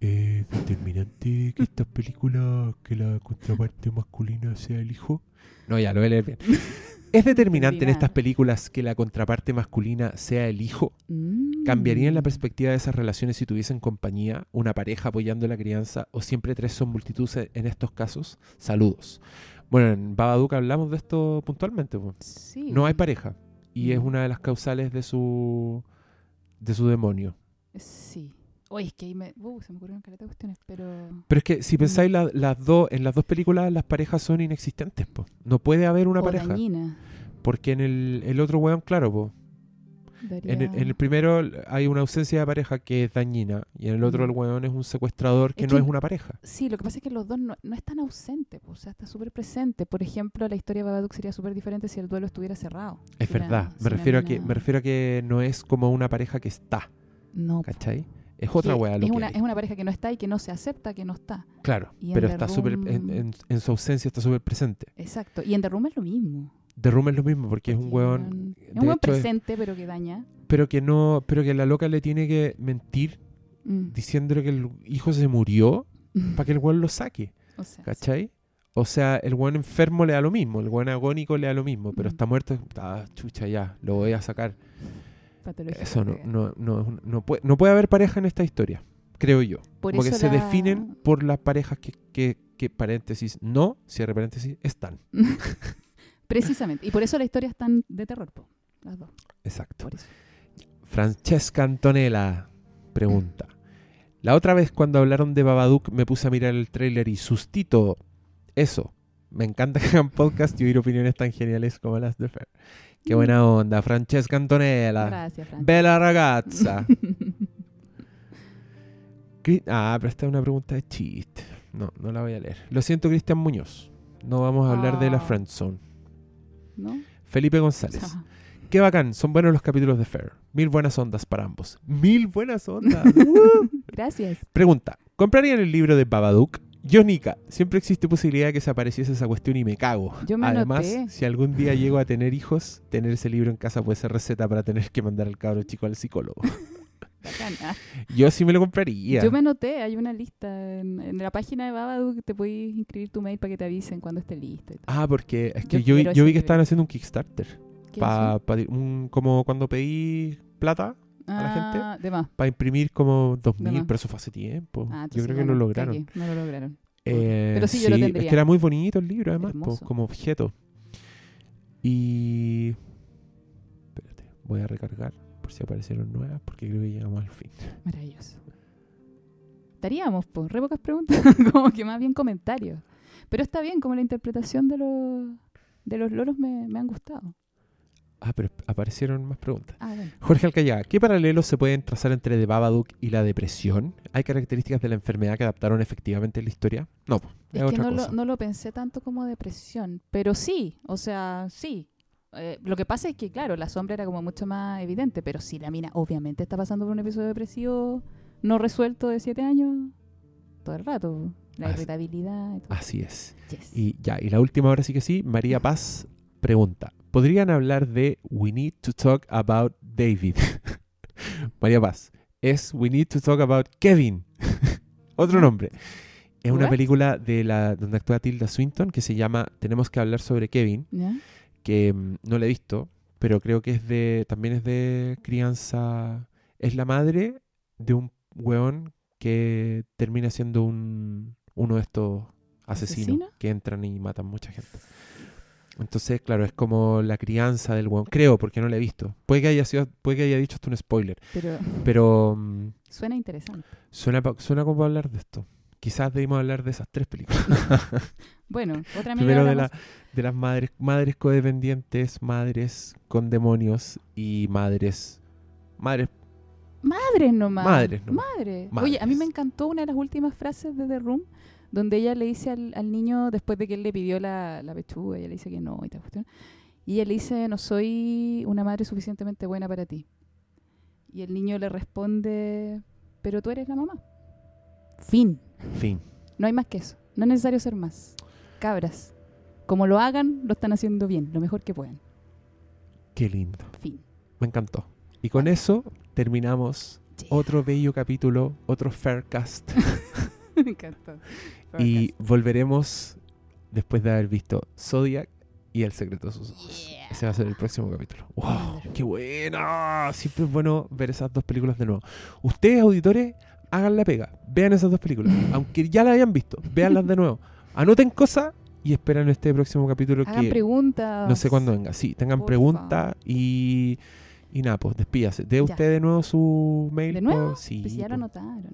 Speaker 3: ¿Es determinante que estas películas, que la contraparte masculina sea el hijo? No, ya, lo voy a leer bien. ¿Es determinante en estas películas que la contraparte masculina sea el hijo?
Speaker 4: Mm.
Speaker 3: ¿Cambiarían la perspectiva de esas relaciones si tuviesen compañía, una pareja apoyando la crianza o siempre tres son multitud en estos casos? Saludos. Bueno, en Babadook hablamos de esto puntualmente.
Speaker 4: Sí.
Speaker 3: No hay pareja y es
Speaker 4: Mm.
Speaker 3: una de las causales de su de su demonio.
Speaker 4: Sí. Oye, es que ahí me... Uh, se me ocurrieron caleta de cuestiones, pero...
Speaker 3: Pero es que si
Speaker 4: Mm.
Speaker 3: pensáis la- las dos en las dos películas las parejas son inexistentes, po. No puede haber una
Speaker 4: o
Speaker 3: pareja,
Speaker 4: dañina.
Speaker 3: porque en el, el otro weón, claro, po. En el, en el primero hay una ausencia de pareja que es dañina y en el otro
Speaker 4: Mm.
Speaker 3: el weón es un secuestrador que
Speaker 4: Es
Speaker 3: no es una pareja.
Speaker 4: Sí, lo que pasa es que los dos no, no están ausentes, pues, o sea, está súper presente. Por ejemplo, la historia de Babadook sería súper diferente si el duelo estuviera cerrado.
Speaker 3: Es
Speaker 4: Si
Speaker 3: verdad. Me refiero a que me refiero a que no es como una pareja que está,
Speaker 4: No,
Speaker 3: ¿cachai? Es otra weá
Speaker 4: es una, es una pareja que no está y que no se acepta que no está.
Speaker 3: Claro,
Speaker 4: y
Speaker 3: pero está súper en, en- en su ausencia está súper presente.
Speaker 4: Exacto. Y en The Room es lo mismo.
Speaker 3: Room es lo mismo porque es un weón
Speaker 4: Es un weón
Speaker 3: hecho, es-
Speaker 4: presente, pero que daña.
Speaker 3: pero que no pero que la loca le tiene que mentir
Speaker 4: Mm.
Speaker 3: diciéndole que el hijo se murió para que el weón lo saque,
Speaker 4: o sea,
Speaker 3: ¿cachai? O sea, el weón enfermo le da lo mismo, el weón agónico le da lo mismo, pero
Speaker 4: Mm.
Speaker 3: está muerto, ah, chucha ya, lo voy a sacar. Eso no, no, no, no, puede, no puede haber pareja en esta historia, creo yo.
Speaker 4: Por
Speaker 3: Como que
Speaker 4: eso
Speaker 3: se
Speaker 4: la-
Speaker 3: definen por las parejas que, que, que, paréntesis, no, cierre paréntesis, están.
Speaker 4: Precisamente. Y por eso la historia es tan de terror, po, las dos.
Speaker 3: Exacto. Francesca Antonella pregunta. La otra vez cuando hablaron de Babadook me puse a mirar el tráiler y sustito eso. Me encanta que hagan podcast y oír opiniones tan geniales como las de Fer. Qué buena onda, Francesca Antonella.
Speaker 4: Gracias, Fran.
Speaker 3: Bella ragazza. Ah, pero esta es una pregunta de chiste. No, no la voy a leer. Lo siento, Cristian Muñoz. No vamos a hablar de la
Speaker 4: Ah.
Speaker 3: Friendzone.
Speaker 4: ¿No?
Speaker 3: Felipe González.
Speaker 4: Ah,
Speaker 3: Qué bacán, son buenos los capítulos de Fair. Mil buenas ondas para ambos. Mil buenas ondas. ¡Uh!
Speaker 4: Gracias.
Speaker 3: Pregunta, ¿comprarían el libro de Babadook? Yo, Nika, siempre existe posibilidad de que se apareciese esa cuestión y me cago.
Speaker 4: Yo me
Speaker 3: Además, si algún día llego a tener hijos, tener ese libro en casa puede ser receta para tener que mandar al cabro chico al psicólogo. Yo sí me lo compraría.
Speaker 4: Yo me anoté, hay una lista en, en la página de Babadook que te puedes inscribir tu mail para que te avisen cuando esté listo. y todo.
Speaker 3: Ah, porque es que
Speaker 4: Yo
Speaker 3: yo, yo vi que estaban haciendo un Kickstarter.
Speaker 4: ¿Qué
Speaker 3: Pa, un- como cuando pedí plata? A la gente.
Speaker 4: Ah,
Speaker 3: para imprimir como 2000,
Speaker 4: más.
Speaker 3: pero eso fue hace tiempo.
Speaker 4: Ah,
Speaker 3: yo creo que
Speaker 4: no,
Speaker 3: lo lograron.
Speaker 4: no lo lograron.
Speaker 3: Eh,
Speaker 4: Pero sí, yo lo
Speaker 3: Es
Speaker 4: tendría.
Speaker 3: que era muy bonito el libro, además, como objeto. Y. Espérate, voy a recargar por si aparecieron nuevas, porque creo que llegamos al fin.
Speaker 4: Maravilloso. Estaríamos, pues, re pocas preguntas, como que más bien comentarios. Pero está bien, como la interpretación de los, de los loros me, me han gustado.
Speaker 3: Ah, pero aparecieron más preguntas.
Speaker 4: Ah, bueno.
Speaker 3: Jorge Alcayaga, ¿qué paralelos se pueden trazar entre The Babadook y la depresión? ¿Hay características de la enfermedad que adaptaron efectivamente en la historia? No, es,
Speaker 4: Es que
Speaker 3: otra
Speaker 4: no lo,
Speaker 3: cosa.
Speaker 4: no lo pensé tanto como depresión, pero sí, o sea, sí. eh, lo que pasa es que, claro, la sombra era como mucho más evidente, pero si la mina obviamente está pasando por un episodio depresivo no resuelto de siete años todo el rato. La
Speaker 3: Así-
Speaker 4: irritabilidad y todo.
Speaker 3: Así es.
Speaker 4: Yes.
Speaker 3: Y ya, y la última ahora sí que sí, María Paz pregunta, ¿podrían hablar de We Need to Talk About David? María Paz, es We Need to Talk About Kevin. Otro nombre. Es una película de la donde actúa Tilda Swinton que se llama Tenemos que hablar sobre Kevin, que mm, no la he visto, pero creo que es de también es de crianza, es la madre de un weón que termina siendo un uno de estos asesinos
Speaker 4: ¿Asesino?
Speaker 3: que entran y matan mucha gente. Entonces, claro, es como la crianza del weón. Creo, porque no la he visto. Puede que haya sido, puede que haya dicho esto un spoiler.
Speaker 4: Pero
Speaker 3: Pero mm,
Speaker 4: suena interesante.
Speaker 3: suena, pa- suena como para hablar de esto. Quizás debimos hablar de esas tres películas.
Speaker 4: Bueno, otra
Speaker 3: Primero de, la, de las madres, madres codependientes, madres con demonios y madres. Madres.
Speaker 4: Madres nomás.
Speaker 3: Madres nomás.
Speaker 4: Madre. Oye, a mí
Speaker 3: Madres.
Speaker 4: me encantó una de las últimas frases de The Room, donde ella le dice al, al niño, después de que él le pidió la, la pechuga, ella le dice que no y tal cuestión, y ella le dice, no soy una madre suficientemente buena para ti. Y el niño le responde, pero tú eres la mamá. Fin.
Speaker 3: Fin.
Speaker 4: No hay más que eso. No es necesario ser más. Cabras. Como lo hagan, lo están haciendo bien, lo mejor que puedan.
Speaker 3: Qué lindo.
Speaker 4: Fin.
Speaker 3: Me encantó. Y con eso terminamos otro bello capítulo, otro Faircast.
Speaker 4: me encantó.
Speaker 3: Y volveremos después de haber visto Zodiac y El secreto de sus ojos.
Speaker 4: Yeah.
Speaker 3: Ese va a ser el próximo capítulo. ¡Wow! ¡Qué buena! Siempre es bueno ver esas dos películas de nuevo. Ustedes, auditores, hagan la pega. Vean esas dos películas. Aunque ya las hayan visto, véanlas de nuevo. Anoten cosas y esperan este próximo capítulo
Speaker 4: Hagan
Speaker 3: que
Speaker 4: preguntas.
Speaker 3: no sé cuándo venga. Sí, tengan preguntas y, y nada, pues despídase. ¿De
Speaker 4: Ya.
Speaker 3: usted de nuevo su mail?
Speaker 4: ¿De nuevo?
Speaker 3: pues? Sí.
Speaker 4: Pues ya lo
Speaker 3: pues.
Speaker 4: anotaron.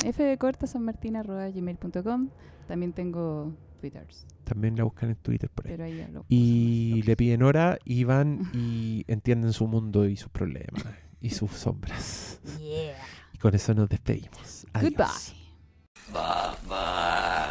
Speaker 4: También tengo twitters,
Speaker 3: También la buscan en Twitter por ahí.
Speaker 4: pero ahí hablo.
Speaker 3: Y le piden hora y van y entienden su mundo y sus problemas y sus sombras.
Speaker 4: Yeah.
Speaker 3: Y con eso nos despedimos. Adiós.
Speaker 4: Goodbye.
Speaker 5: Bye.